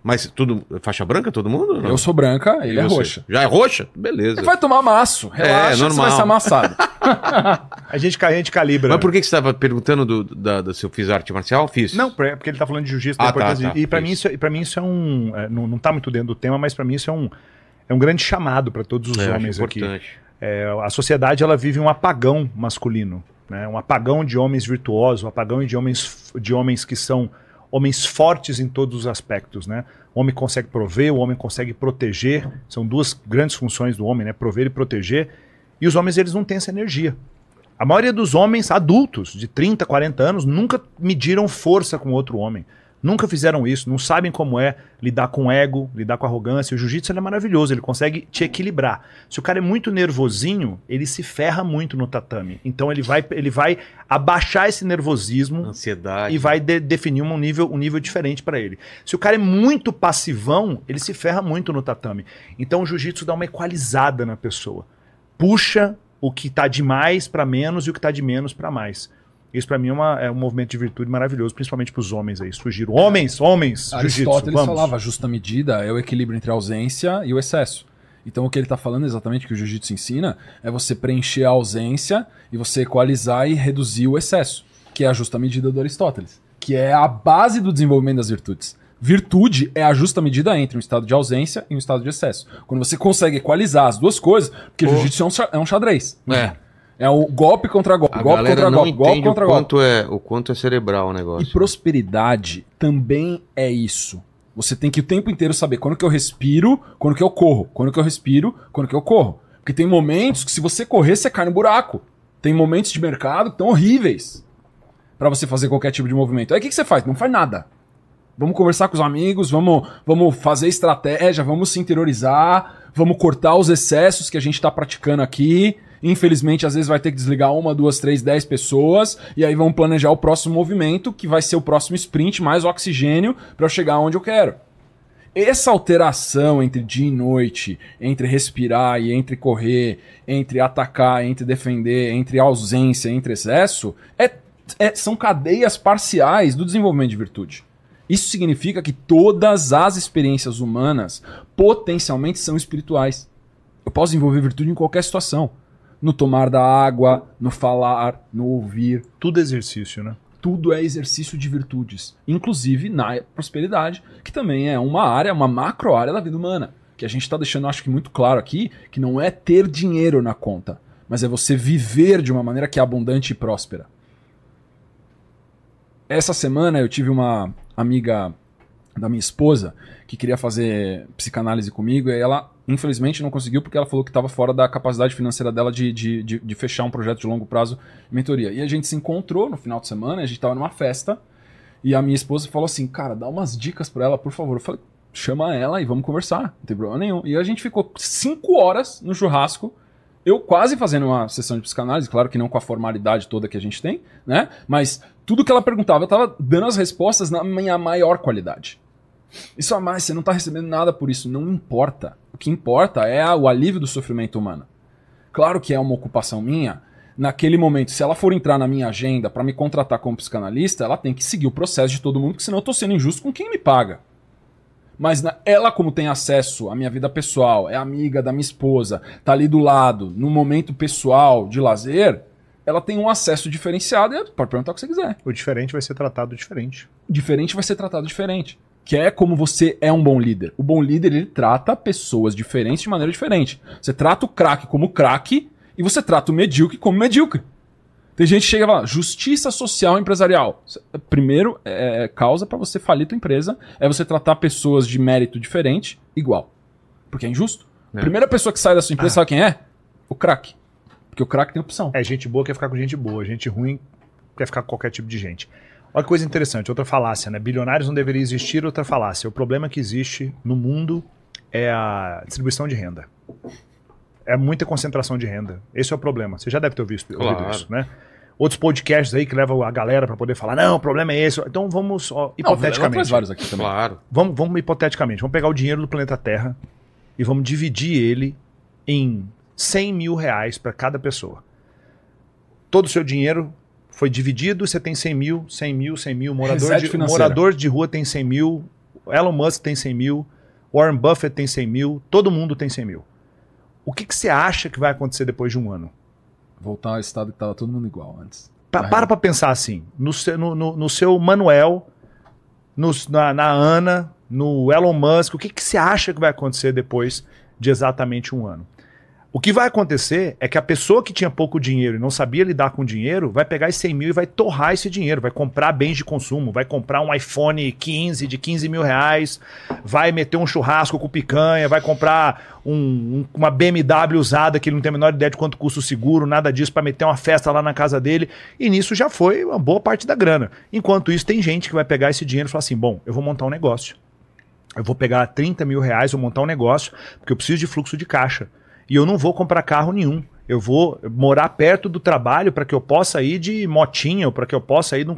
Mas tudo. Faixa branca, todo mundo? Não? Eu sou branca, ele E é você? roxa. Já é roxa? Beleza. Vai tomar maço. Relaxa, que você normal. vai ser amassado. A gente, a gente calibra. Mas por que que você estava perguntando do, da, da- se eu fiz arte marcial? Fiz. Não, porque ele tá falando de jiu-jitsu, Ah, tá, tá, E isso. mim, isso, e pra mim isso é um. é, não, não tá muito dentro do tema, mas pra mim isso é um, é um grande chamado pra todos os É, homens aqui. importante. É, a sociedade ela vive um apagão masculino, né? um apagão de homens virtuosos, um apagão de homens, de homens que são homens fortes em todos os aspectos. Né? O homem consegue prover, o homem consegue proteger, são duas grandes funções do homem, né? prover e proteger, e os homens eles não têm essa energia. A maioria dos homens adultos, de 30, 40 anos, nunca mediram força com outro homem. Nunca fizeram isso, não sabem como é lidar com ego, lidar com arrogância. O jiu-jitsu é maravilhoso, ele consegue te equilibrar. Se o cara é muito nervosinho, ele se ferra muito no tatame. Então ele vai, ele vai abaixar esse nervosismo Ansiedade. e vai de- definir um nível, um nível diferente pra ele. Se o cara é muito passivão, ele se ferra muito no tatame. Então o jiu-jitsu dá uma equalizada na pessoa. Puxa o que tá de mais pra menos e o que tá de menos pra mais. Isso pra mim é, uma- é um movimento de virtude maravilhoso, principalmente pros homens aí. Surgiram homens, homens. Aristóteles Vamos. falava, a justa medida é o equilíbrio entre a ausência e o excesso. Então o que ele está falando exatamente que o jiu-jitsu ensina é você preencher a ausência e você equalizar e reduzir o excesso, que é a justa medida do Aristóteles, que é a base do desenvolvimento das virtudes. Virtude é a justa medida entre um estado de ausência e um estado de excesso. Quando você consegue equalizar as duas coisas, porque o jiu-jitsu é um é um xadrez. É. É o golpe contra golpe, A golpe galera contra não golpe, golpe entende o contra golpe. quanto, é, o quanto é cerebral o E negócio. prosperidade também é isso. Você tem que o tempo inteiro saber quando que eu respiro, quando que eu corro, quando que eu respiro, quando que eu corro. Porque tem momentos que se você correr, você cai no buraco. Tem momentos de mercado que estão horríveis pra você fazer qualquer tipo de movimento. Aí o que, que você faz? Não faz nada. Vamos conversar com os amigos, vamos, vamos fazer estratégia, vamos se interiorizar, vamos cortar os excessos que a gente tá praticando aqui. Infelizmente, às vezes vai ter que desligar uma, duas, três, dez pessoas, e aí vamos planejar o próximo movimento, que vai ser o próximo sprint, mais oxigênio, pra eu chegar onde eu quero. essa alteração entre dia e noite, entre respirar e entre correr, entre atacar, entre defender, entre ausência, entre excesso, é, é, são cadeias parciais do desenvolvimento de virtude. Isso significa que todas as experiências humanas potencialmente são espirituais. Eu posso desenvolver virtude em qualquer situação. No tomar da água, no falar, no ouvir. Tudo exercício, né? Tudo é exercício de virtudes. Inclusive na prosperidade, que também é uma área, uma macro área da vida humana. Que a gente está deixando, acho que muito claro aqui, que não é ter dinheiro na conta, mas é você viver de uma maneira que é abundante e próspera. Essa semana eu tive uma amiga da minha esposa que queria fazer psicanálise comigo e ela infelizmente não conseguiu porque ela falou que estava fora da capacidade financeira dela de, de, de, de, fechar um projeto de longo prazo mentoria. E a gente se encontrou no final de semana, a gente estava numa festa e a minha esposa falou assim, cara, dá umas dicas para ela, por favor. Eu falei, chama ela e vamos conversar, não tem problema nenhum. E a gente ficou cinco horas no churrasco eu quase fazendo uma sessão de psicanálise, claro que não com a formalidade toda que a gente tem, né? Mas tudo que ela perguntava, eu tava dando as respostas na minha maior qualidade. Isso a mais, você não tá recebendo nada por isso, não importa. O que importa é o alívio do sofrimento humano. Claro que é uma ocupação minha. Naquele momento, se ela for entrar na minha agenda para me contratar como psicanalista, ela tem que seguir o processo de todo mundo, porque senão eu tô sendo injusto com quem me paga. Mas ela, como tem acesso à minha vida pessoal, é amiga da minha esposa, tá ali do lado, no momento pessoal de lazer, ela tem um acesso diferenciado e pode perguntar o que você quiser. O diferente vai ser tratado diferente. Diferente vai ser tratado diferente. Que é como você é um bom líder. O bom líder, ele trata pessoas diferentes de maneira diferente. Você trata o craque como craque e você trata o medíocre como medíocre. Tem gente que chega e fala, justiça social empresarial. Primeiro, é, é causa para você falir tua empresa é você tratar pessoas de mérito diferente igual. Porque é injusto. É. A primeira pessoa que sai da sua empresa, ah. sabe quem é? O craque. Porque o craque tem opção. É, gente boa quer ficar com gente boa, gente ruim quer ficar com qualquer tipo de gente. Olha que coisa interessante, outra falácia, né? Bilionários não deveriam existir, outra falácia. O problema que existe no mundo é a distribuição de renda. É muita concentração de renda. Esse é o problema. Você já deve ter visto, claro. ouvido isso, né? outros podcasts aí que levam a galera para poder falar, não, o problema é esse. Então vamos, ó, hipoteticamente. Não, vários aqui também. Claro. Vamos, vamos hipoteticamente, vamos pegar o dinheiro do planeta Terra e vamos dividir ele em 100 mil reais para cada pessoa. Todo o seu dinheiro foi dividido, você tem 100 mil, 100 mil, 100 mil. Morador, de, morador de rua tem 100 mil, Elon Musk tem 100 mil, Warren Buffett tem 100 mil, todo mundo tem 100 mil. O que, que você acha que vai acontecer depois de um ano? Voltar ao estado que estava todo mundo igual antes. Pa, para pra pensar assim. No, seu, no, no, no seu Manuel, no, na, na, Ana, no Elon Musk, o que, que você acha que vai acontecer depois de exatamente um ano? O que vai acontecer é que a pessoa que tinha pouco dinheiro e não sabia lidar com dinheiro vai pegar esses 100 mil e vai torrar esse dinheiro, vai comprar bens de consumo, vai comprar um iPhone 15 de 15 mil reais, vai meter um churrasco com picanha, vai comprar um, um, uma BMW usada que ele não tem a menor ideia de quanto custa o seguro, nada disso, para meter uma festa lá na casa dele. E nisso já foi uma boa parte da grana. Enquanto isso, tem gente que vai pegar esse dinheiro e falar assim: bom, eu vou montar um negócio. Eu vou pegar 30 mil reais, vou montar um negócio, porque eu preciso de fluxo de caixa e eu não vou comprar carro nenhum. Eu vou morar perto do trabalho para que eu possa ir de motinha, para que eu possa ir de,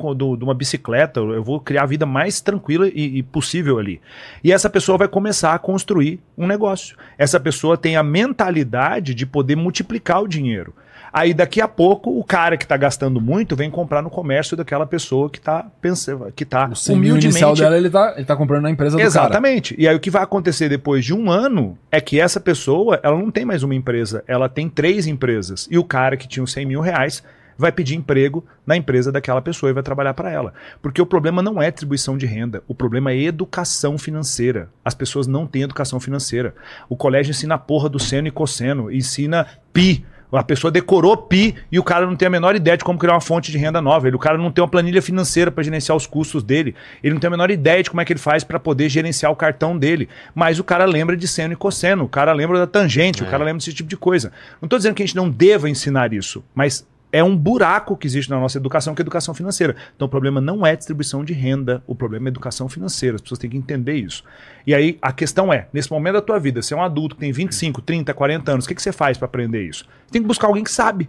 uma bicicleta. Eu vou criar a vida mais tranquila e, e, possível ali. E essa pessoa vai começar a construir um negócio. Essa pessoa tem a mentalidade de poder multiplicar o dinheiro. Aí daqui a pouco o cara que está gastando muito vem comprar no comércio daquela pessoa que está pensando, que tá o humildemente. inicial dela ele está ele tá comprando na empresa do Exatamente. Cara. E aí o que vai acontecer depois de um ano é que essa pessoa ela não tem mais uma empresa, ela tem três empresas. E o cara que tinha os 100 mil reais vai pedir emprego na empresa daquela pessoa e vai trabalhar para ela. Porque o problema não é distribuição de renda, o problema é educação financeira. As pessoas não têm educação financeira. O colégio ensina a porra do seno e cosseno, ensina pi a pessoa decorou PI e o cara não tem a menor ideia de como criar uma fonte de renda nova. Ele, o cara não tem uma planilha financeira para gerenciar os custos dele. Ele não tem a menor ideia de como é que ele faz para poder gerenciar o cartão dele. Mas o cara lembra de seno e cosseno, o cara lembra da tangente, é. o cara lembra desse tipo de coisa. Não estou dizendo que a gente não deva ensinar isso, mas é um buraco que existe na nossa educação, que é a educação financeira. Então o problema não é distribuição de renda, o problema é educação financeira. As pessoas têm que entender isso. E aí a questão é, nesse momento da tua vida, você é um adulto que tem 25, 30, 40 anos, o que, que você faz para aprender isso? Você tem que buscar alguém que sabe.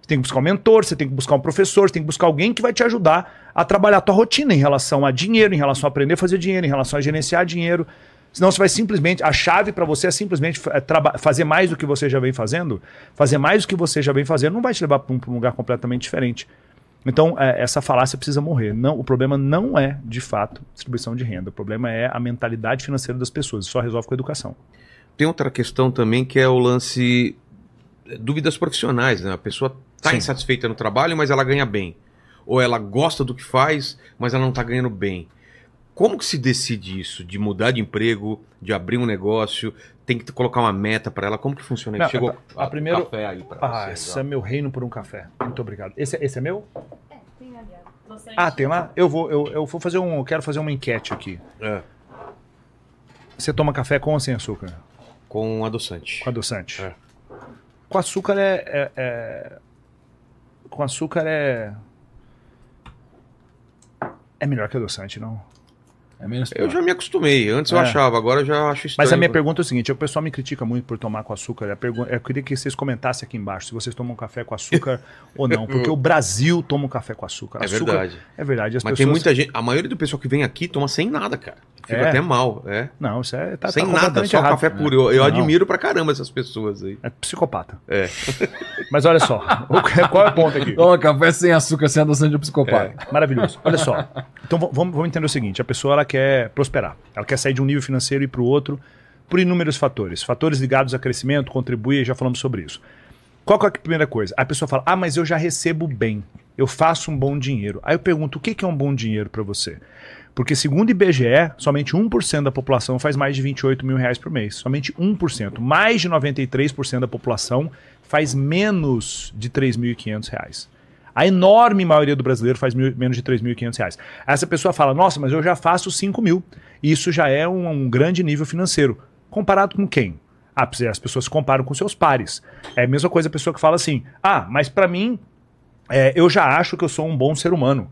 Você tem que buscar um mentor, você tem que buscar um professor, você tem que buscar alguém que vai te ajudar a trabalhar a tua rotina em relação a dinheiro, em relação a aprender a fazer dinheiro, em relação a gerenciar dinheiro. Senão você vai simplesmente. A chave para você é simplesmente é, fazer mais do que você já vem fazendo. Fazer mais do que você já vem fazendo não vai te levar para um, um lugar completamente diferente. Então, é, essa falácia precisa morrer. Não, o problema não é, de fato, distribuição de renda. O problema é a mentalidade financeira das pessoas. Isso só resolve com a educação. Tem outra questão também que é o lance é, dúvidas profissionais, né? A pessoa está insatisfeita no trabalho, mas ela ganha bem. Ou ela gosta do que faz, mas ela não está ganhando bem. Como que se decide isso? De mudar de emprego, de abrir um negócio, tem que colocar uma meta para ela? Como que funciona isso? Chegou a- a primeiro- café aí para Ah, você. esse é meu reino por um café. Muito obrigado. Esse, é- esse é meu? Tem ali, ó. Adoçante. Ah, tem lá? Eu vou, eu, eu vou fazer um. Eu quero fazer uma enquete aqui. É, Você toma café com ou sem açúcar? com adoçante. Com adoçante? É. Com açúcar é, é- é- Com açúcar é. É melhor que adoçante, não? É menos Eu já me acostumei. Antes eu É. achava, agora eu já acho estranho. Mas a minha pergunta é o seguinte: o pessoal me critica muito por tomar com açúcar. Eu queria que vocês comentassem aqui embaixo se vocês tomam café com açúcar ou não. Porque o Brasil toma um café com açúcar. É Açúcar- verdade. É verdade. As Mas tem pessoas... muita gente. A maioria do pessoal que vem aqui toma sem nada, cara. Fica É? até mal. É. Não, isso é. Tá, sem tá nada, só errado. café puro. Eu, eu admiro pra caramba essas pessoas aí. É psicopata. É. Mas olha só, o que- qual é o ponto aqui? Toma café sem açúcar, sem adoçante de psicopata. Maravilhoso. Olha só. Então vamos, vamos entender o seguinte: a pessoa ela quer prosperar. Ela quer sair de um nível financeiro e ir para o outro por inúmeros fatores. Fatores ligados a crescimento, contribuir, já falamos sobre isso. Qual que é a primeira coisa? A pessoa fala: Ah, mas eu já recebo bem. Eu faço um bom dinheiro. Aí eu pergunto: o que que é um bom dinheiro para você? Porque, segundo o IBGE, somente 1% da população faz mais de 28 mil reais por mês. Somente 1%. Mais de 93% da população faz menos de 3.500 reais. A enorme maioria do brasileiro faz mil- menos de 3.500 reais. Essa pessoa fala, nossa, mas eu já faço 5 mil. Isso já é um, um grande nível financeiro. Comparado com quem? Ah, as pessoas se comparam com seus pares. É a mesma coisa a pessoa que fala assim, ah, mas para mim, é, eu já acho que eu sou um bom ser humano.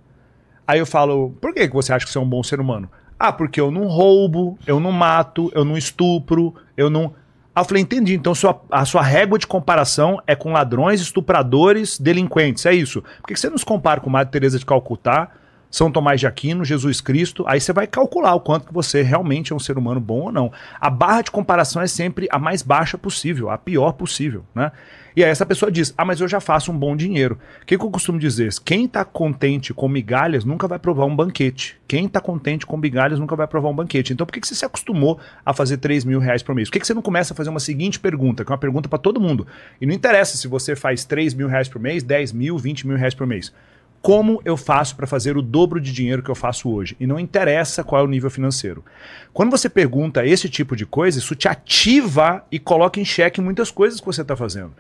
Aí eu falo, por que você acha que você é um bom ser humano? Ah, porque eu não roubo, eu não mato, eu não estupro, eu não. Aí eu falei, entendi. Então sua- a sua régua de comparação é com ladrões, estupradores, delinquentes. É isso. Por que você não se compara com Madre Teresa de Calcutá, São Tomás de Aquino, Jesus Cristo? Aí você vai calcular o quanto que você realmente é um ser humano bom ou não. A barra de comparação é sempre a mais baixa possível, a pior possível, né? E aí essa pessoa diz: Ah, mas eu já faço um bom dinheiro. O que, que eu costumo dizer? Quem está contente com migalhas nunca vai provar um banquete. Quem está contente com migalhas nunca vai provar um banquete. Então por que, que você se acostumou a fazer 3 mil reais por mês? Por que, que você não começa a fazer uma seguinte pergunta, que é uma pergunta para todo mundo? E não interessa se você faz 3 mil reais por mês, 10 mil, 20 mil reais por mês. Como eu faço para fazer o dobro de dinheiro que eu faço hoje? E não interessa qual é o nível financeiro. Quando você pergunta esse tipo de coisa, isso te ativa e coloca em xeque muitas coisas que você está fazendo.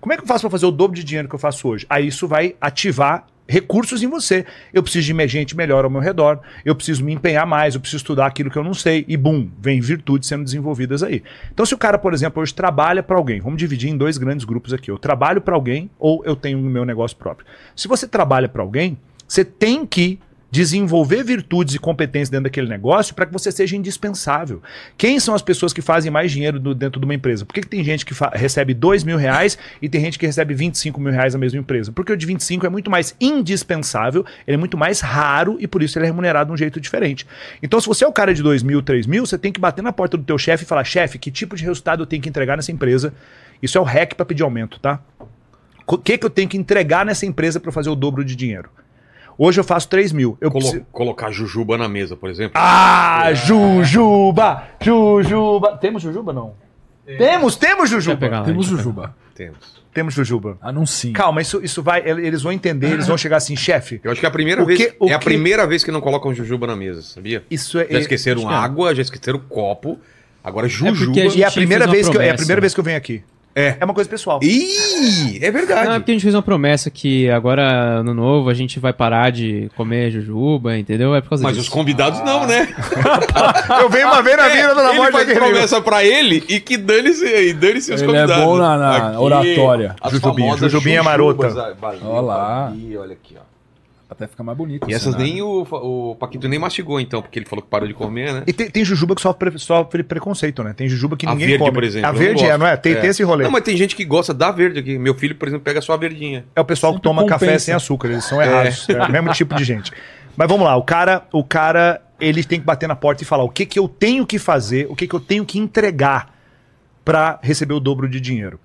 Como é que eu faço para fazer o dobro de dinheiro que eu faço hoje? Aí isso vai ativar recursos em você. Eu preciso de gente melhor ao meu redor, eu preciso me empenhar mais, eu preciso estudar aquilo que eu não sei, e bum, vem virtudes sendo desenvolvidas aí. Então, se o cara, por exemplo, hoje trabalha para alguém, vamos dividir em dois grandes grupos aqui: eu trabalho para alguém ou eu tenho o meu negócio próprio. Se você trabalha para alguém, você tem que desenvolver virtudes e competências dentro daquele negócio para que você seja indispensável. Quem são as pessoas que fazem mais dinheiro do- dentro de uma empresa? Por que, que tem gente que recebe 2 mil reais e tem gente que recebe 25 mil reais na mesma empresa? Porque o de 25 é muito mais indispensável, ele é muito mais raro e por isso ele é remunerado de um jeito diferente. Então, se você é o cara de 2 mil, 3 mil, você tem que bater na porta do teu chefe e falar, chefe, que tipo de resultado eu tenho que entregar nessa empresa? Isso é o REC para pedir aumento, tá? O que, que eu tenho que entregar nessa empresa para fazer o dobro de dinheiro? Hoje eu faço 3 mil. Eu Colo- preciso... Colocar jujuba na mesa, por exemplo. Ah, Jujuba! Jujuba! Temos Jujuba, não? Temos, temos Jujuba! pegar lá, Temos eu Jujuba. Temos. Temos Jujuba. Anuncie. Calma, isso, isso vai. Eles vão entender, eles vão chegar assim, chefe. Eu acho que é a primeira O vez. que- é a que- primeira vez que não colocam jujuba na mesa, sabia? Isso é. Já esqueceram é. água, já esqueceram copo. Agora jujuba. porque a gente- E é a primeira vez que eu, é a promessa. primeira vez que eu venho aqui. É. É uma coisa pessoal. Ih, é verdade. Não, é porque a gente fez uma promessa que agora, no novo, a gente vai parar de comer jujuba, entendeu? É por causa Mas disso. os convidados não, né? Eu venho uma vez na vida, dona ele Morte faz aqui. promessa pra ele e que dane-se e dane-se os Ele é convidados. bom na- na oratória. As Jujubinha, famosas jujubinha marota. ah, Olha lá. Fabi, olha aqui, ó. Até fica mais bonito. E essas cenário. nem o, o Paquito nem mastigou, então, porque ele falou que parou de comer, né? E tem, tem jujuba que sofre, sofre preconceito, né? Tem jujuba que A ninguém verde, come. por exemplo, A eu não verde é, não é? Tem, É. tem esse rolê. Não, mas tem gente que gosta da verde aqui. Meu filho, por exemplo, pega só a verdinha. É o pessoal que Sempre toma café compensa. sem açúcar, eles são errados. É, o mesmo tipo de gente. Mas vamos lá, o cara, o cara, ele tem que bater na porta e falar o que, que eu tenho que fazer, o que, que eu tenho que entregar para receber o dobro de dinheiro.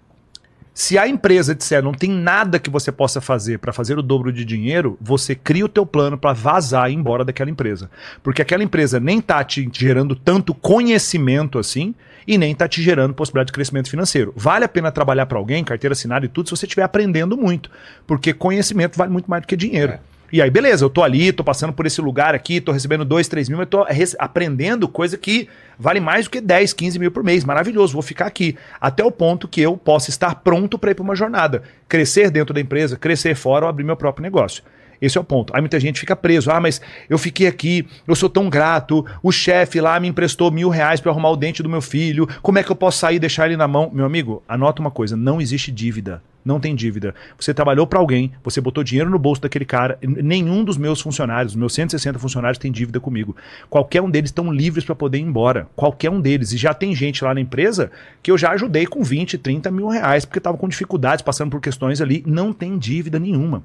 Se a empresa disser não tem nada que você possa fazer para fazer o dobro de dinheiro, você cria o teu plano para vazar e ir embora daquela empresa. Porque aquela empresa nem tá te gerando tanto conhecimento assim e nem tá te gerando possibilidade de crescimento financeiro. Vale a pena trabalhar para alguém, carteira assinada e tudo, se você estiver aprendendo muito, porque conhecimento vale muito mais do que dinheiro. É. E aí, beleza, eu tô ali, tô passando por esse lugar aqui, tô recebendo 2, 3 mil, mas tô aprendendo coisa que vale mais do que 10, 15 mil por mês. Maravilhoso, vou ficar aqui. Até o ponto que eu possa estar pronto para ir para uma jornada. Crescer dentro da empresa, crescer fora ou abrir meu próprio negócio. Esse é o ponto. Aí muita gente fica preso. Ah, mas eu fiquei aqui, eu sou tão grato, o chefe lá me emprestou mil reais para arrumar o dente do meu filho. Como é que eu posso sair e deixar ele na mão? Meu amigo, anota uma coisa: não existe dívida. Não tem dívida. Você trabalhou para alguém, você botou dinheiro no bolso daquele cara. Nenhum dos meus funcionários, os meus 160 funcionários, tem dívida comigo. Qualquer um deles estão livres para poder ir embora. Qualquer um deles. E já tem gente lá na empresa que eu já ajudei com 20, 30 mil reais, porque estava com dificuldades, passando por questões ali. Não tem dívida nenhuma.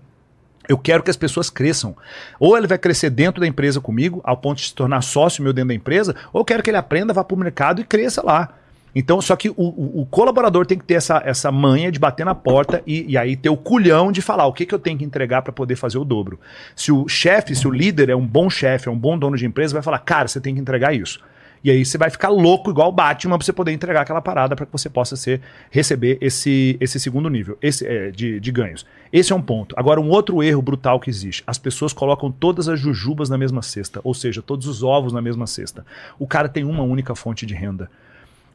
Eu quero que as pessoas cresçam. Ou ele vai crescer dentro da empresa comigo, ao ponto de se tornar sócio meu dentro da empresa, ou eu quero que ele aprenda, vá para o mercado e cresça lá. Então, só que o, o- colaborador tem que ter essa, essa manha de bater na porta e, e aí ter o culhão de falar o que, que eu tenho que entregar para poder fazer o dobro. Se o chefe, se o líder é um bom chefe, é um bom dono de empresa, vai falar, cara, você tem que entregar isso. E aí você vai ficar louco igual o Batman pra você poder entregar aquela parada para que você possa ser, receber esse, esse segundo nível esse, é, de, de ganhos. Esse é um ponto. Agora, um outro erro brutal que existe. As pessoas colocam todas as jujubas na mesma cesta, ou seja, todos os ovos na mesma cesta. O cara tem uma única fonte de renda.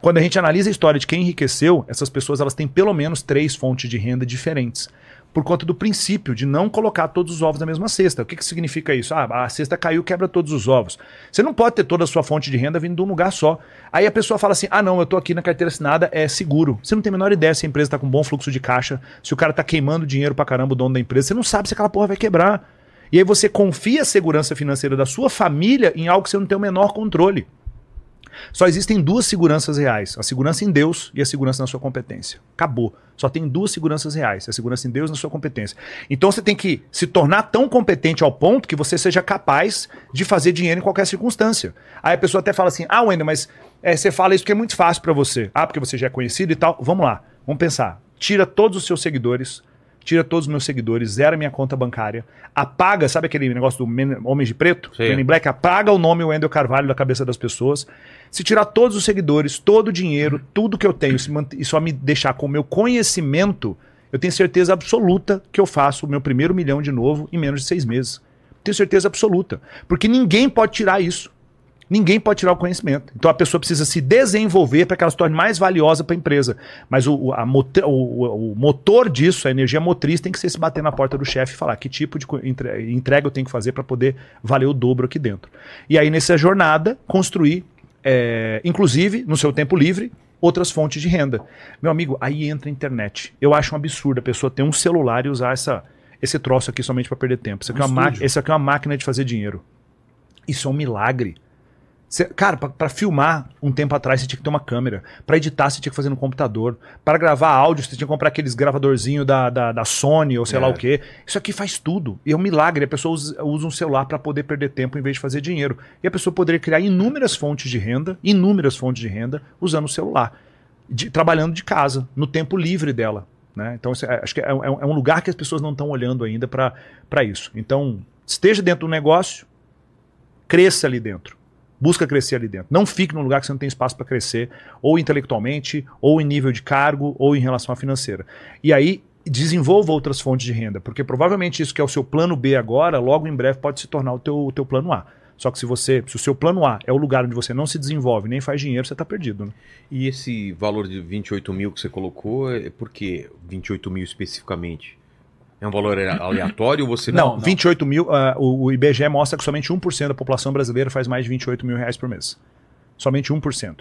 Quando a gente analisa a história de quem enriqueceu, essas pessoas elas têm pelo menos três fontes de renda diferentes. Por conta do princípio de não colocar todos os ovos na mesma cesta. O que, que significa isso? Ah, a cesta caiu, quebra todos os ovos. Você não pode ter toda a sua fonte de renda vindo de um lugar só. Aí a pessoa fala assim: ah, não, eu tô aqui na carteira assinada, é seguro. Você não tem a menor ideia se a empresa tá com bom fluxo de caixa, se o cara tá queimando dinheiro pra caramba, o dono da empresa. Você não sabe se aquela porra vai quebrar. E aí você confia a segurança financeira da sua família em algo que você não tem o menor controle. Só existem duas seguranças reais: a segurança em Deus e a segurança na sua competência. Acabou. Só tem duas seguranças reais: a segurança em Deus e na sua competência. Então você tem que se tornar tão competente ao ponto que você seja capaz de fazer dinheiro em qualquer circunstância. Aí a pessoa até fala assim: ah, Wender, mas é, você fala isso porque é muito fácil para você. Ah, porque você já é conhecido e tal. Vamos lá, vamos pensar. Tira todos os seus seguidores, tira todos os meus seguidores, zera minha conta bancária, apaga, sabe aquele negócio do Men Homem de Preto? Men in Black, apaga o nome Wendel Carvalho da cabeça das pessoas. Se tirar todos os seguidores, todo o dinheiro, tudo que eu tenho, e só me deixar com o meu conhecimento, eu tenho certeza absoluta que eu faço o meu primeiro milhão de novo em menos de seis meses. Tenho certeza absoluta. Porque ninguém pode tirar isso. Ninguém pode tirar o conhecimento. Então a pessoa precisa se desenvolver para que ela se torne mais valiosa para a empresa. Mas o, a mote- o- o- motor disso, a energia motriz, tem que ser se bater na porta do chefe e falar que tipo de entrega eu tenho que fazer para poder valer o dobro aqui dentro. E aí, nessa jornada, construir, é, inclusive, no seu tempo livre, outras fontes de renda. Meu amigo, aí entra a internet. Eu acho um absurdo a pessoa ter um celular e usar essa, esse troço aqui somente para perder tempo. Isso aqui, é uma isso aqui é uma máquina de fazer dinheiro. Isso é um milagre. Cê- cara, pra- pra filmar um tempo atrás você tinha que ter uma câmera. Pra editar você tinha que fazer no computador. Para gravar áudio você tinha que comprar aqueles gravadorzinhos da, da, da Sony ou sei lá É. o quê. Isso aqui faz tudo. E é um milagre. A pessoa usa, usa um celular para poder perder tempo em vez de fazer dinheiro. E a pessoa poderia criar inúmeras fontes de renda, inúmeras fontes de renda, usando o celular. De- trabalhando de casa, no tempo livre dela. Né? Então, é- acho que é, é um é um lugar que as pessoas não estão olhando ainda para isso. Então, esteja dentro do negócio, cresça ali dentro. Busca crescer ali dentro. Não fique num lugar que você não tem espaço para crescer, ou intelectualmente, ou em nível de cargo, ou em relação à financeira. E aí, desenvolva outras fontes de renda, porque provavelmente isso que é o seu plano B agora, logo em breve pode se tornar o teu, o teu plano A. Só que se você, se o seu plano A é o lugar onde você não se desenvolve, nem faz dinheiro, você está perdido. Né? E esse valor de 28 mil que você colocou, é por que 28 mil especificamente? É um valor aleatório você Não, 28 mil, ah, o, o IBGE mostra que somente 1% da população brasileira faz mais de 28 mil reais por mês. Somente 1%.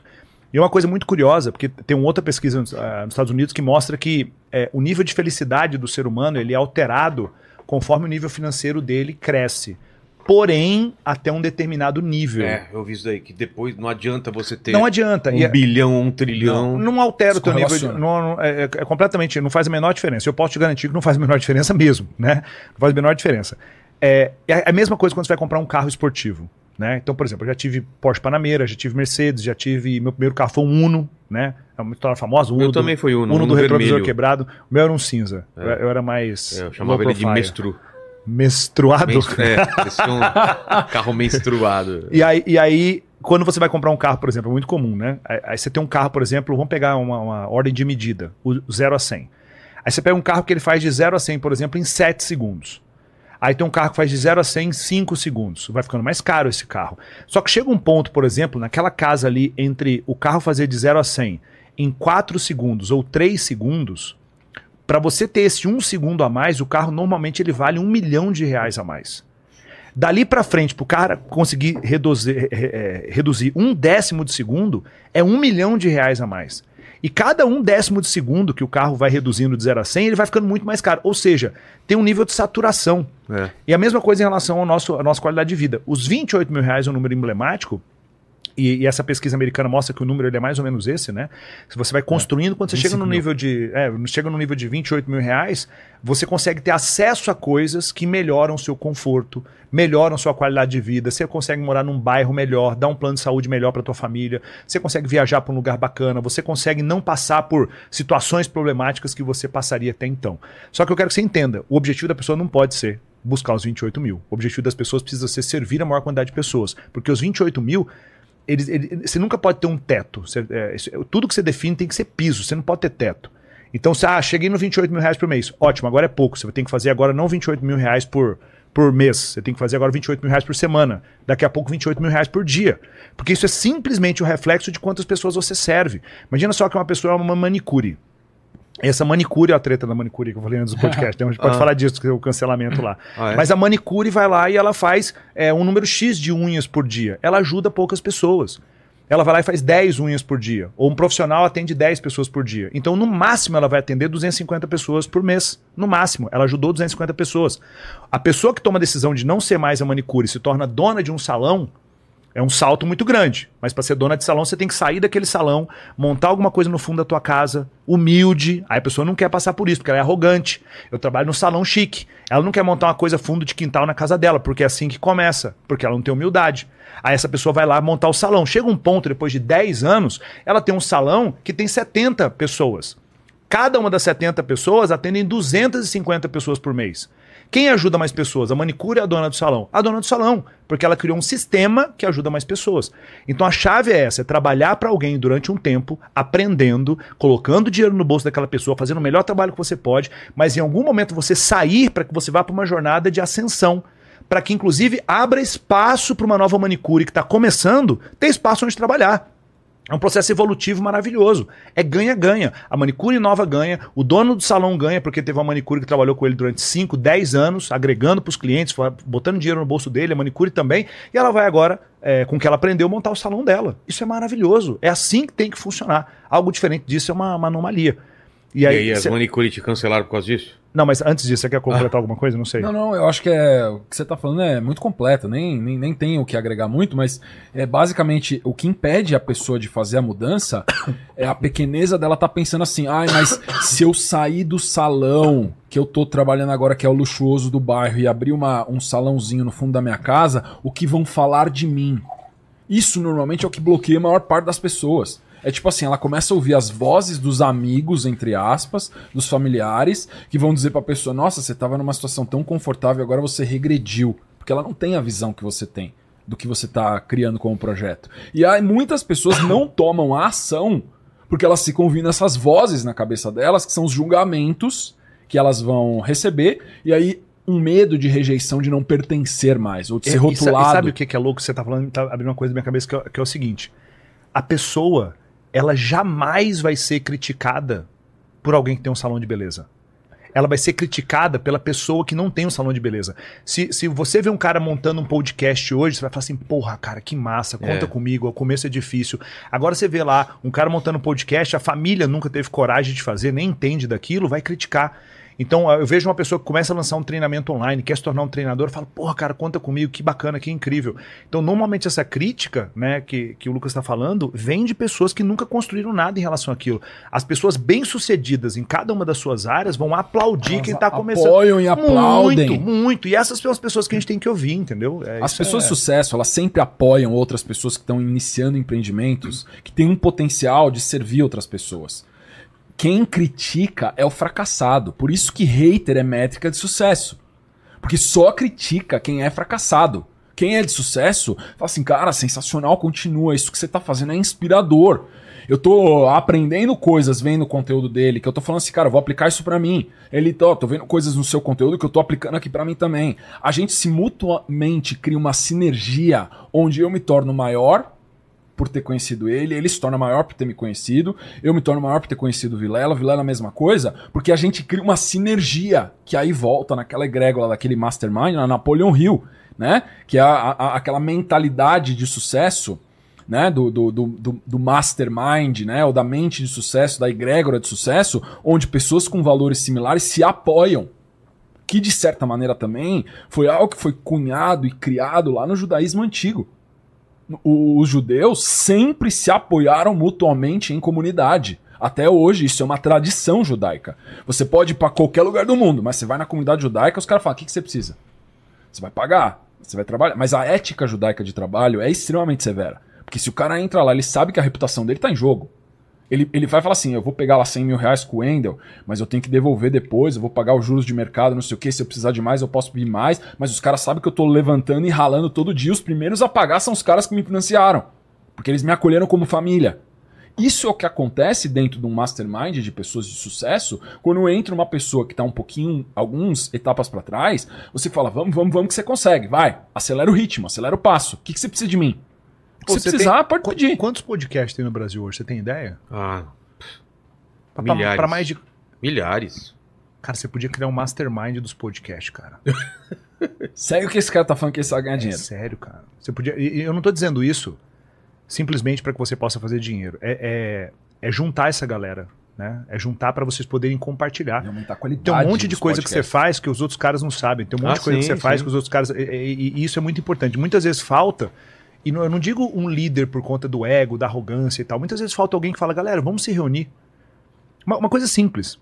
E é uma coisa muito curiosa, porque tem uma outra pesquisa nos, ah, nos Estados Unidos que mostra que eh, o nível de felicidade do ser humano ele é alterado conforme o nível financeiro dele cresce. Porém, até um determinado nível. É, eu vi isso daí, que depois não adianta você ter Não adianta. um E é- bilhão, um trilhão. não, não altera o teu nível de. Não, não- é, é- é completamente. Não faz a menor diferença. Eu posso te garantir que não faz a menor diferença mesmo, né? Não faz a menor diferença. É, é a mesma coisa quando você vai comprar um carro esportivo. Né? Então, por exemplo, eu já tive Porsche Panamera, já tive Mercedes, já tive. Meu primeiro carro foi um Uno, né? É uma história famosa. O O meu Uno do, também foi Uno, Uno do Uno retrovisor vermelho. quebrado. O meu era um cinza. É. Eu, eu era mais. É, eu chamava ele de profile. Menstru. Menstruado. menstru é, parecia um carro menstruado. E aí, e aí, quando você vai comprar um carro, por exemplo, é muito comum, né? Aí, aí você tem um carro, por exemplo, vamos pegar uma, uma ordem de medida, o 0 a 100. Aí você pega um carro que ele faz de 0 a 100, por exemplo, em 7 segundos. Aí tem um carro que faz de 0 a 100 em 5 segundos. Vai ficando mais caro esse carro. Só que chega um ponto, por exemplo, naquela casa ali entre o carro fazer de 0 a 100 em 4 segundos ou 3 segundos, para você ter esse 1 segundo a mais, o carro normalmente ele vale um milhão de reais a mais. Dali pra frente, pro cara conseguir reduzir, re- é, reduzir um décimo de segundo, é um milhão de reais a mais. E cada um décimo de segundo que o carro vai reduzindo de 0 a 100, ele vai ficando muito mais caro. Ou seja, tem um nível de saturação. É. E a mesma coisa em relação ao nosso, à nossa qualidade de vida. Os 28 mil reais é um número emblemático, e, e essa pesquisa americana mostra que o número ele é mais ou menos esse, né? Se você vai construindo, quando você chega no 25 mil. nível de. É, chega no nível de 28 mil reais, você consegue ter acesso a coisas que melhoram o seu conforto, melhoram sua qualidade de vida. Você consegue morar num bairro melhor, dar um plano de saúde melhor para tua família. Você consegue viajar para um lugar bacana. Você consegue não passar por situações problemáticas que você passaria até então. Só que eu quero que você entenda: o objetivo da pessoa não pode ser buscar os 28 mil. O objetivo das pessoas precisa ser servir a maior quantidade de pessoas. Porque os 28 mil eles, ele- você nunca pode ter um teto. Você- é, isso- tudo que você define tem que ser piso, você não pode ter teto. Então, você, ah, cheguei no 28 mil reais por mês. Ótimo, agora é pouco. Você ter que fazer agora não 28 mil reais por, por mês. Você tem que fazer agora 28 mil reais por semana. Daqui a pouco 28 mil reais por dia. Porque isso é simplesmente o reflexo de quantas pessoas você serve. Imagina só que uma pessoa é uma manicure. Essa manicure é a treta da manicure que eu falei antes do podcast. né? A gente pode Ah. falar disso, que é o cancelamento lá. Ah, é? Mas a manicure vai lá e ela faz é, um número X de unhas por dia. Ela ajuda poucas pessoas. Ela vai lá e faz 10 unhas por dia. Ou um profissional atende 10 pessoas por dia. Então, no máximo, ela vai atender 250 pessoas por mês. No máximo. Ela ajudou 250 pessoas. A pessoa que toma a decisão de não ser mais a manicure e se torna dona de um salão, é um salto muito grande. Mas para ser dona de salão, você tem que sair daquele salão, montar alguma coisa no fundo da tua casa, humilde. Aí a pessoa não quer passar por isso, porque ela é arrogante. Eu trabalho no salão chique. Ela não quer montar uma coisa fundo de quintal na casa dela, porque é assim que começa, porque ela não tem humildade. Aí essa pessoa vai lá montar o salão. Chega um ponto, depois de 10 anos, ela tem um salão que tem 70 pessoas. Cada uma das 70 pessoas atendem 250 pessoas por mês. Quem ajuda mais pessoas? A manicure ou a dona do salão? A dona do salão, porque ela criou um sistema que ajuda mais pessoas. Então a chave é essa: é trabalhar para alguém durante um tempo, aprendendo, colocando dinheiro no bolso daquela pessoa, fazendo o melhor trabalho que você pode, mas em algum momento você sair para que você vá para uma jornada de ascensão. Para que, inclusive, abra espaço para uma nova manicure que está começando ter espaço onde trabalhar. É um processo evolutivo maravilhoso. É ganha-ganha. A manicure nova ganha, o dono do salão ganha, porque teve uma manicure que trabalhou com ele durante 5, 10 anos, agregando para os clientes, botando dinheiro no bolso dele, a manicure também, e ela vai agora, é, com o que ela aprendeu, montar o salão dela. Isso é maravilhoso. É assim que tem que funcionar. Algo diferente disso é uma, uma anomalia. E E aí, aí, as cê- manicure te cancelaram por causa disso? Não, mas antes disso, você quer completar alguma coisa? Não sei. Não, não, eu acho que é, o que você tá falando é muito completo, nem, nem, nem tem o que agregar muito, mas é basicamente o que impede a pessoa de fazer a mudança é a pequeneza dela tá pensando assim, ai, mas se eu sair do salão que eu tô trabalhando agora, que é o luxuoso do bairro, e abrir uma, um salãozinho no fundo da minha casa, o que vão falar de mim? Isso normalmente é o que bloqueia a maior parte das pessoas. É tipo assim, ela começa a ouvir as vozes dos amigos, entre aspas, dos familiares, que vão dizer pra pessoa: Nossa, você tava numa situação tão confortável, agora você regrediu. Porque ela não tem a visão que você tem do que você tá criando como projeto. E aí muitas pessoas não tomam a ação porque elas ficam ouvindo essas vozes na cabeça delas, que são os julgamentos que elas vão receber, e aí um medo de rejeição de não pertencer mais, ou de ser e rotulado. E sabe o que que é louco? Você tá falando, tá abrindo uma coisa na minha cabeça que é, que é o seguinte: a pessoa, ela jamais vai ser criticada por alguém que tem um salão de beleza. Ela vai ser criticada pela pessoa que não tem um salão de beleza. Se, se você vê um cara montando um podcast hoje, você vai falar assim: porra, cara, que massa, conta É. comigo, o começo é difícil. Agora você vê lá um cara montando um podcast, a família nunca teve coragem de fazer, nem entende daquilo, vai criticar. Então, eu vejo uma pessoa que começa a lançar um treinamento online, quer se tornar um treinador, fala, porra, cara, conta comigo, que bacana, que incrível. Então, normalmente essa crítica, né, que, que o Lucas está falando, vem de pessoas que nunca construíram nada em relação àquilo. As pessoas bem-sucedidas em cada uma das suas áreas vão aplaudir Elas quem está começando. apoiam e aplaudem. Muito, muito. E essas são as pessoas que a gente tem que ouvir, entendeu? É, As pessoas é- de sucesso, elas sempre apoiam outras pessoas que estão iniciando empreendimentos, que têm um potencial de servir outras pessoas. Quem critica é o fracassado. Por isso que hater é métrica de sucesso. Porque só critica quem é fracassado. Quem é de sucesso, fala assim, cara, sensacional, continua, isso que você tá fazendo é inspirador. Eu tô aprendendo coisas vendo o conteúdo dele, que eu tô falando assim, cara, vou aplicar isso pra mim. Ele, tô, tô vendo coisas no seu conteúdo que eu tô aplicando aqui pra mim também. A gente se mutuamente cria uma sinergia onde eu me torno maior por ter conhecido ele, ele se torna maior por ter me conhecido, eu me torno maior por ter conhecido Vilela, Vilela a mesma coisa, porque a gente cria uma sinergia que aí volta naquela egrégora daquele mastermind, na Napoleon Hill, né? Que é a- a- aquela mentalidade de sucesso, né? Do, do, do- do mastermind, né? Ou da mente de sucesso, da egrégora de sucesso, onde pessoas com valores similares se apoiam que de certa maneira também foi algo que foi cunhado e criado lá no judaísmo antigo. Os judeus sempre se apoiaram mutuamente em comunidade. Até hoje, isso é uma tradição judaica. Você pode ir para qualquer lugar do mundo, mas você vai na comunidade judaica, os caras falam: o que, que você precisa? Você vai pagar, você vai trabalhar. Mas a ética judaica de trabalho é extremamente severa. Porque se o cara entra lá, ele sabe que a reputação dele tá em jogo. Ele, ele vai falar assim: eu vou pegar lá 100 mil reais com o Wendel, mas eu tenho que devolver depois, eu vou pagar os juros de mercado, não sei o que. Se eu precisar de mais, eu posso pedir mais. Mas os caras sabem que eu tô levantando e ralando todo dia. Os primeiros a pagar são os caras que me financiaram. Porque eles me acolheram como família. Isso é o que acontece dentro de um mastermind de pessoas de sucesso, quando entra uma pessoa que tá um pouquinho, algumas etapas para trás, você fala, vamos, vamos, vamos que você consegue, vai, acelera o ritmo, acelera o passo. O que, que você precisa de mim? Pô, Se você precisar, tem- pode pedir. Quantos podcasts tem no Brasil hoje? Você tem ideia? Ah, Pra- pra- Milhares. pra mais de milhares. Cara, você podia criar um mastermind dos podcasts, cara. Segue o que esse cara tá falando que ele sabe ganhar É dinheiro. sério, cara. Você podia. E eu não tô dizendo isso simplesmente para que você possa fazer dinheiro. É, é, é juntar essa galera, né? É juntar para vocês poderem compartilhar. Aumentar a qualidade. Tem um monte de coisa que você podcasts. faz que os outros caras não sabem. Tem um monte Ah, de coisa que sim, você faz sim. que os outros caras. E, e- e isso é muito importante. Muitas vezes falta. E não- eu não digo um líder por conta do ego, da arrogância e tal. Muitas vezes falta alguém que fala, galera, vamos se reunir. Uma, uma coisa simples.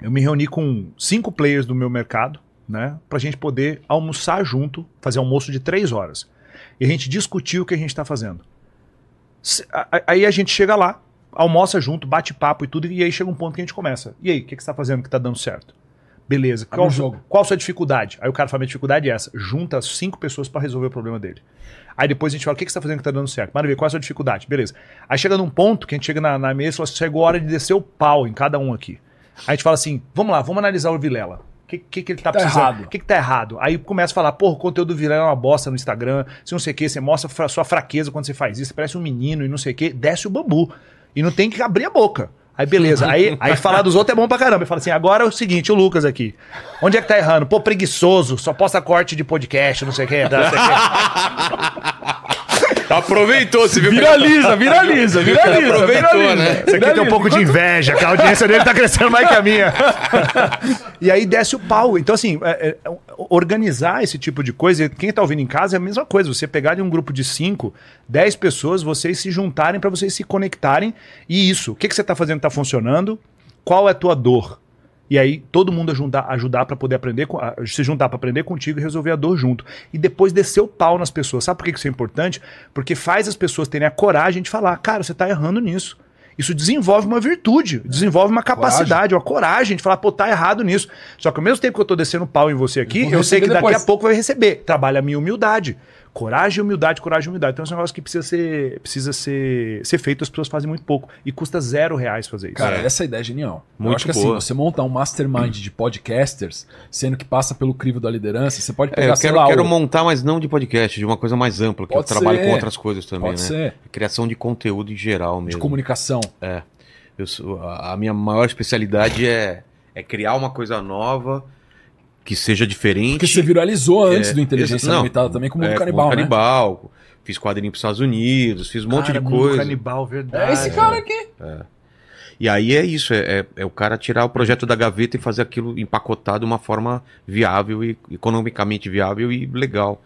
Eu me reuni com cinco players do meu mercado, né? Pra gente poder almoçar junto, fazer almoço de três horas. E a gente discutir o que a gente tá fazendo. Se- a- Aí a gente chega lá, almoça junto, bate papo e tudo, e aí chega um ponto que a gente começa. E aí, o que, que você tá fazendo que tá dando certo? Beleza. Qual, o jogo. qual a sua dificuldade? Aí o cara fala, minha dificuldade é essa. Junta as cinco pessoas pra resolver o problema dele. Aí depois a gente fala, o que, que você tá fazendo que tá dando certo? Maravilha, qual a sua dificuldade? Beleza. Aí chega num ponto que a gente chega na, na mesa e fala assim, chegou a hora de descer o pau em cada um aqui. Aí a gente fala assim, vamos lá, vamos analisar o Vilela. O que, que, que ele tá, Tá precisando? O que, que tá errado? Aí começa a falar, porra, o conteúdo do Vilela é uma bosta no Instagram, se não sei o que, você mostra fra- sua fraqueza quando você faz isso, você parece um menino e não sei o que, desce o bambu. E não tem que abrir a boca. Aí beleza, aí, aí falar dos outros é bom pra caramba. Fala assim, agora é o seguinte, o Lucas aqui. Onde é que tá errando? Pô, preguiçoso, só posta corte de podcast, não sei o que. Não sei o quê. Aproveitou, você viu? Viraliza, viraliza, viraliza. Aproveitou, viraliza. né? Esse aqui tem um pouco de inveja, que a audiência dele tá crescendo mais que a minha. e aí desce o pau. Então, assim, é- é- organizar esse tipo de coisa, quem tá ouvindo em casa é a mesma coisa. Você pegar de um grupo de 5, 10 pessoas, vocês se juntarem para vocês se conectarem. E isso, o que, que você tá fazendo tá funcionando? Qual é a tua dor? E aí todo mundo ajudar, ajudar para poder aprender, se juntar para aprender contigo e resolver a dor junto. E depois descer o pau nas pessoas. Sabe por que isso é importante? Porque faz as pessoas terem a coragem de falar, cara, você tá errando nisso. Isso desenvolve uma virtude, desenvolve uma capacidade, uma coragem de falar, pô, tá errado nisso. Só que ao mesmo tempo que eu tô descendo pau em você aqui, vou eu sei que daqui depois. a pouco vai receber. Trabalha a minha humildade. Coragem, humildade, coragem, humildade. Então é um negócio que precisa ser, precisa ser, ser feito, as pessoas fazem muito pouco. E custa zero reais fazer isso. Cara, É. essa ideia é genial. Muito eu acho que boa. assim, você montar um mastermind de podcasters, sendo que passa pelo crivo da liderança, você pode É, pegar, eu sei quero, lá, quero o- montar, mas não de podcast, de uma coisa mais ampla, que Pode eu trabalho ser. com outras coisas também, Pode né? ser. Criação de conteúdo em geral de mesmo. comunicação. Eu sou- a a minha maior especialidade é, é criar uma coisa nova que seja diferente. Porque você viralizou antes É, do Inteligência não, Limitada também com o Mundo É, Canibal, né? Canibal. Fiz quadrinho pros Estados Unidos, fiz um monte de Cara, Mundo coisa. Canibal, verdade. É esse cara aqui. E aí é isso, é, é- é o cara tirar o projeto da gaveta e fazer aquilo empacotar de uma forma viável e economicamente viável e legal.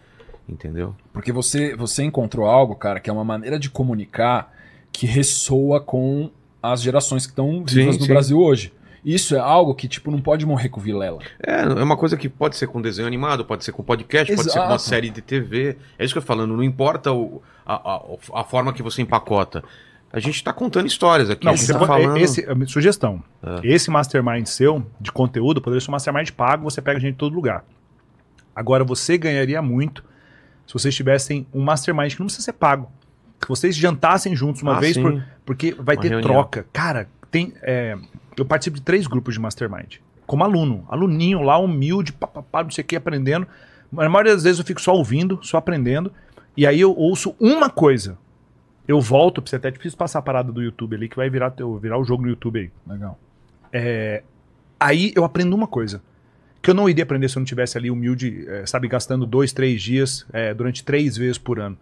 Entendeu? Porque você, você encontrou algo, cara, que é uma maneira de comunicar que ressoa com as gerações que estão vivas Sim, no sim. Brasil hoje. Isso é algo que, tipo, não pode morrer com Vilela. É, é uma coisa que pode ser com desenho animado, pode ser com podcast, pode ser com uma Exato. série de TV. É isso que eu tô falando, não importa o- a, a- a forma que você empacota. A gente tá contando histórias aqui. Não, você tá pode- falando. esse, sugestão. É. Esse mastermind seu, de conteúdo, poderia ser um mastermind pago, você pega gente de todo lugar. Agora, você ganharia muito se vocês tivessem um mastermind que não precisa ser pago. Se vocês jantassem juntos uma Ah, vez, por, porque vai Uma ter reunião. troca. Cara, tem. é, eu participo de três grupos de mastermind. Como aluno. Aluninho lá, humilde, papapá, não sei o que, aprendendo. Na maioria das vezes eu fico só ouvindo, só aprendendo. E aí eu ouço uma coisa. Eu volto, porque é até difícil passar a parada do YouTube ali, que vai virar, teu- virar o jogo no YouTube aí. Legal. Aí eu aprendo uma coisa. Que eu não iria aprender se eu não tivesse ali humilde, eh, sabe, gastando dois, três dias eh, durante três vezes por ano.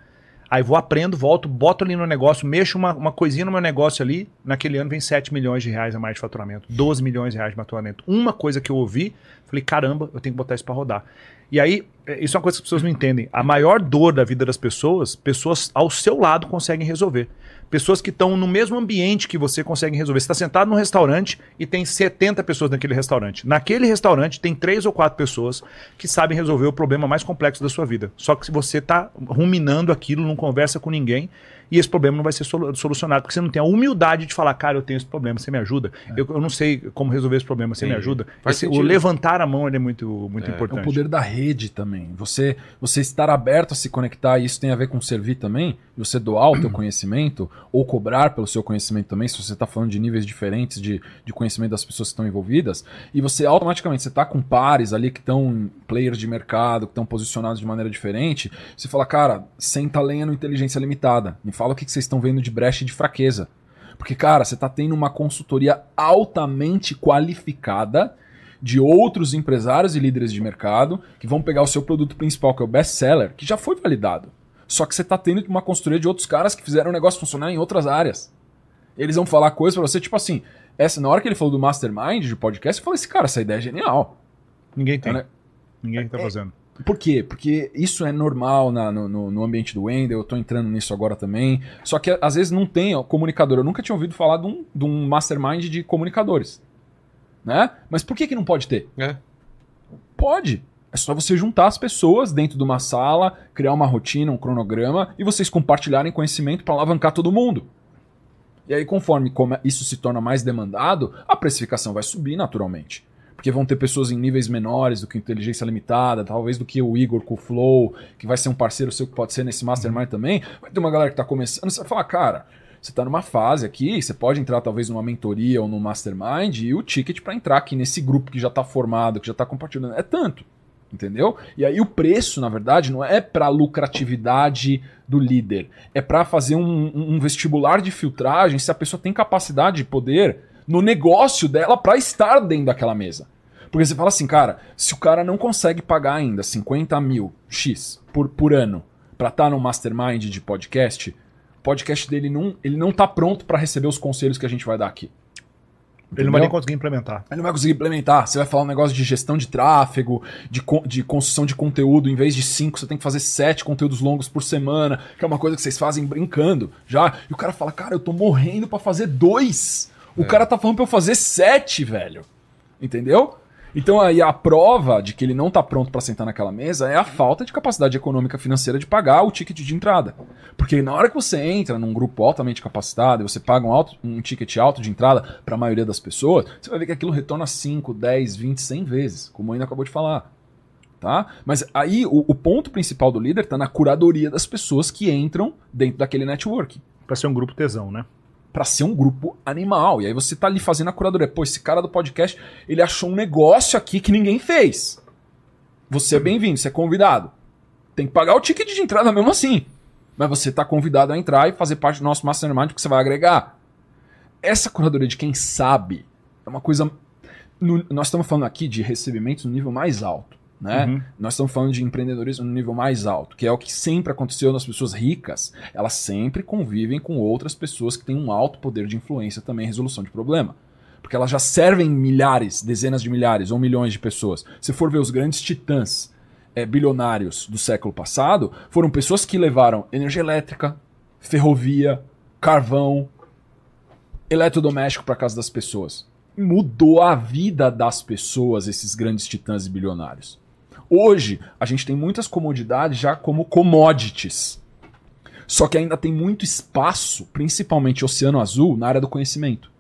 Aí vou, aprendo, volto, boto ali no negócio, mexo uma, uma coisinha no meu negócio ali. Naquele ano vem 7 milhões de reais a mais de faturamento, 12 milhões de reais de faturamento. Uma coisa que eu ouvi, falei, caramba, eu tenho que botar isso para rodar. E aí, eh, isso é uma coisa que as pessoas não entendem. A maior dor da vida das pessoas, pessoas ao seu lado conseguem resolver. Pessoas que estão no mesmo ambiente que você conseguem resolver. Você está sentado num restaurante e tem 70 pessoas naquele restaurante. Naquele restaurante tem três ou quatro pessoas que sabem resolver o problema mais complexo da sua vida. Só que se você está ruminando aquilo, não conversa com ninguém, e esse problema não vai ser solu- solucionado, porque você não tem a humildade de falar, cara, eu tenho esse problema, você me ajuda? Eu, eu não sei como resolver esse problema, você me Entendi. ajuda? Esse- o levantar a mão ele é muito, muito É. É importante. o poder da rede também. Você, você estar aberto a se conectar, e isso tem a ver com servir também, você doar o teu conhecimento, ou cobrar pelo seu conhecimento também, se você está falando de níveis diferentes de, de conhecimento das pessoas que estão envolvidas, e você automaticamente, você está com pares ali que estão players de mercado, que estão posicionados de maneira diferente, você fala, cara, senta a lenha no inteligência limitada, me fala o que, vocês estão vendo de brecha e de fraqueza. Porque, cara, você está tendo uma consultoria altamente qualificada de outros empresários e líderes de mercado que vão pegar o seu produto principal, que é o best seller, que já foi validado. Só que você está tendo uma consultoria de outros caras que fizeram o negócio funcionar em outras áreas. Eles vão falar coisas para você, tipo assim, essa, na hora que ele falou do mastermind de podcast, eu falei assim, cara, essa ideia é genial. Ninguém tem. É, né? Ninguém está fazendo. Por quê? Porque isso é normal na- no, no- ambiente do Wendel, eu tô entrando nisso agora também. Só que às vezes não tem ó, comunicador. Eu nunca tinha ouvido falar de um, de um mastermind de comunicadores. Né? Mas por que, que não pode ter? É. Pode. É só você juntar as pessoas dentro de uma sala, criar uma rotina, um cronograma e vocês compartilharem conhecimento para alavancar todo mundo. E aí, conforme isso se torna mais demandado, a precificação vai subir naturalmente. Porque vão ter pessoas em níveis menores do que inteligência limitada, talvez do que o Igor com o Flow, que vai ser um parceiro seu que pode ser nesse mastermind também. Vai ter uma galera que está começando, você vai falar, cara, você está numa fase aqui, você pode entrar talvez numa mentoria ou num mastermind e o ticket para entrar aqui nesse grupo que já está formado, que já está compartilhando, é tanto. Entendeu? E aí o preço, na verdade, não é para lucratividade do líder, é para fazer um, um vestibular de filtragem se a pessoa tem capacidade de poder no negócio dela para estar dentro daquela mesa. Porque você fala assim, cara, se o cara não consegue pagar ainda 50 mil X por, por ano para estar no mastermind de podcast, o podcast dele não, ele não tá pronto para receber os conselhos que a gente vai dar aqui. Ele não vai nem Entendeu? conseguir implementar. Ele não vai conseguir implementar. Você vai falar um negócio de gestão de tráfego, de, de construção de conteúdo. Em vez de cinco, você tem que fazer sete conteúdos longos por semana, que é uma coisa que vocês fazem brincando já. E o cara fala, cara, eu tô morrendo pra fazer dois. O cara tá falando pra eu fazer sete, velho. Entendeu? Então aí a prova de que ele não tá pronto pra sentar naquela mesa é a falta de capacidade econômica financeira de pagar o ticket de entrada. Porque na hora que você entra num grupo altamente capacitado e você paga um, alto- um ticket alto de entrada pra maioria das pessoas, você vai ver que aquilo retorna 5, 10, 20, 100 vezes, como ainda acabou de falar. Tá? Mas aí o, o ponto principal do líder tá na curadoria das pessoas que entram dentro daquele network Pra ser um grupo tesão, né? Pra ser um grupo animal. E aí você tá ali fazendo a curadoria. Pô, esse cara do podcast, ele achou um negócio aqui que ninguém fez. Você é bem-vindo, você é convidado. Tem que pagar o ticket de entrada mesmo assim. Mas você tá convidado a entrar e fazer parte do nosso mastermind que você vai agregar. Essa curadoria de quem sabe é uma coisa. no- nós estamos falando aqui de recebimentos no nível mais alto. Né? Uhum. Nós estamos falando de empreendedorismo no nível mais alto, que é o que sempre aconteceu nas pessoas ricas. Elas sempre convivem com outras pessoas que têm um alto poder de influência também em resolução de problema. Porque elas já servem milhares, dezenas de milhares ou milhões de pessoas. Se for ver os grandes titãs eh, bilionários do século passado, foram pessoas que levaram energia elétrica, ferrovia, carvão, eletrodoméstico para casa das pessoas. Mudou a vida das pessoas, esses grandes titãs e bilionários. Hoje, a gente tem muitas comodidades já como commodities. Só que ainda tem muito espaço, principalmente oceano azul, na área do conhecimento.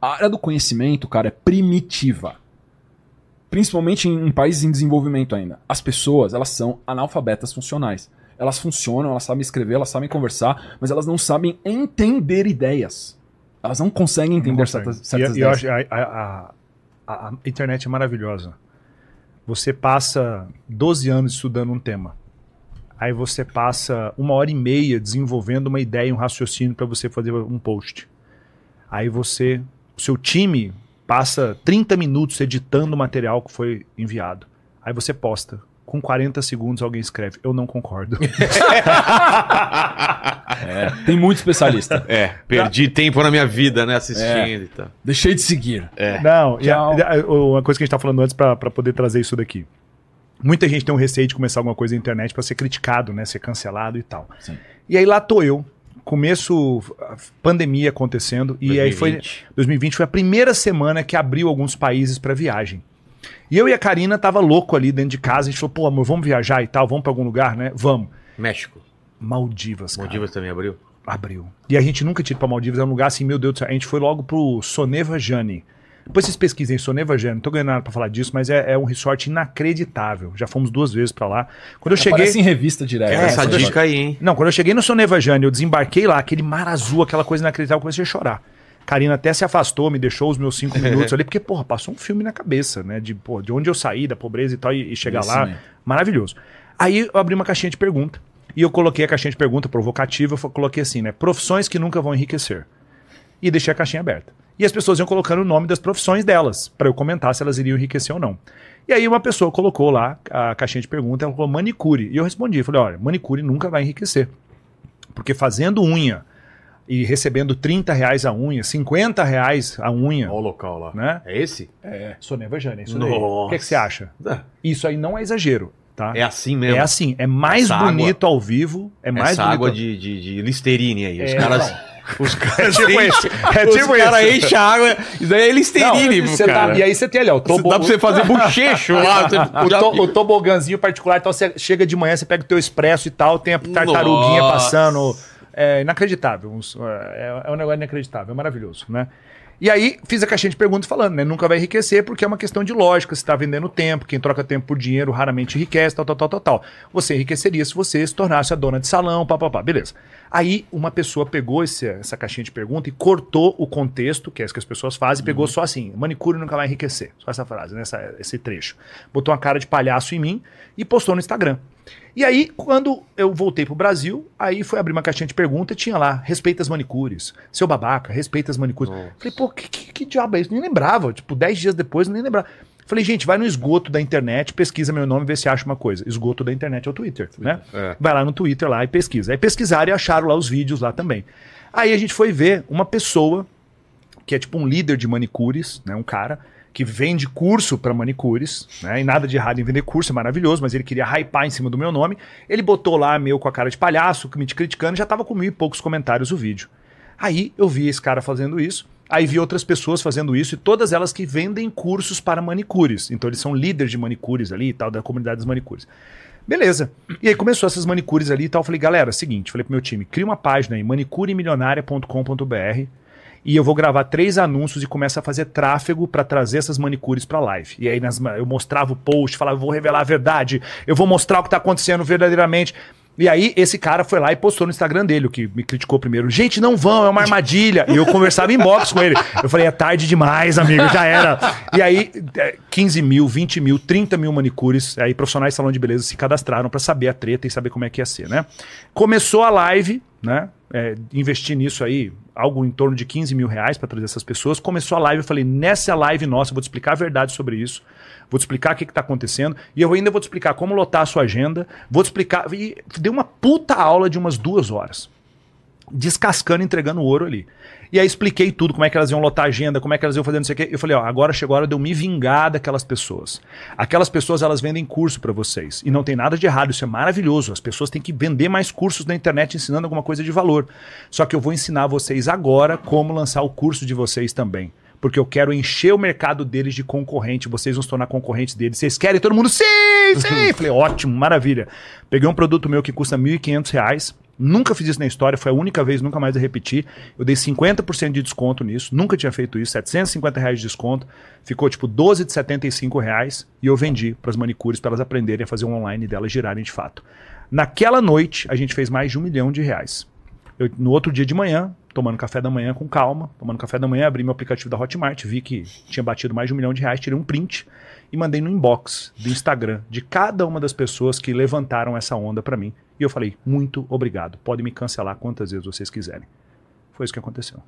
A área do conhecimento, cara, é primitiva. Principalmente em, em países em desenvolvimento ainda. As pessoas, elas são analfabetas funcionais. Elas funcionam, elas sabem escrever, elas sabem conversar, mas elas não sabem entender ideias. Elas não conseguem entender Não certas, consegue. certas E- e eu ideias. acho- a, a- a- a internet é maravilhosa. Você passa 12 anos estudando um tema. Aí você passa uma hora e meia desenvolvendo uma ideia, um raciocínio para você fazer um post. Aí você, o seu time passa 30 minutos editando o material que foi enviado. Aí você posta. Com 40 segundos alguém escreve, eu não concordo. É, tem muito especialista. É, perdi tempo na minha vida, né, assistindo e tal. Deixei de seguir. Não, e a- a- uma coisa que a gente tá falando antes pra poder trazer isso daqui. Muita gente tem um receio de começar alguma coisa na internet pra ser criticado, né? Ser cancelado e tal. Sim. E aí lá tô eu, começo a pandemia acontecendo e aí foi 2020. 2020 foi a primeira semana que abriu alguns países pra viagem. E eu e a Karina tava louco ali dentro de casa, a gente falou: "Pô, amor, vamos viajar e tal, vamos pra algum lugar, né? Vamos". México. Maldivas, cara. Maldivas também abriu. Abriu. E a gente nunca tinha ido pra Maldivas, é um lugar assim, meu Deus do céu. A gente foi logo pro Soneva Jane. Depois vocês pesquisem Soneva Jane, não tô ganhando nada pra falar disso, mas é, é um resort inacreditável. Já fomos duas vezes pra lá. Quando eu cheguei. Aparece em revista direto. É, Essa quando eu dica aí, hein? Não, quando eu cheguei no Soneva Jane, eu desembarquei lá, aquele mar azul, aquela coisa inacreditável, eu comecei a chorar. Karina até se afastou, me deixou os meus cinco minutos ali, porque, porra, passou um filme na cabeça, né? De, pô, de onde eu saí, da pobreza e tal, e, e chegar Isso lá. mesmo. Maravilhoso. Aí eu abri uma caixinha de pergunta. E eu coloquei a caixinha de pergunta provocativa, eu coloquei assim, né? Profissões que nunca vão enriquecer. E deixei a caixinha aberta. E as pessoas iam colocando o nome das profissões delas, para eu comentar se elas iriam enriquecer ou não. E aí uma pessoa colocou lá a caixinha de pergunta, ela falou manicure. E eu respondi, falei, olha, manicure nunca vai enriquecer. Porque fazendo unha e recebendo 30 reais a unha, 50 reais a unha, Olha o local lá. né? É esse? É, Soneva Jane, é isso daí. O que, é que você acha? Isso aí não é exagero, tá? É assim mesmo. É assim, é mais Essa bonito ao vivo, é mais Essa bonito. água de, de, de Listerine aí. Os É, caras. Os caras É tipo enchem- isso, é os tipo caras isso. enchem a água. Isso daí é Listerine, Não, você tá- cara. e aí você tem ali, ó, o tobo, Dá pra você fazer bochecho lá. você- o, to- o tobogãzinho particular, então você chega de manhã, você pega o teu expresso e tal, tem a tartaruguinha Nossa. passando. É inacreditável. uns- É, é um negócio inacreditável, é maravilhoso, né? E aí fiz a caixinha de perguntas falando, né? Nunca vai enriquecer porque é uma questão de lógica. Você está vendendo tempo, quem troca tempo por dinheiro raramente enriquece, tal, tal, tal, tal, tal. Você enriqueceria se você se tornasse a dona de salão, papapá, beleza. Aí uma pessoa pegou esse- essa caixinha de pergunta e cortou o contexto, que é isso que as pessoas fazem, e pegou só assim: manicure nunca vai enriquecer. Só essa frase, né? Essa- esse trecho. Botou uma cara de palhaço em mim e postou no Instagram. E aí, quando eu voltei pro Brasil, aí foi abrir uma caixinha de pergunta e tinha lá, respeita as manicures. Seu babaca, respeita as manicures. Falei, pô, que, que, que diabo é isso? Nem lembrava. Tipo, 10 dias depois, nem lembrava. Falei, gente, vai no esgoto da internet, pesquisa meu nome e vê se acha uma coisa. Esgoto da internet é o Twitter, né? É. Vai lá no Twitter lá e pesquisa. Aí pesquisaram e acharam lá os vídeos lá também. Aí a gente foi ver uma pessoa que é tipo um líder de manicures, né? Um cara que vende curso para manicures, né? E nada de errado em vender curso, é maravilhoso, mas ele queria hypar em cima do meu nome. Ele botou lá meu com a cara de palhaço, me criticando, já tava com mil e poucos comentários o vídeo. Aí eu vi esse cara fazendo isso, aí vi outras pessoas fazendo isso, e todas elas que vendem cursos para manicures. Então eles são líderes de manicures ali e tal, da comunidade dos manicures. Beleza. E aí começou essas manicures ali e tal. Eu falei, galera, seguinte, falei pro meu time, cria uma página aí, manicuremilionaria.com.br e eu vou gravar três anúncios e começa a fazer tráfego para trazer essas manicures para live. E aí nas- eu mostrava o post, falava, vou revelar a verdade, eu vou mostrar o que tá acontecendo verdadeiramente. E aí esse cara foi lá e postou no Instagram dele, o que me criticou primeiro. Gente, não vão, é uma armadilha. E eu conversava em box com ele. Eu falei, é tarde demais, amigo, já era. E aí, é, 15 mil, 20 mil, 30 mil manicures, aí profissionais de salão de beleza se cadastraram para saber a treta e saber como é que ia ser, né? Começou a live, né? É, investi nisso aí, algo em torno de 15 mil reais para trazer essas pessoas. Começou a live, eu falei, nessa live nossa, eu vou te explicar a verdade sobre isso. Vou te explicar o que está acontecendo. E eu ainda vou te explicar como lotar a sua agenda. Vou te explicar. E dei uma puta aula de umas duas horas. Descascando, entregando ouro ali. E aí expliquei tudo, como é que elas iam lotar a agenda, como é que elas iam fazer não sei o quê. Eu falei, ó, agora chegou a hora de eu me vingar daquelas pessoas. Aquelas pessoas, elas vendem curso para vocês. E não tem nada de errado, isso é maravilhoso. As pessoas têm que vender mais cursos na internet ensinando alguma coisa de valor. Só que eu vou ensinar vocês agora como lançar o curso de vocês também porque eu quero encher o mercado deles de concorrente, vocês vão se tornar concorrentes deles. Vocês querem? Todo mundo, sim, sim! Falei, ótimo, maravilha. Peguei um produto meu que custa R$ 1.500, nunca fiz isso na história, foi a única vez, nunca mais eu repeti. Eu dei 50% de desconto nisso, nunca tinha feito isso, 750 reais de desconto, ficou tipo 12 de 75 reais e eu vendi para as manicures para elas aprenderem a fazer um online delas girarem de fato. Naquela noite, a gente fez mais de um milhão de reais. Eu, no outro dia de manhã, tomando café da manhã com calma, tomando café da manhã, abri meu aplicativo da Hotmart, vi que tinha batido mais de um milhão de reais, tirei um print e mandei no inbox do Instagram de cada uma das pessoas que levantaram essa onda para mim. E eu falei, muito obrigado, pode me cancelar quantas vezes vocês quiserem. Foi isso que aconteceu.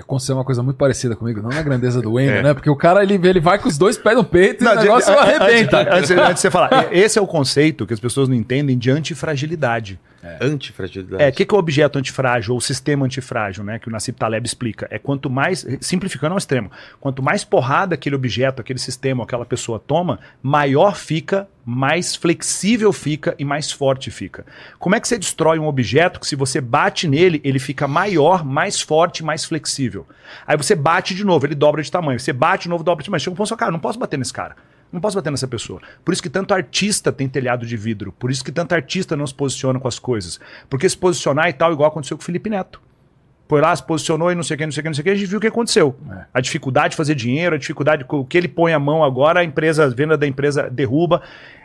Aconteceu uma coisa muito parecida comigo, não na grandeza do Wendel, né? Porque o cara ele, ele vai com os dois pés no peito e o negócio de- arrebenta. Antes, antes, antes de você falar, esse é o conceito que as pessoas não entendem de antifragilidade. Antifragilidade. É, o que, que é o objeto antifrágil ou o sistema antifrágil, né? Que o Nassib Taleb explica. É quanto mais, simplificando ao extremo, quanto mais porrada aquele objeto, aquele sistema, aquela pessoa toma, maior fica, mais flexível fica e mais forte fica. Como é que você destrói um objeto que se você bate nele, ele fica maior, mais forte, mais flexível? Aí você bate de novo, ele dobra de tamanho. Você bate de novo, dobra de tamanho. Chega um ponto, cara, não posso bater nesse cara. Não posso bater nessa pessoa. Por isso que tanto artista tem telhado de vidro. Por isso que tanto artista não se posiciona com as coisas. Porque se posicionar e tal, igual aconteceu com o Felipe Neto. Foi lá, se posicionou e não sei o que, não sei o que, não sei o que, a gente viu o que aconteceu. A dificuldade de fazer dinheiro, a dificuldade, o que ele põe a mão agora, a empresa, a venda da empresa derruba.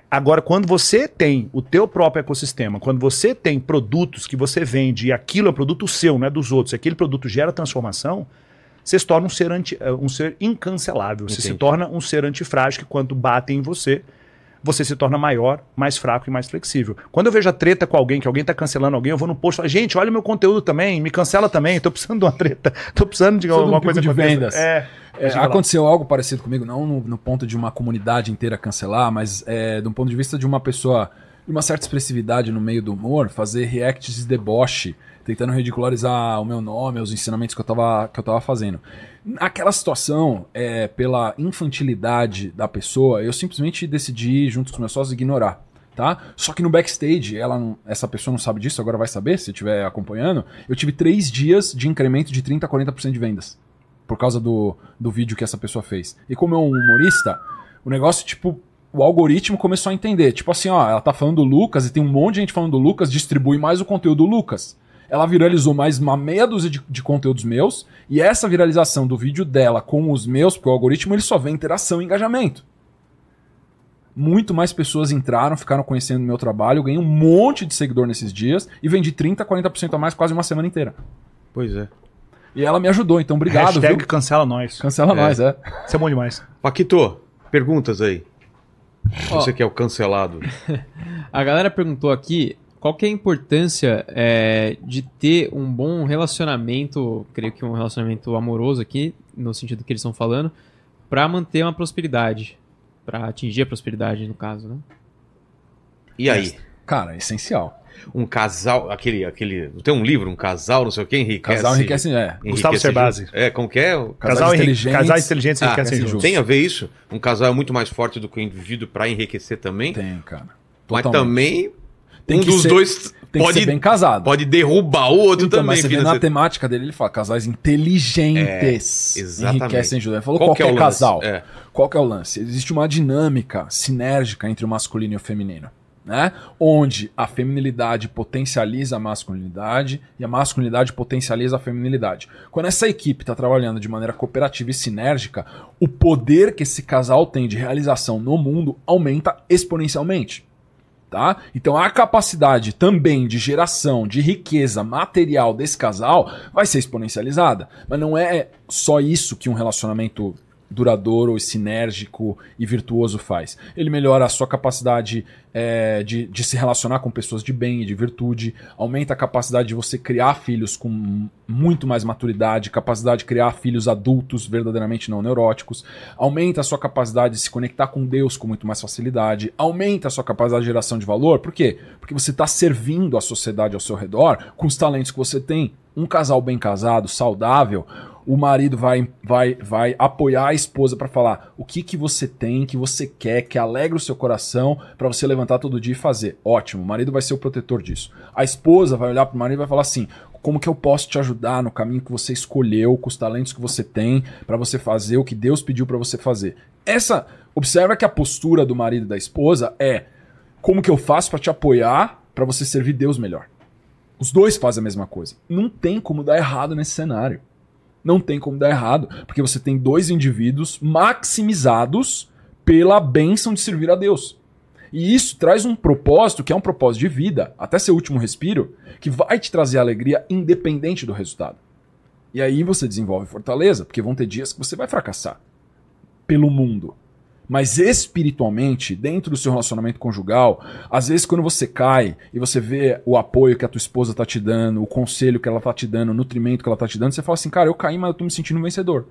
Agora, quando você tem o teu próprio ecossistema, quando você tem produtos que você vende e aquilo é um produto seu, não é dos outros, e aquele produto gera transformação, você se torna um ser, anti, eh, um ser incancelável. Você se Entendi. torna um ser antifrágil que quando batem em você, você se torna maior, mais fraco e mais flexível. Quando eu vejo a treta com alguém, que alguém tá cancelando alguém, eu vou no post e falo, gente, olha o meu conteúdo também, me cancela também, tô precisando de uma treta, tô precisando de um alguma pico coisa de aconteça." vendas. É, É, aconteceu algo parecido comigo, não no, no ponto de uma comunidade inteira cancelar, mas é, de um ponto de vista de uma pessoa de uma certa expressividade no meio do humor, fazer reacts de deboche, tentando ridicularizar o meu nome, os ensinamentos que eu tava, que eu tava fazendo. Naquela situação, é, pela infantilidade da pessoa, eu simplesmente decidi, junto com meus sócios, ignorar. Tá? Só que no backstage, ela essa pessoa não sabe disso, agora vai saber, se estiver acompanhando. Eu tive três dias de incremento de 30% a 40% de vendas por causa do, do vídeo que essa pessoa fez. E como é um humorista, o negócio, tipo, o algoritmo começou a entender. Tipo assim, ó, ela tá falando do Lucas e tem um monte de gente falando do Lucas, distribui mais o conteúdo do Lucas. Ela viralizou mais uma meia dúzia de, de conteúdos meus, e essa viralização do vídeo dela com os meus, porque o algoritmo ele só vê interação e engajamento. Muito mais pessoas entraram, ficaram conhecendo o meu trabalho, eu ganhei um monte de seguidor nesses dias e vendi 30, 40% a mais quase uma semana inteira. Pois é. E ela me ajudou, então obrigado, hashtag viu? cancela nós. Cancela nós, é. Isso é bom demais. Paquito, perguntas aí. Você que é o cancelado. A galera perguntou aqui qual que é a importância é, de ter um bom relacionamento, creio que um relacionamento amoroso aqui, no sentido que eles estão falando, para manter uma prosperidade. Para atingir a prosperidade, no caso, né? E aí? Cara, é essencial. Um casal, aquele, aquele. Tem um livro, um casal, não sei o que, enriquece. Casal enriquece, é. Gustavo Cerbasi. É, como que é? Casal enri- inteligentes. Casais inteligentes Ah, enriquecem enriquecem juntos. Tem a ver isso? Um casal é muito mais forte do que o indivíduo pra enriquecer também. Tem, cara. Mas Totalmente. também Tem um que dos ser- dois Tem pode, que ser bem casado. pode derrubar o outro então, também. mas você vê na temática dele, ele fala casais inteligentes. É, exatamente. Enriquecem juntos. Ele falou Qual é é o casal. É. Qual é o lance? Existe uma dinâmica sinérgica entre o masculino e o feminino. Né? Onde a feminilidade potencializa a masculinidade e a masculinidade potencializa a feminilidade. Quando essa equipe está trabalhando de maneira cooperativa e sinérgica, o poder que esse casal tem de realização no mundo aumenta exponencialmente. Tá? Então a capacidade também de geração de riqueza material desse casal vai ser exponencializada. Mas não é só isso que um relacionamento duradouro, sinérgico e virtuoso faz? Ele melhora a sua capacidade é, de, de se relacionar com pessoas de bem e de virtude, aumenta a capacidade de você criar filhos com muito mais maturidade, capacidade de criar filhos adultos verdadeiramente não neuróticos, aumenta a sua capacidade de se conectar com Deus com muito mais facilidade, aumenta a sua capacidade de geração de valor. Por quê? Porque você está servindo a sociedade ao seu redor com os talentos que você tem. Um casal bem casado, saudável, o marido vai, vai, vai apoiar a esposa para falar o que, que você tem, que você quer, que alegra o seu coração para você levantar todo dia e fazer. Ótimo, o marido vai ser o protetor disso. A esposa vai olhar para o marido e vai falar assim: como que eu posso te ajudar no caminho que você escolheu, com os talentos que você tem, para você fazer o que Deus pediu para você fazer. Essa, observa que a postura do marido e da esposa é: como que eu faço para te apoiar para você servir Deus melhor? Os dois fazem a mesma coisa. Não tem como dar errado nesse cenário. Não tem como dar errado, porque você tem dois indivíduos maximizados pela bênção de servir a Deus. E isso traz um propósito que é um propósito de vida, até seu último respiro, que vai te trazer alegria independente do resultado. E aí você desenvolve fortaleza, porque vão ter dias que você vai fracassar pelo mundo. Mas espiritualmente, dentro do seu relacionamento conjugal, às vezes quando você cai e você vê o apoio que a tua esposa tá te dando, o conselho que ela tá te dando, o nutrimento que ela tá te dando, você fala assim, cara, eu caí, mas eu tô me sentindo um vencedor.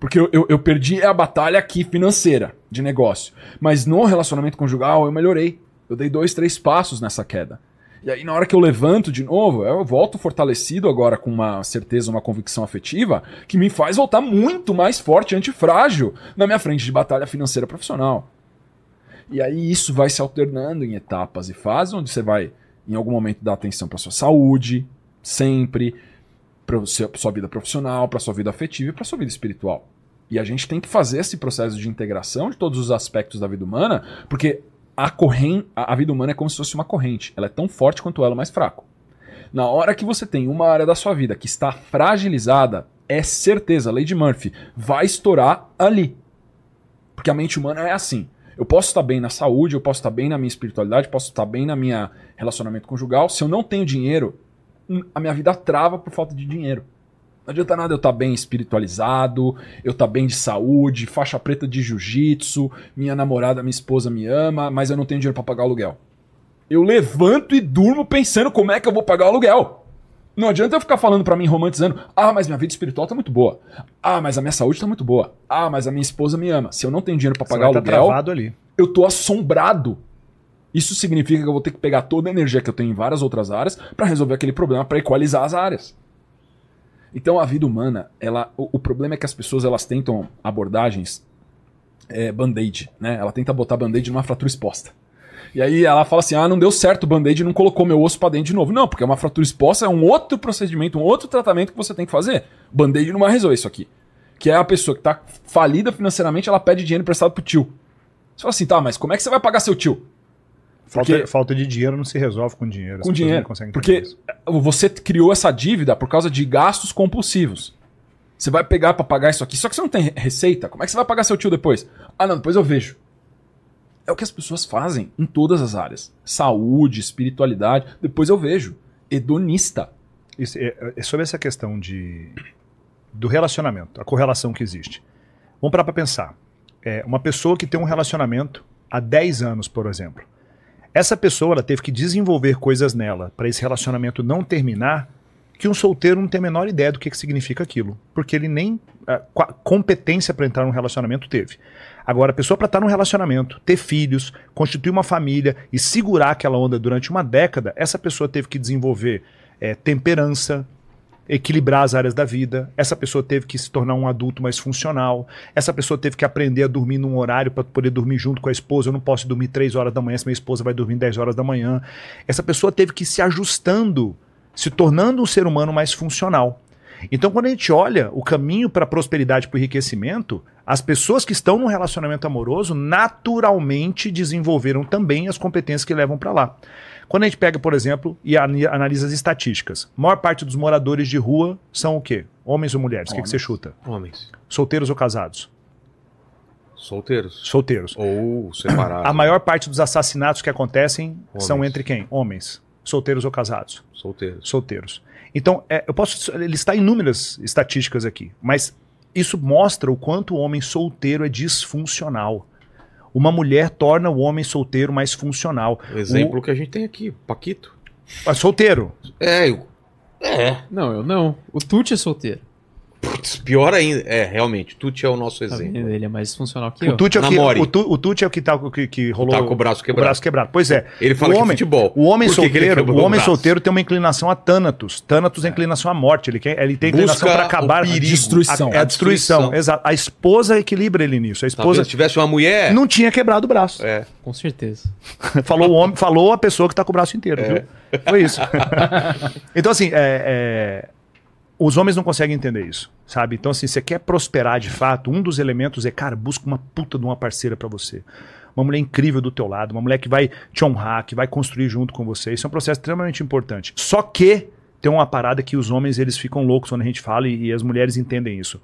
Porque eu, eu, eu perdi a batalha aqui financeira, de negócio. Mas no relacionamento conjugal eu melhorei. Eu dei dois, três passos nessa queda. E aí, na hora que eu levanto de novo, eu volto fortalecido agora com uma certeza, uma convicção afetiva, que me faz voltar muito mais forte, antifrágil, na minha frente de batalha financeira profissional. E aí isso vai se alternando em etapas e fases, onde você vai, em algum momento, dar atenção para sua saúde, sempre, para sua vida profissional, para sua vida afetiva e para sua vida espiritual. E a gente tem que fazer esse processo de integração de todos os aspectos da vida humana, porque a corrente, a vida humana é como se fosse uma corrente. Ela é tão forte quanto ela mais fraco. Na hora que você tem uma área da sua vida que está fragilizada, é certeza, lei de Murphy, vai estourar ali. Porque a mente humana é assim. Eu posso estar bem na saúde, eu posso estar bem na minha espiritualidade, posso estar bem na minha relacionamento conjugal. Se eu não tenho dinheiro, hum, a minha vida trava por falta de dinheiro. Não adianta nada eu estar tá bem espiritualizado, eu estar tá bem de saúde, faixa preta de jiu-jitsu, minha namorada, minha esposa me ama, mas eu não tenho dinheiro para pagar o aluguel. Eu levanto e durmo pensando como é que eu vou pagar o aluguel. Não adianta eu ficar falando para mim, romantizando, ah, mas minha vida espiritual tá muito boa. Ah, mas a minha saúde tá muito boa. Ah, mas a minha esposa me ama. Se eu não tenho dinheiro para pagar o tá aluguel, ali. eu tô assombrado. Isso significa que eu vou ter que pegar toda a energia que eu tenho em várias outras áreas para resolver aquele problema, para equalizar as áreas. Então a vida humana, ela, o, o problema é que as pessoas elas tentam abordagens é, band-aid, né? Ela tenta botar band-aid numa fratura exposta. E aí ela fala assim: ah, não deu certo o band-aid não colocou meu osso para dentro de novo. Não, porque é uma fratura exposta, é um outro procedimento, um outro tratamento que você tem que fazer. Band-aid não vai resolver isso aqui. Que é a pessoa que tá falida financeiramente, ela pede dinheiro emprestado pro tio. Você fala assim, tá, mas como é que você vai pagar seu tio? Falta, porque, falta de dinheiro não se resolve com dinheiro. Com dinheiro. Porque você criou essa dívida por causa de gastos compulsivos. Você vai pegar para pagar isso aqui, só que você não tem receita. Como é que você vai pagar seu tio depois? Ah, não, depois eu vejo. É o que as pessoas fazem em todas as áreas: saúde, espiritualidade. Depois eu vejo. Hedonista. Isso, é, é sobre essa questão de, do relacionamento, a correlação que existe. Vamos parar para pensar. É, uma pessoa que tem um relacionamento há 10 anos, por exemplo essa pessoa ela teve que desenvolver coisas nela para esse relacionamento não terminar que um solteiro não tem a menor ideia do que, que significa aquilo. Porque ele nem competência para entrar num relacionamento teve. Agora, a pessoa para estar num relacionamento, ter filhos, constituir uma família e segurar aquela onda durante uma década, essa pessoa teve que desenvolver é, temperança, equilibrar as áreas da vida. Essa pessoa teve que se tornar um adulto mais funcional. Essa pessoa teve que aprender a dormir num horário para poder dormir junto com a esposa. Eu não posso dormir 3 horas da manhã se minha esposa vai dormir 10 horas da manhã. Essa pessoa teve que se ajustando, se tornando um ser humano mais funcional. Então, quando a gente olha o caminho para a prosperidade, para o enriquecimento, as pessoas que estão num relacionamento amoroso naturalmente desenvolveram também as competências que levam para lá. Quando a gente pega, por exemplo, e analisa as estatísticas, a maior parte dos moradores de rua são o quê? Homens ou mulheres? O que, que você chuta? Homens. Solteiros ou casados? Solteiros. Solteiros. Ou separados. A maior parte dos assassinatos que acontecem Homens. são entre quem? Homens. Solteiros ou casados? Solteiros. Solteiros. Então, é, eu posso listar inúmeras estatísticas aqui, mas isso mostra o quanto o homem solteiro é disfuncional. Uma mulher torna o homem solteiro mais funcional. O exemplo que a gente tem aqui, Paquito. O, é solteiro. É, eu- é. Não, eu não. O Tuti é solteiro. Putz, pior ainda. É, realmente, Tuti é o nosso Tá exemplo. Ele é mais funcional que O eu. É o que, o, tu, o Tuti é o que, tá, o que, que rolou. Tá com o braço o quebrado. braço quebrado. Pois é. Ele fala o que homem, futebol. O homem solteiro, o o homem braço? solteiro tem uma inclinação a Thanatos. Thanatos é inclinação à morte. Ele, quer, ele tem Busca inclinação para o acabar. perigo. Destruição. A, é a destruição. destruição. Exato. A esposa equilibra ele nisso. A esposa vendo? Se tivesse uma mulher. não tinha quebrado o braço. É. Com certeza. falou o homem, falou a pessoa que tá com o braço inteiro, viu? Foi isso. então, assim, é, é, os homens não conseguem entender isso, sabe? Então, assim, você quer prosperar de fato, um dos elementos é, cara, busca uma puta de uma parceira pra você. Uma mulher incrível do teu lado, uma mulher que vai te honrar, que vai construir junto com você. Isso é um processo extremamente importante. Só que tem uma parada que os homens, eles ficam loucos quando a gente fala e, e as mulheres entendem isso.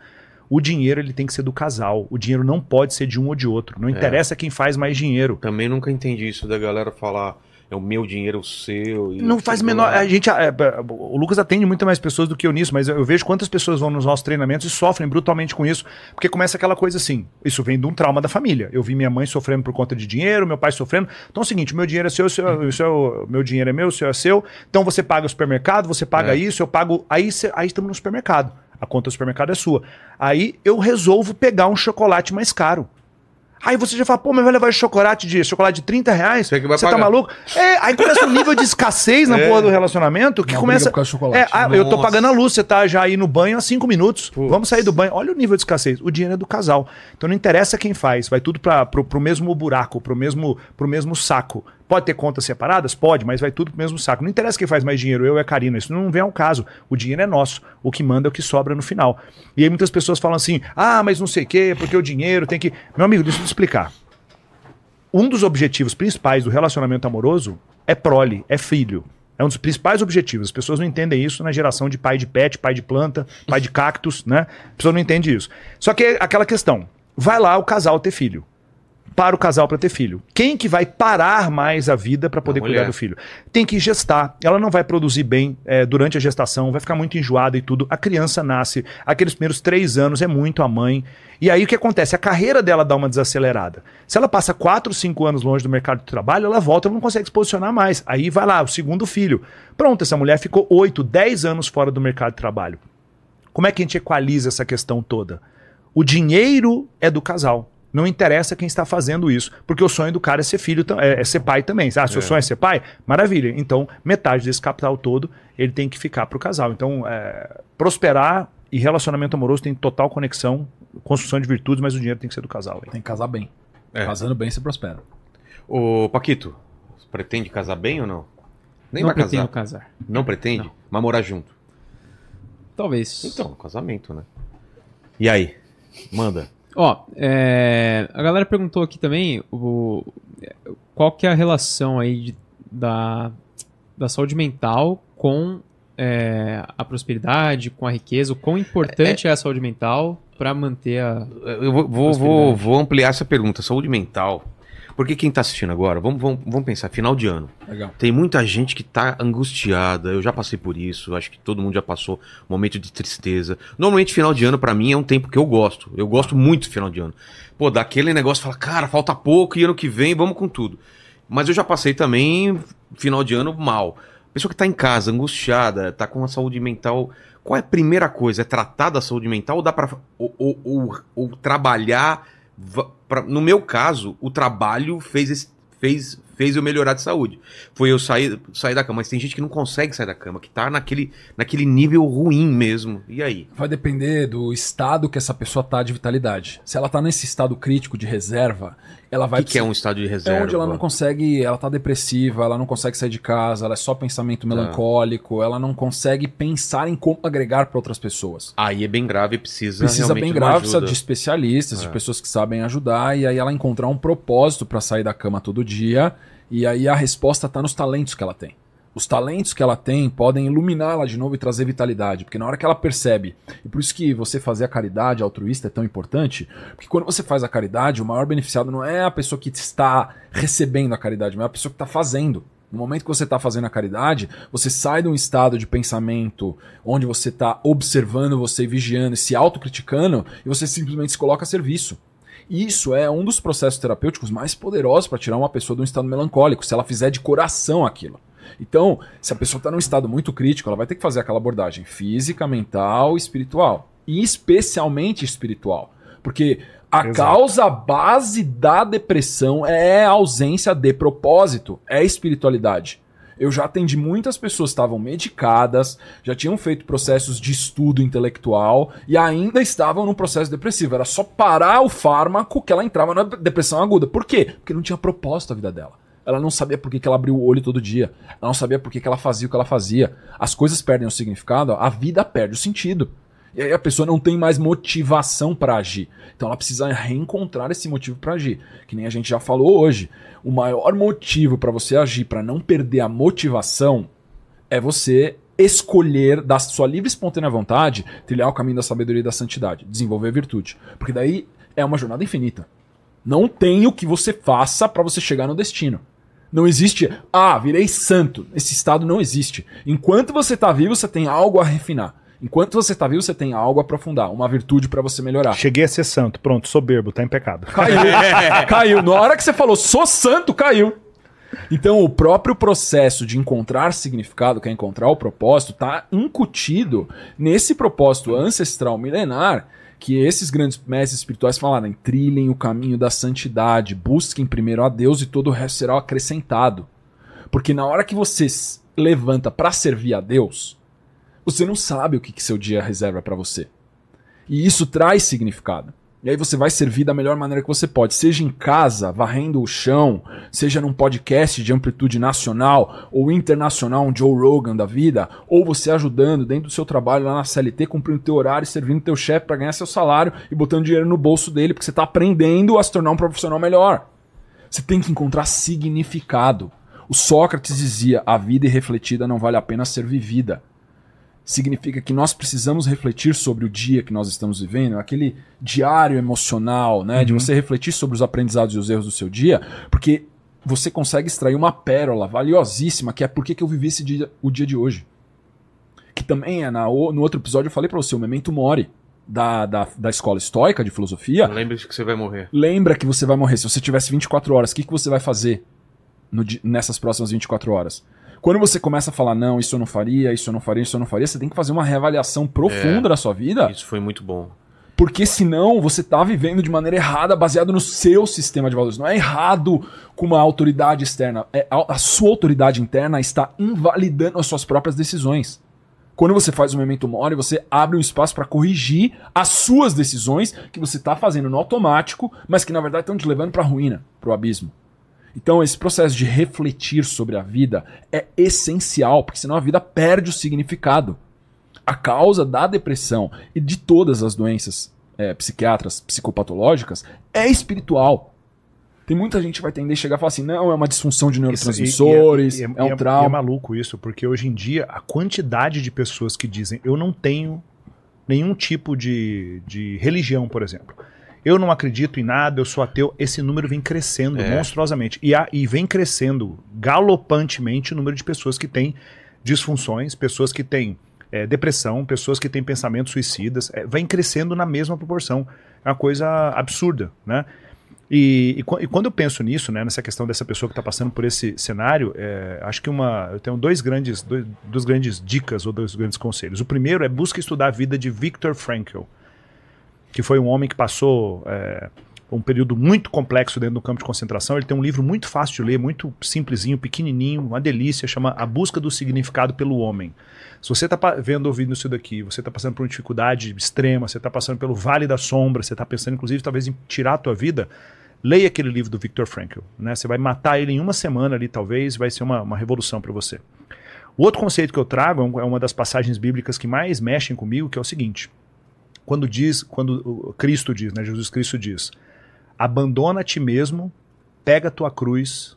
O dinheiro, ele tem que ser do casal. O dinheiro não pode ser de um ou de outro. Não interessa quem faz mais dinheiro. Também nunca entendi isso da galera falar é o meu dinheiro, o seu. Não faz menor. A gente, é, é, o Lucas atende muito mais pessoas do que eu nisso, mas eu vejo quantas pessoas vão nos nossos treinamentos e sofrem brutalmente com isso, porque começa aquela coisa assim. Isso vem de um trauma da família. Eu vi minha mãe sofrendo por conta de dinheiro, meu pai sofrendo. Então é o seguinte: meu dinheiro é seu, o seu, o seu- meu dinheiro é meu, o seu é seu. Então você paga o supermercado, você paga É. isso, eu pago. Aí, cê- aí estamos no supermercado. A conta do supermercado é sua. Aí eu resolvo pegar um chocolate mais caro. Aí você já fala, pô, mas vai levar chocolate de chocolate de 30 reais? Você que vai Você tá maluco? É, aí começa um nível de escassez na É. porra do relacionamento que Uma começa. briga por causa do chocolate. É, ah, eu tô pagando a luz, você tá já aí no banho há cinco minutos. Putz. Vamos sair do banho. Olha o nível de escassez. O dinheiro é do casal. Então não interessa quem faz, vai tudo para pro, pro mesmo buraco, pro mesmo, pro mesmo saco. Pode ter contas separadas? Pode, mas vai tudo pro mesmo saco. Não interessa quem faz mais dinheiro, eu a Karina. Isso não vem ao caso. O dinheiro é nosso. O que manda é o que sobra no final. E aí muitas pessoas falam assim: ah, mas não sei o quê, porque o dinheiro tem que. Meu amigo, deixa eu te explicar um dos objetivos principais do relacionamento amoroso é prole, é filho. É um dos principais objetivos. As pessoas não entendem isso na geração de pai de pet, pai de planta, pai de cactus, né? A pessoa não entende isso. Só que é aquela questão. Vai lá o casal ter filho. Para o casal para ter filho. Quem que vai parar mais a vida para poder cuidar do filho? Tem que gestar. Ela não vai produzir bem é, durante a gestação, vai ficar muito enjoada e tudo. A criança nasce, aqueles primeiros três anos é muito a mãe. E aí o que acontece? A carreira dela dá uma desacelerada. Se ela passa quatro, cinco anos longe do mercado de trabalho, ela volta e não consegue se posicionar mais. Aí vai lá, o segundo filho. Pronto, essa mulher ficou oito, dez anos fora do mercado de trabalho. Como é que a gente equaliza essa questão toda? O dinheiro é do casal. Não interessa quem está fazendo isso, porque o sonho do cara é ser filho, é, é ser pai também. Ah, seu sonho é ser pai? Maravilha. Então, metade desse capital todo, ele tem que ficar para o casal. Então, é, prosperar e relacionamento amoroso tem total conexão, construção de virtudes, mas o dinheiro tem que ser do casal. hein? Tem que casar bem. É. Casando bem, você prospera. Ô, Paquito, pretende casar bem ou não? Nem não vai pretendo casar. casar. Não pretende? Não. Mas morar junto. Talvez. Então, casamento, né? E aí? Manda. Ó, é, a galera perguntou aqui também o, qual que é a relação aí de- da, da saúde mental com é, a prosperidade, com a riqueza, o quão importante é, a saúde mental para manter a... Eu vou, vou, vou ampliar essa pergunta. Saúde mental. Porque quem tá assistindo agora, vamos, vamos, vamos pensar, final de ano. Legal. Tem muita gente que tá angustiada. Eu já passei por isso. Acho que todo mundo já passou um momento de tristeza. Normalmente, final de ano, pra mim, é um tempo que eu gosto. Eu gosto muito do final de ano. Pô, daquele negócio, fala, cara, falta pouco e ano que vem vamos com tudo. Mas eu já passei também final de ano mal. Pessoa que tá em casa, angustiada, tá com a saúde mental. Qual é a primeira coisa? É tratar da saúde mental ou dá pra. Ou, ou, ou- ou trabalhar. Pra- no meu caso, o trabalho fez, fez, fez eu melhorar de saúde. Foi eu sair, sair da cama. Mas tem gente que não consegue sair da cama, que tá naquele, naquele nível ruim mesmo. E aí? Vai depender do estado que essa pessoa tá de vitalidade. Se ela tá nesse estado crítico de reserva, ela O vai que, que é um estado de reserva? É onde ela não consegue, ela tá depressiva, ela não consegue sair de casa, ela é só pensamento Tá. melancólico, ela não consegue pensar em como agregar para outras pessoas. Aí é bem grave, precisa. Precisa bem grave, precisa de especialistas, de É. pessoas que sabem ajudar, e aí ela encontrar um propósito para sair da cama todo dia, e aí a resposta tá nos talentos que ela tem. Os talentos que ela tem podem iluminá-la de novo e trazer vitalidade, porque na hora que ela percebe, e por isso que você fazer a caridade altruísta é tão importante, porque quando você faz a caridade, o maior beneficiado não é a pessoa que está recebendo a caridade, mas é a pessoa que está fazendo. No momento que você está fazendo a caridade, você sai de um estado de pensamento onde você está observando, você vigiando e se autocriticando, e você simplesmente se coloca a serviço. Isso é um dos processos terapêuticos mais poderosos para tirar uma pessoa de um estado melancólico, se ela fizer de coração aquilo. Então, se a pessoa está num estado muito crítico, ela vai ter que fazer aquela abordagem física, mental, espiritual. E especialmente espiritual. Porque a Exato. causa base da depressão é a ausência de propósito, é a espiritualidade. Eu já atendi muitas pessoas que estavam medicadas, já tinham feito processos de estudo intelectual e ainda estavam num processo depressivo. Era só parar o fármaco que ela entrava na depressão aguda. Por quê? Porque não tinha propósito a vida dela. Ela não sabia por que, que ela abriu o olho todo dia. Ela não sabia por que, que ela fazia o que ela fazia. As coisas perdem o significado, a vida perde o sentido. E aí a pessoa não tem mais motivação para agir. Então ela precisa reencontrar esse motivo para agir. Que nem a gente já falou hoje. O maior motivo para você agir, para não perder a motivação, é você escolher, da sua livre e espontânea vontade, trilhar o caminho da sabedoria e da santidade, desenvolver a virtude. Porque daí é uma jornada infinita. Não tem o que você faça para você chegar no destino. Não existe, ah, virei santo. Esse estado não existe. Enquanto você está vivo, você tem algo a refinar. Enquanto você está vivo, você tem algo a aprofundar, uma virtude para você melhorar. Cheguei a ser santo. Pronto, soberbo, tá em pecado. Caiu. caiu. Na hora que você falou, sou santo, caiu. Então, o próprio processo de encontrar significado, que é encontrar o propósito, está incutido nesse propósito ancestral milenar que esses grandes mestres espirituais falaram: trilhem o caminho da santidade, busquem primeiro a Deus e todo o resto será acrescentado. Porque na hora que você levanta para servir a Deus, você não sabe o que, que seu dia reserva para você. E isso traz significado. E aí você vai servir da melhor maneira que você pode, seja em casa, varrendo o chão, seja num podcast de amplitude nacional ou internacional, um Joe Rogan da vida, ou você ajudando dentro do seu trabalho lá na CLT, cumprindo teu horário, servindo teu chefe para ganhar seu salário e botando dinheiro no bolso dele, porque você está aprendendo a se tornar um profissional melhor. Você tem que encontrar significado. O Sócrates dizia: a vida irrefletida não vale a pena ser vivida significa que nós precisamos refletir sobre o dia que nós estamos vivendo, aquele diário emocional, né, de você refletir sobre os aprendizados e os erros do seu dia, porque você consegue extrair uma pérola valiosíssima, que é por que eu vivi esse dia, o dia de hoje. Que também é na, no outro episódio eu falei para você, o Memento Mori, da, da, da escola estoica de filosofia, Lembre-se que você vai morrer. lembra que você vai morrer. Se você tivesse 24 horas, o que, que você vai fazer no nessas próximas 24 horas? Quando você começa a falar, não, isso eu não faria, isso eu não faria, isso eu não faria, você tem que fazer uma reavaliação profunda da sua vida, Isso foi muito bom. porque senão você tá vivendo de maneira errada, baseado no seu sistema de valores. Não é errado com uma autoridade externa. É, a, a sua autoridade interna está invalidando as suas próprias decisões. Quando você faz o memento mori, você abre um espaço para corrigir as suas decisões que você está fazendo no automático, mas que na verdade estão te levando para a ruína, para o abismo. Então, esse processo de refletir sobre a vida é essencial, porque senão a vida perde o significado. A causa da depressão e de todas as doenças é, psiquiatras, psicopatológicas, é espiritual. Tem muita gente que vai tender a chegar e falar assim: não, é uma disfunção de neurotransmissores, E- e- e- é e- um e é trauma. maluco isso, porque hoje em dia a quantidade de pessoas que dizem eu não tenho nenhum tipo de, de religião, por exemplo. Eu não acredito em nada, eu sou ateu. Esse número vem crescendo É. monstruosamente. E, a- e vem crescendo galopantemente o número de pessoas que têm disfunções, pessoas que têm é, depressão, pessoas que têm pensamentos suicidas. É, vem crescendo na mesma proporção. É uma coisa absurda, né? E, e, e quando eu penso nisso, né, nessa questão dessa pessoa que está passando por esse cenário, é, acho que uma, eu tenho dois grandes, dois, duas grandes dicas ou dois grandes conselhos. O primeiro é busca estudar a vida de Viktor Frankl, que foi um homem que passou é, um período muito complexo dentro do campo de concentração. Ele tem um livro muito fácil de ler, muito simplesinho, pequenininho, uma delícia, chama A Busca do Significado pelo Homem. Se você está vendo, ouvindo isso daqui, você está passando por uma dificuldade extrema, você está passando pelo vale da sombra, você está pensando, inclusive, talvez em tirar a tua vida, leia aquele livro do Viktor Frankl. Né? Você vai matar ele em uma semana ali, talvez, vai ser uma, uma revolução para você. O outro conceito que eu trago é é uma das passagens bíblicas que mais mexem comigo, que é o seguinte: quando diz, quando Cristo diz, né, Jesus Cristo diz, abandona a ti mesmo, pega a tua cruz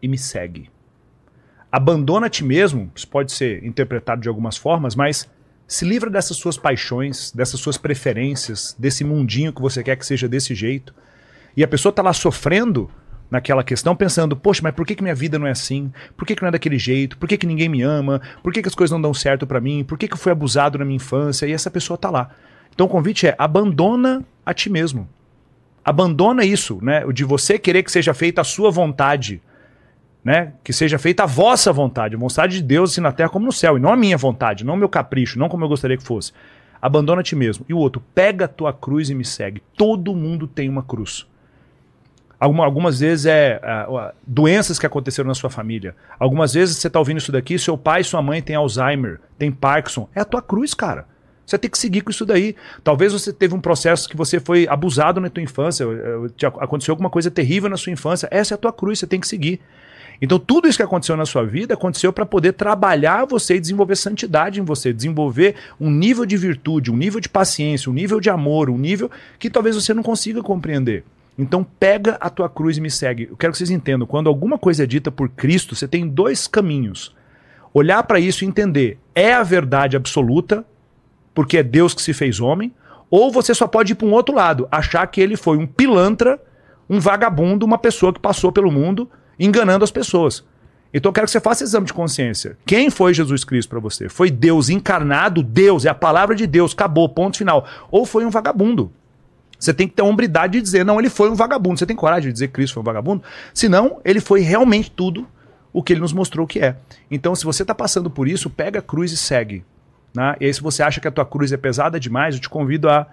e me segue. Abandona a ti mesmo, isso pode ser interpretado de algumas formas, mas se livra dessas suas paixões, dessas suas preferências, desse mundinho que você quer que seja desse jeito. E a pessoa está lá sofrendo naquela questão, pensando, poxa, mas por que, que minha vida não é assim? Por que, que não é daquele jeito? Por que, que ninguém me ama? Por que, que as coisas não dão certo pra mim? Por que, que eu fui abusado na minha infância? E essa pessoa tá lá. Então o convite é abandona a ti mesmo. Abandona isso, né? O de você querer que seja feita a sua vontade. Né? Que seja feita a vossa vontade, a vontade de Deus assim na terra como no céu, e não a minha vontade, não o meu capricho, não como eu gostaria que fosse. Abandona a ti mesmo. E o outro, pega a tua cruz e me segue. Todo mundo tem uma cruz. Alguma- algumas vezes é ah, doenças que aconteceram na sua família. Algumas vezes você está ouvindo isso daqui, seu pai e sua mãe têm Alzheimer, tem Parkinson. É a tua cruz, cara. Você tem que seguir com isso daí. Talvez você teve um processo que você foi abusado na tua infância, eh, te ac- aconteceu alguma coisa terrível na sua infância. Essa é a tua cruz, você tem que seguir. Então tudo isso que aconteceu na sua vida aconteceu para poder trabalhar você e desenvolver santidade em você, desenvolver um nível de virtude, um nível de paciência, um nível de amor, um nível que talvez você não consiga compreender. Então pega a tua cruz e me segue. Eu quero que vocês entendam, quando alguma coisa é dita por Cristo, você tem dois caminhos. Olhar para isso e entender, é a verdade absoluta, porque é Deus que se fez homem, ou você só pode ir para um outro lado, achar que ele foi um pilantra, um vagabundo, uma pessoa que passou pelo mundo enganando as pessoas. Então eu quero que você faça exame de consciência. Quem foi Jesus Cristo para você? Foi Deus encarnado? Deus, é a palavra de Deus, acabou, ponto final. Ou foi um vagabundo? Você tem que ter a hombridade de dizer, não, ele foi um vagabundo. Você tem coragem de dizer que Cristo foi um vagabundo? Senão, ele foi realmente tudo o que ele nos mostrou que é. Então, se você está passando por isso, pega a cruz e segue. Né? E aí, se você acha que a tua cruz é pesada demais, eu te convido a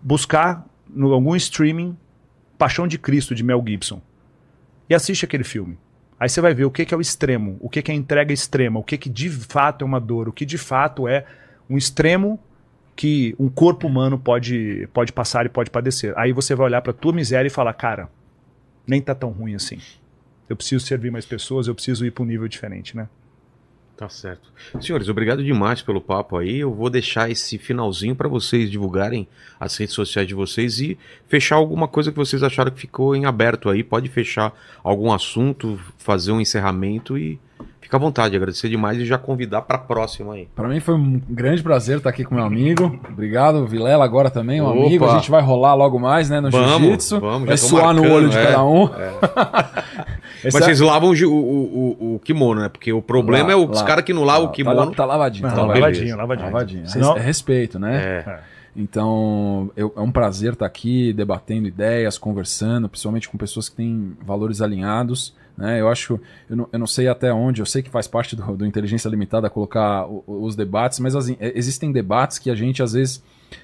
buscar no algum streaming Paixão de Cristo, de Mel Gibson. E assiste aquele filme. Aí você vai ver o que, que é o extremo, o que, que é a entrega extrema, o que, que de fato é uma dor, o que de fato é um extremo que um corpo humano pode, pode passar e pode padecer. Aí você vai olhar para tua miséria e falar, cara, nem tá tão ruim assim. Eu preciso servir mais pessoas, eu preciso ir para um nível diferente, né? Tá certo. Senhores, obrigado demais pelo papo aí. Eu vou deixar esse finalzinho para vocês divulgarem as redes sociais de vocês e fechar alguma coisa que vocês acharam que ficou em aberto aí. Pode fechar algum assunto, fazer um encerramento e fica à vontade. Agradecer demais e já convidar para próxima aí. Pra mim foi um grande prazer estar aqui com meu amigo. Obrigado, Vilela, agora também, um Opa. amigo. A gente vai rolar logo mais, né, no Vamos, jiu-jitsu. vamos, já Vai tô suar no marcando, olho de é, cada um. Mas Esse é- vocês lavam o, o, o, kimono, né? Porque o problema Lá, é os caras que não lavam o Tá- kimono. Tá, lavadinho. Não, tá beleza. lavadinho, lavadinho. Lavadinho. Senão- É respeito, né? É. Então, eu- é um prazer estar aqui debatendo ideias, conversando, principalmente com pessoas que têm valores alinhados. Né? Eu acho, eu não, eu não sei até onde, eu sei que faz parte do, do Inteligência Limitada colocar o- os debates, mas assim, é- existem debates que a gente às vezes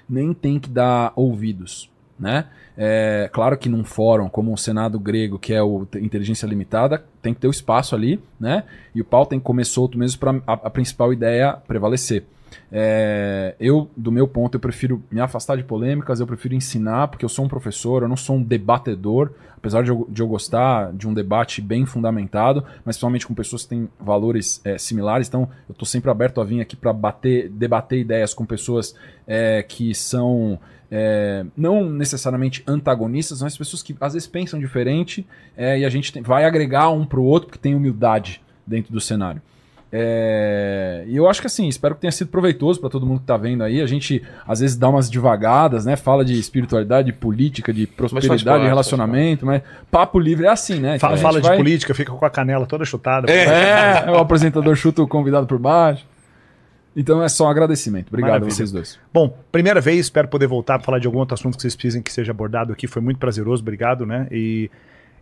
nem tem que dar ouvidos. Né? É, claro que num fórum como o Senado grego, que é o te- Inteligência Limitada, tem que ter o espaço ali, né? E o pau tem que comer solto mesmo para a, a principal ideia prevalecer. É, eu, do meu ponto, eu prefiro me afastar de polêmicas, eu prefiro ensinar, porque eu sou um professor, eu não sou um debatedor, apesar de eu, de eu gostar de um debate bem fundamentado, mas principalmente com pessoas que têm valores é, similares, então eu estou sempre aberto a vir aqui para bater, debater ideias com pessoas é, que são é, não necessariamente antagonistas, mas pessoas que às vezes pensam diferente é, e a gente tem- vai agregar um para o outro porque tem humildade dentro do cenário. É, e eu acho que assim, espero que tenha sido proveitoso para todo mundo que tá vendo aí. A gente às vezes dá umas devagadas, né? Fala de espiritualidade, de política, de prosperidade, parte, de relacionamento, mas papo livre é assim, né? Fala, Então, fala de vai- política, fica com a canela toda chutada. É, o apresentador chuta o convidado por baixo. Então é só um agradecimento. Obrigado Maravilha. a vocês dois. Bom, primeira vez, espero poder voltar para falar de algum outro assunto que vocês precisem que seja abordado aqui. Foi muito prazeroso, obrigado, né? E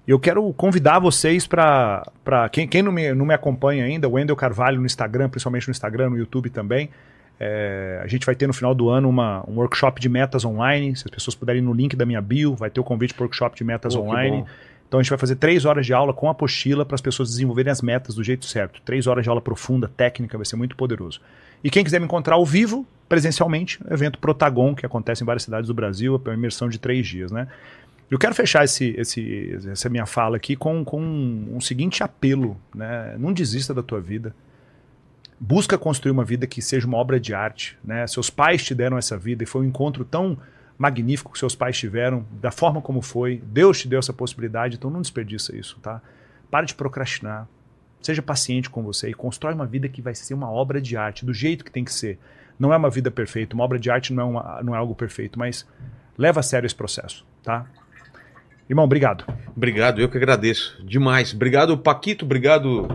eu quero convidar vocês para. Quem, quem não, me, não me acompanha ainda, o Wendel Carvalho no Instagram, principalmente no Instagram, no YouTube também. É, a gente vai ter no final do ano uma, um workshop de metas online. Se as pessoas puderem ir no link da minha bio, vai ter o convite para o workshop de metas Pô, online. Então a gente vai fazer três horas de aula com apostila para as pessoas desenvolverem as metas do jeito certo. Três horas de aula profunda, técnica, vai ser muito poderoso. E quem quiser me encontrar ao vivo, presencialmente, evento Protagon, que acontece em várias cidades do Brasil, é uma imersão de três dias, né? Eu quero fechar esse, esse, essa minha fala aqui com, com um, seguinte apelo, né? Não desista da tua vida. Busca construir uma vida que seja uma obra de arte, né? Seus pais te deram essa vida e foi um encontro tão magnífico que seus pais tiveram, da forma como foi. Deus te deu essa possibilidade, então não desperdiça isso, tá? Para de procrastinar. Seja paciente com você e constrói uma vida que vai ser uma obra de arte, do jeito que tem que ser. Não é uma vida perfeita, uma obra de arte não é, uma- não é algo perfeito, mas leva a sério esse processo, tá? Irmão, obrigado. Obrigado, eu que agradeço. Demais. Obrigado, Paquito. Obrigado.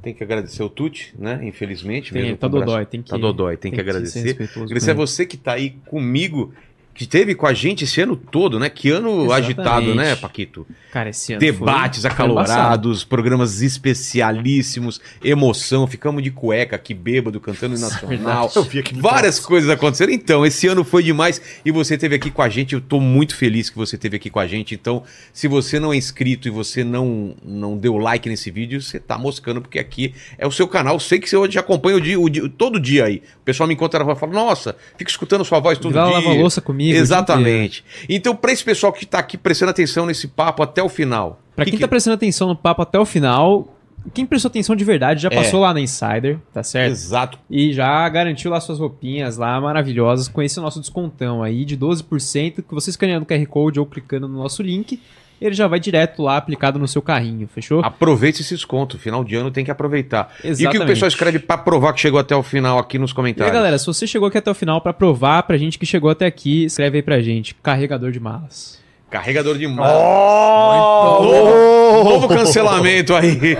Tem que agradecer o Tuti, né? Infelizmente. Tem, mesmo tá com o braço- dodói, tem que- Tá dodói, tem, que, tem que ser agradecer. agradecer a você que tá aí comigo, que esteve com a gente esse ano todo, né? Que ano Exatamente. agitado, né, Paquito? Cara, esse ano Debates foi- acalorados, programas especialíssimos, emoção, ficamos de cueca aqui, bêbado, cantando o nacional. Eu vi aqui Várias coisas aconteceram. Então, esse ano foi demais e você esteve aqui com a gente. Eu tô muito feliz que você esteve aqui com a gente. Então, se você não é inscrito e você não, não deu like nesse vídeo, você tá moscando, porque aqui é o seu canal. Sei que você já acompanha o dia, o dia- todo dia aí. O pessoal me encontra e fala: Nossa, fico escutando sua voz todo lá dia. lavar louça comigo. Exatamente. Então, para esse pessoal que tá aqui prestando atenção nesse papo até o final. Pra que quem que- tá prestando atenção no papo até o final, quem prestou atenção de verdade já É. passou lá na Insider, tá certo? Exato. E já garantiu lá suas roupinhas lá maravilhosas com esse nosso descontão aí de 12% que você escaneando o QR Code ou clicando no nosso link, ele já vai direto lá aplicado no seu carrinho, fechou? Aproveite esse desconto. Final de ano tem que aproveitar. E o que o Exatamente. pessoal escreve pra provar que chegou até o final aqui nos E aí, comentários? galera, se você chegou aqui até o final pra provar pra gente que chegou até aqui, escreve aí pra gente, carregador de malas. Carregador de mão. Oh! Novo, novo cancelamento aí,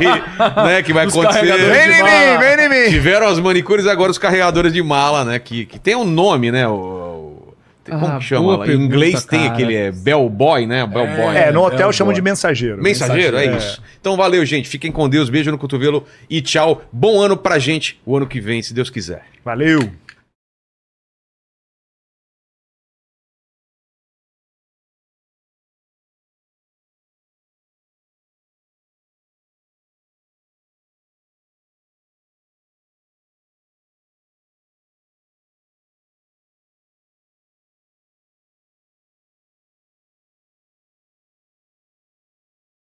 né? Que vai acontecer. carregadores Vem em mim, vem em mim! Tiveram as manicures, agora os carregadores de mala, né? Que, que tem um nome, né? O, o- como Ah, que chama? Em inglês tem cara. aquele é, bellboy, né? Bellboy. É, no hotel é, chamam de mensageiro. Mensageiro, é É. isso. Então valeu, gente. Fiquem com Deus. Beijo no cotovelo e tchau. Bom ano pra gente o ano que vem, se Deus quiser. Valeu!